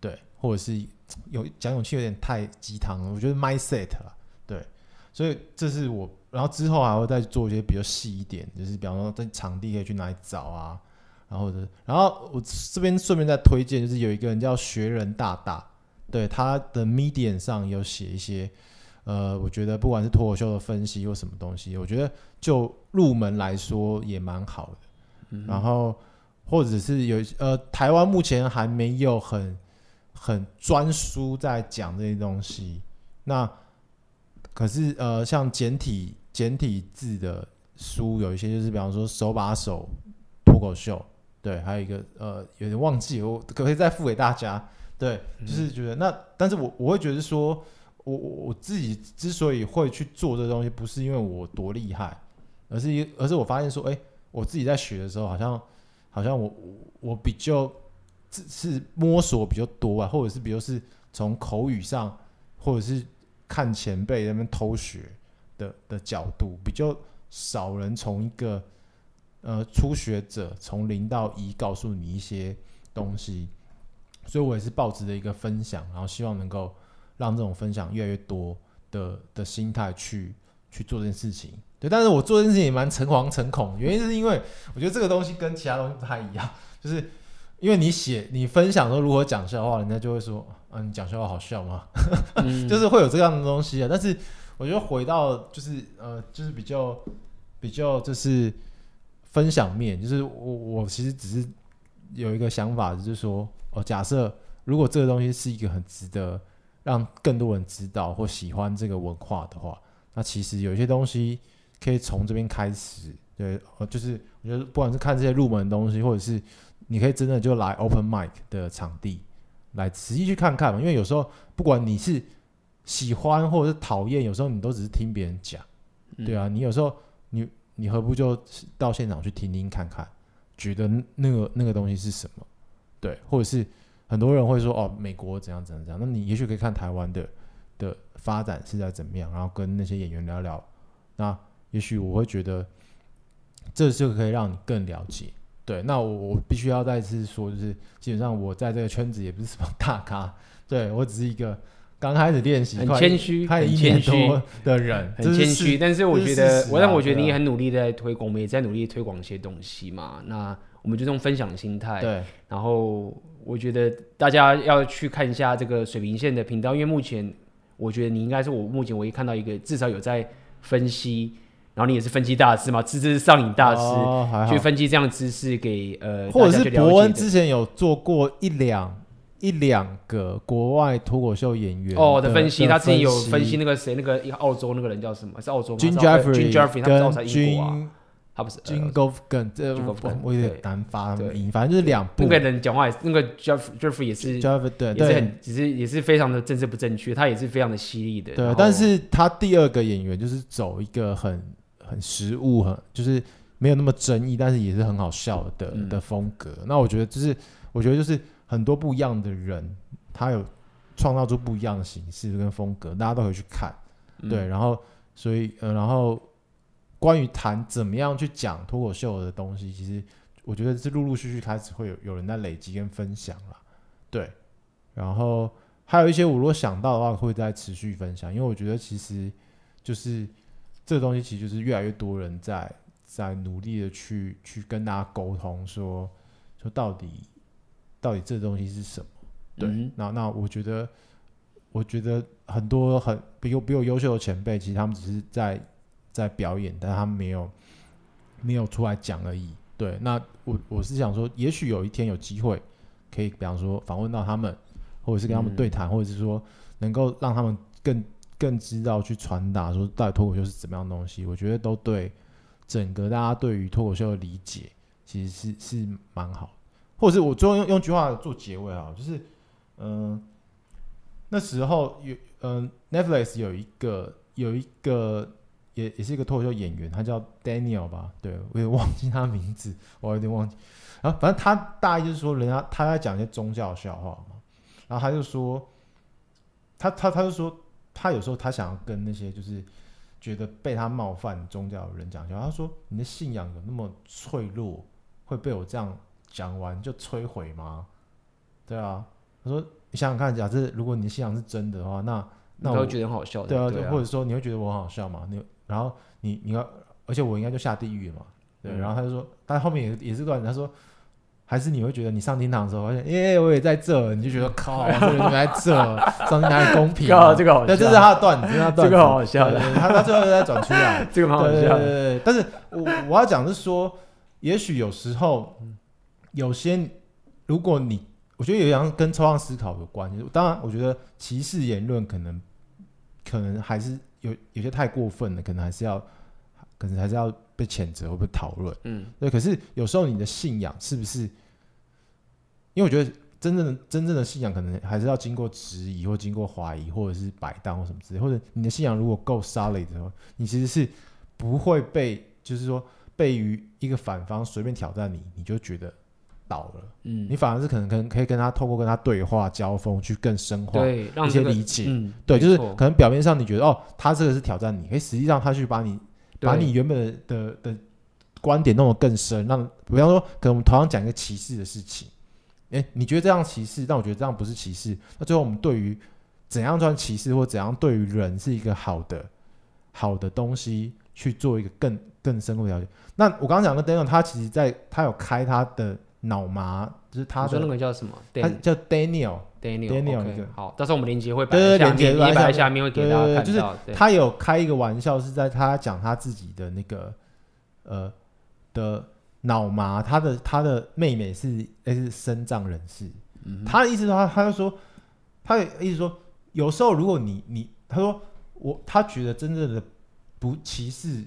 对，或者是有讲勇气有点太鸡汤了，我觉得 mindset 啦，对，所以这是我，然后之后还会再做一些比较细一点，就是比方说在场地可以去哪里找啊，然后的，然后我这边顺便再推荐，就是有一个人叫学人大大。对他的 Medium 上有写一些，呃，我觉得不管是脱口秀的分析或什么东西，我觉得就入门来说也蛮好的。嗯、然后或者是有呃，台湾目前还没有很很专书在讲这些东西。那可是呃，像简体简体字的书有一些，就是比方说手把手脱口秀，对，还有一个呃，有点忘记，我可不可以再付给大家？对，就是觉得那，但是我我会觉得说，我我我自己之所以会去做这东西，不是因为我多厉害，而是一而是我发现说，哎，我自己在学的时候，好像好像我我比较是摸索比较多啊，或者是比如是从口语上，或者是看前辈那边偷学的的角度，比较少人从一个呃初学者从零到一告诉你一些东西。所以我也是抱持的一个分享，然后希望能够让这种分享越来越多的的心态去去做这件事情。对，但是我做这件事情也蛮诚惶诚恐，原因是因为我觉得这个东西跟其他东西不太一样，就是因为你写你分享说如何讲笑话，人家就会说，嗯、啊，你讲笑话好笑吗？<laughs> 嗯、就是会有这样的东西啊。但是我觉得回到就是呃，就是比较比较就是分享面，就是我我其实只是有一个想法，就是说。哦，假设如果这个东西是一个很值得让更多人知道或喜欢这个文化的话，那其实有些东西可以从这边开始。对，呃，就是我觉得不管是看这些入门的东西，或者是你可以真的就来 open mic 的场地来实际去看看嘛。因为有时候不管你是喜欢或者是讨厌，有时候你都只是听别人讲，对啊，你有时候你你何不就到现场去听听看看，觉得那个那个东西是什么？对，或者是很多人会说哦，美国怎样怎样怎样，那你也许可以看台湾的的发展是在怎么样，然后跟那些演员聊聊，那也许我会觉得这就可以让你更了解。对，那我我必须要再次说，就是基本上我在这个圈子也不是什么大咖，对我只是一个刚开始练习，很谦虚，很谦虚的人，很谦虚。但是我觉得，我让我觉得你也很努力在推广，我们也在努力推广一些东西嘛。那我们就这种分享的心态，对。然后我觉得大家要去看一下这个水平线的频道，因为目前我觉得你应该是我目前唯一看到一个至少有在分析，然后你也是分析大师嘛，知识上瘾大师，哦、去分析这样的知识给呃，或者是伯恩之前有做过一两一两个国外脱口秀演员哦的分析，他自己有分析那个谁，那个一个澳洲那个人叫什么？是澳洲吗？Jim Jeffrey，Jim Jeffrey，他不是英国啊。他不是 Jim 这我有点难发音，反正就是两部。那个人讲话那个 Jeff Jeff 也是，Jeff 对，也是很，只是也是非常的政治不正确，他也是非常的犀利的。对，但是他第二个演员就是走一个很很实务，很就是没有那么争议，但是也是很好笑的的风格。那我觉得就是，我觉得就是很多不一样的人，他有创造出不一样的形式跟风格，大家都可以去看。对，然后所以呃，然后。关于谈怎么样去讲脱口秀的东西，其实我觉得是陆陆续续开始会有有人在累积跟分享了，对。然后还有一些我如果想到的话，会再持续分享，因为我觉得其实就是这个东西，其实就是越来越多人在在努力的去去跟大家沟通说，说说到底到底这东西是什么？对。嗯、那那我觉得我觉得很多很比我比我优秀的前辈，其实他们只是在。在表演，但他们没有没有出来讲而已。对，那我我是想说，也许有一天有机会，可以比方说访问到他们，或者是跟他们对谈，嗯、或者是说能够让他们更更知道去传达说到底脱口秀是怎么样的东西。我觉得都对整个大家对于脱口秀的理解，其实是是蛮好。或者是我最后用用句话做结尾啊，就是嗯、那时候有嗯、Netflix 有一个有一个。也也是一个脱口秀演员，他叫 Daniel 吧？对，我也忘记他名字，<laughs> 我有点忘记。然后反正他大意就是说，人家他在讲一些宗教笑话嘛，然后他就说，他他他就说，他有时候他想要跟那些就是觉得被他冒犯宗教的人讲笑话，他说你的信仰有那么脆弱，会被我这样讲完就摧毁吗？对啊，他说你想想看，假设如果你的信仰是真的话，那那我会觉得很好笑的，对啊，对啊，或者说你会觉得我很好笑嘛？你然后你你要，而且我应该就下地狱嘛？对，然后他就说，但后面也也是段子，他说。还是你会觉得你上天堂的时候，发现，耶，我也在这，你就觉得靠，这个人怎么在这？<laughs> 上天堂很公平，靠，这个好笑，对，这是他的段子，这个好好笑的，他他最后再转出来，<laughs> 这个蛮好笑的。对对对，但是我我要讲的是说，也许有时候有些，如果你，我觉得有样跟抽象思考有关系。当然，我觉得歧视言论可能可能还是有有些太过分了，可能还是要，可能还是要。被谴责或被讨论，嗯，对。可是有时候你的信仰是不是？因为我觉得真正的真正的信仰可能还是要经过质疑，或经过怀疑，或者是摆荡或什么之类。或者你的信仰如果够 solid 的话，你其实是不会被，就是说被于一个反方随便挑战你，你就觉得倒了。嗯，你反而是可能可能可以跟他透过跟他对话交锋，去更深化一些理解。嗯，对，就是可能表面上你觉得哦，他这个是挑战你，可实际上他去把你。把你原本的的的观点弄得更深，让比方说，可能我们同样讲一个歧视的事情，诶，你觉得这样歧视，但我觉得这样不是歧视。那最后我们对于怎样算歧视，或怎样对于人是一个好的好的东西去做一个更更深入的了解。那我刚刚讲的 Daniel，他其实在他有开他的脑麻，就是他的那个叫什么？他叫 Daniel Daniel Daniel 那个好，到时候我们链接会摆在下面，连接下面会给大家看到。就是他有开一个玩笑，是在他讲他自己的那个呃的脑麻，他的他的妹妹是诶是身障人士，他的意思说他他就说他的意思说有时候如果你你他说我他觉得真正的不歧视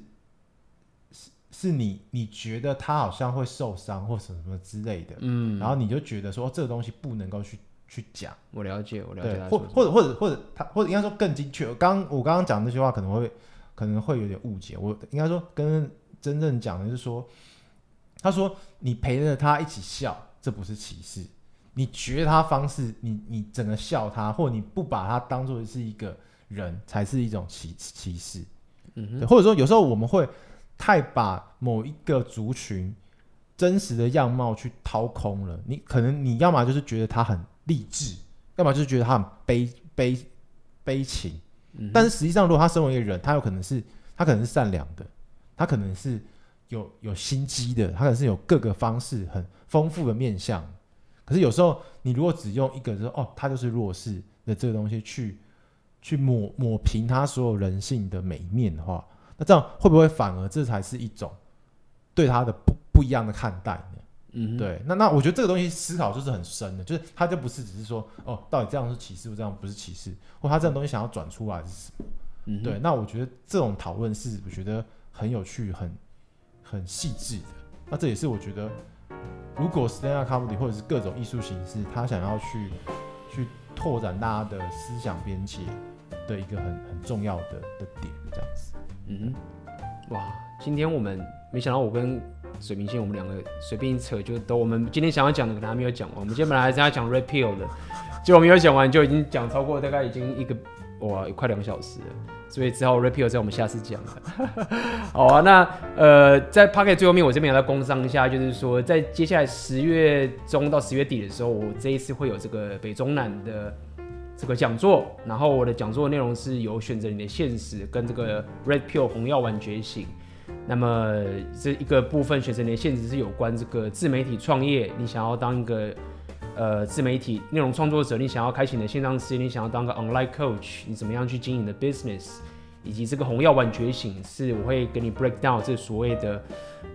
是是你你觉得他好像会受伤或什么什么之类的，嗯，然后你就觉得说这个东西不能够去。去讲，我了解，我了解。或或者或者或者他或者应该说更精确。刚我刚刚讲的那句话可能会可能会有点误解。我应该说跟真正讲的是说，他说你陪着他一起笑，这不是歧视。你觉得他方式，你你整个笑他，或你不把他当做是一个人，才是一种歧歧视。嗯哼，或者说有时候我们会太把某一个族群真实的样貌去掏空了。你可能你要么就是觉得他很。励志，要么就是觉得他很悲悲悲情，嗯、但是实际上，如果他身为一个人，他有可能是他可能是善良的，他可能是有有心机的，他可能是有各个方式很丰富的面相。可是有时候，你如果只用一个就是哦，他就是弱势的这个东西去去抹抹平他所有人性的每一面的话，那这样会不会反而这才是一种对他的不不一样的看待呢？嗯，对，那那我觉得这个东西思考就是很深的，就是他就不是只是说哦，到底这样是歧视，或这样不是歧视，或他这种东西想要转出来是什么？嗯，对，那我觉得这种讨论是我觉得很有趣、很很细致的。那这也是我觉得，如果 stand up comedy 或者是各种艺术形式，他想要去去拓展大家的思想边界的一个很很重要的的点，这样子。嗯，哇，今天我们没想到我跟。水平线，我们两个随便一扯就都。我们今天想要讲的可能还没有讲完。我们今天本来还是要讲 repeal 的，结果没有讲完就已经讲超过大概已经一个哇，快两个小时了。所以只好 repeal 在我们下次讲了。<laughs> 好啊，那呃，在 p o c k e t 最后面，我这边也要工商一下，就是说在接下来十月中到十月底的时候，我这一次会有这个北中南的这个讲座。然后我的讲座内容是有选择你的现实跟这个 Red Pill 红药丸觉醒。那么这一个部分选择你的现实是有关这个自媒体创业，你想要当一个呃自媒体内容创作者，你想要开启你的线上事业，你想要当个 online coach，你怎么样去经营的 business，以及这个红药丸觉醒是我会给你 break down 这所谓的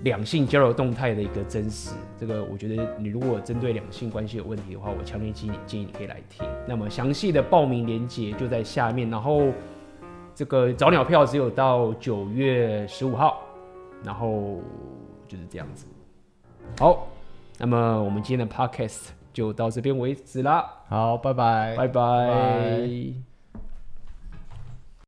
两性交流动态的一个真实。这个我觉得你如果针对两性关系有问题的话，我强烈建议建议你可以来听。那么详细的报名链接就在下面，然后这个早鸟票只有到九月十五号。然后就是这样子。好，那么我们今天的 podcast 就到这边为止啦。好，拜拜，拜拜。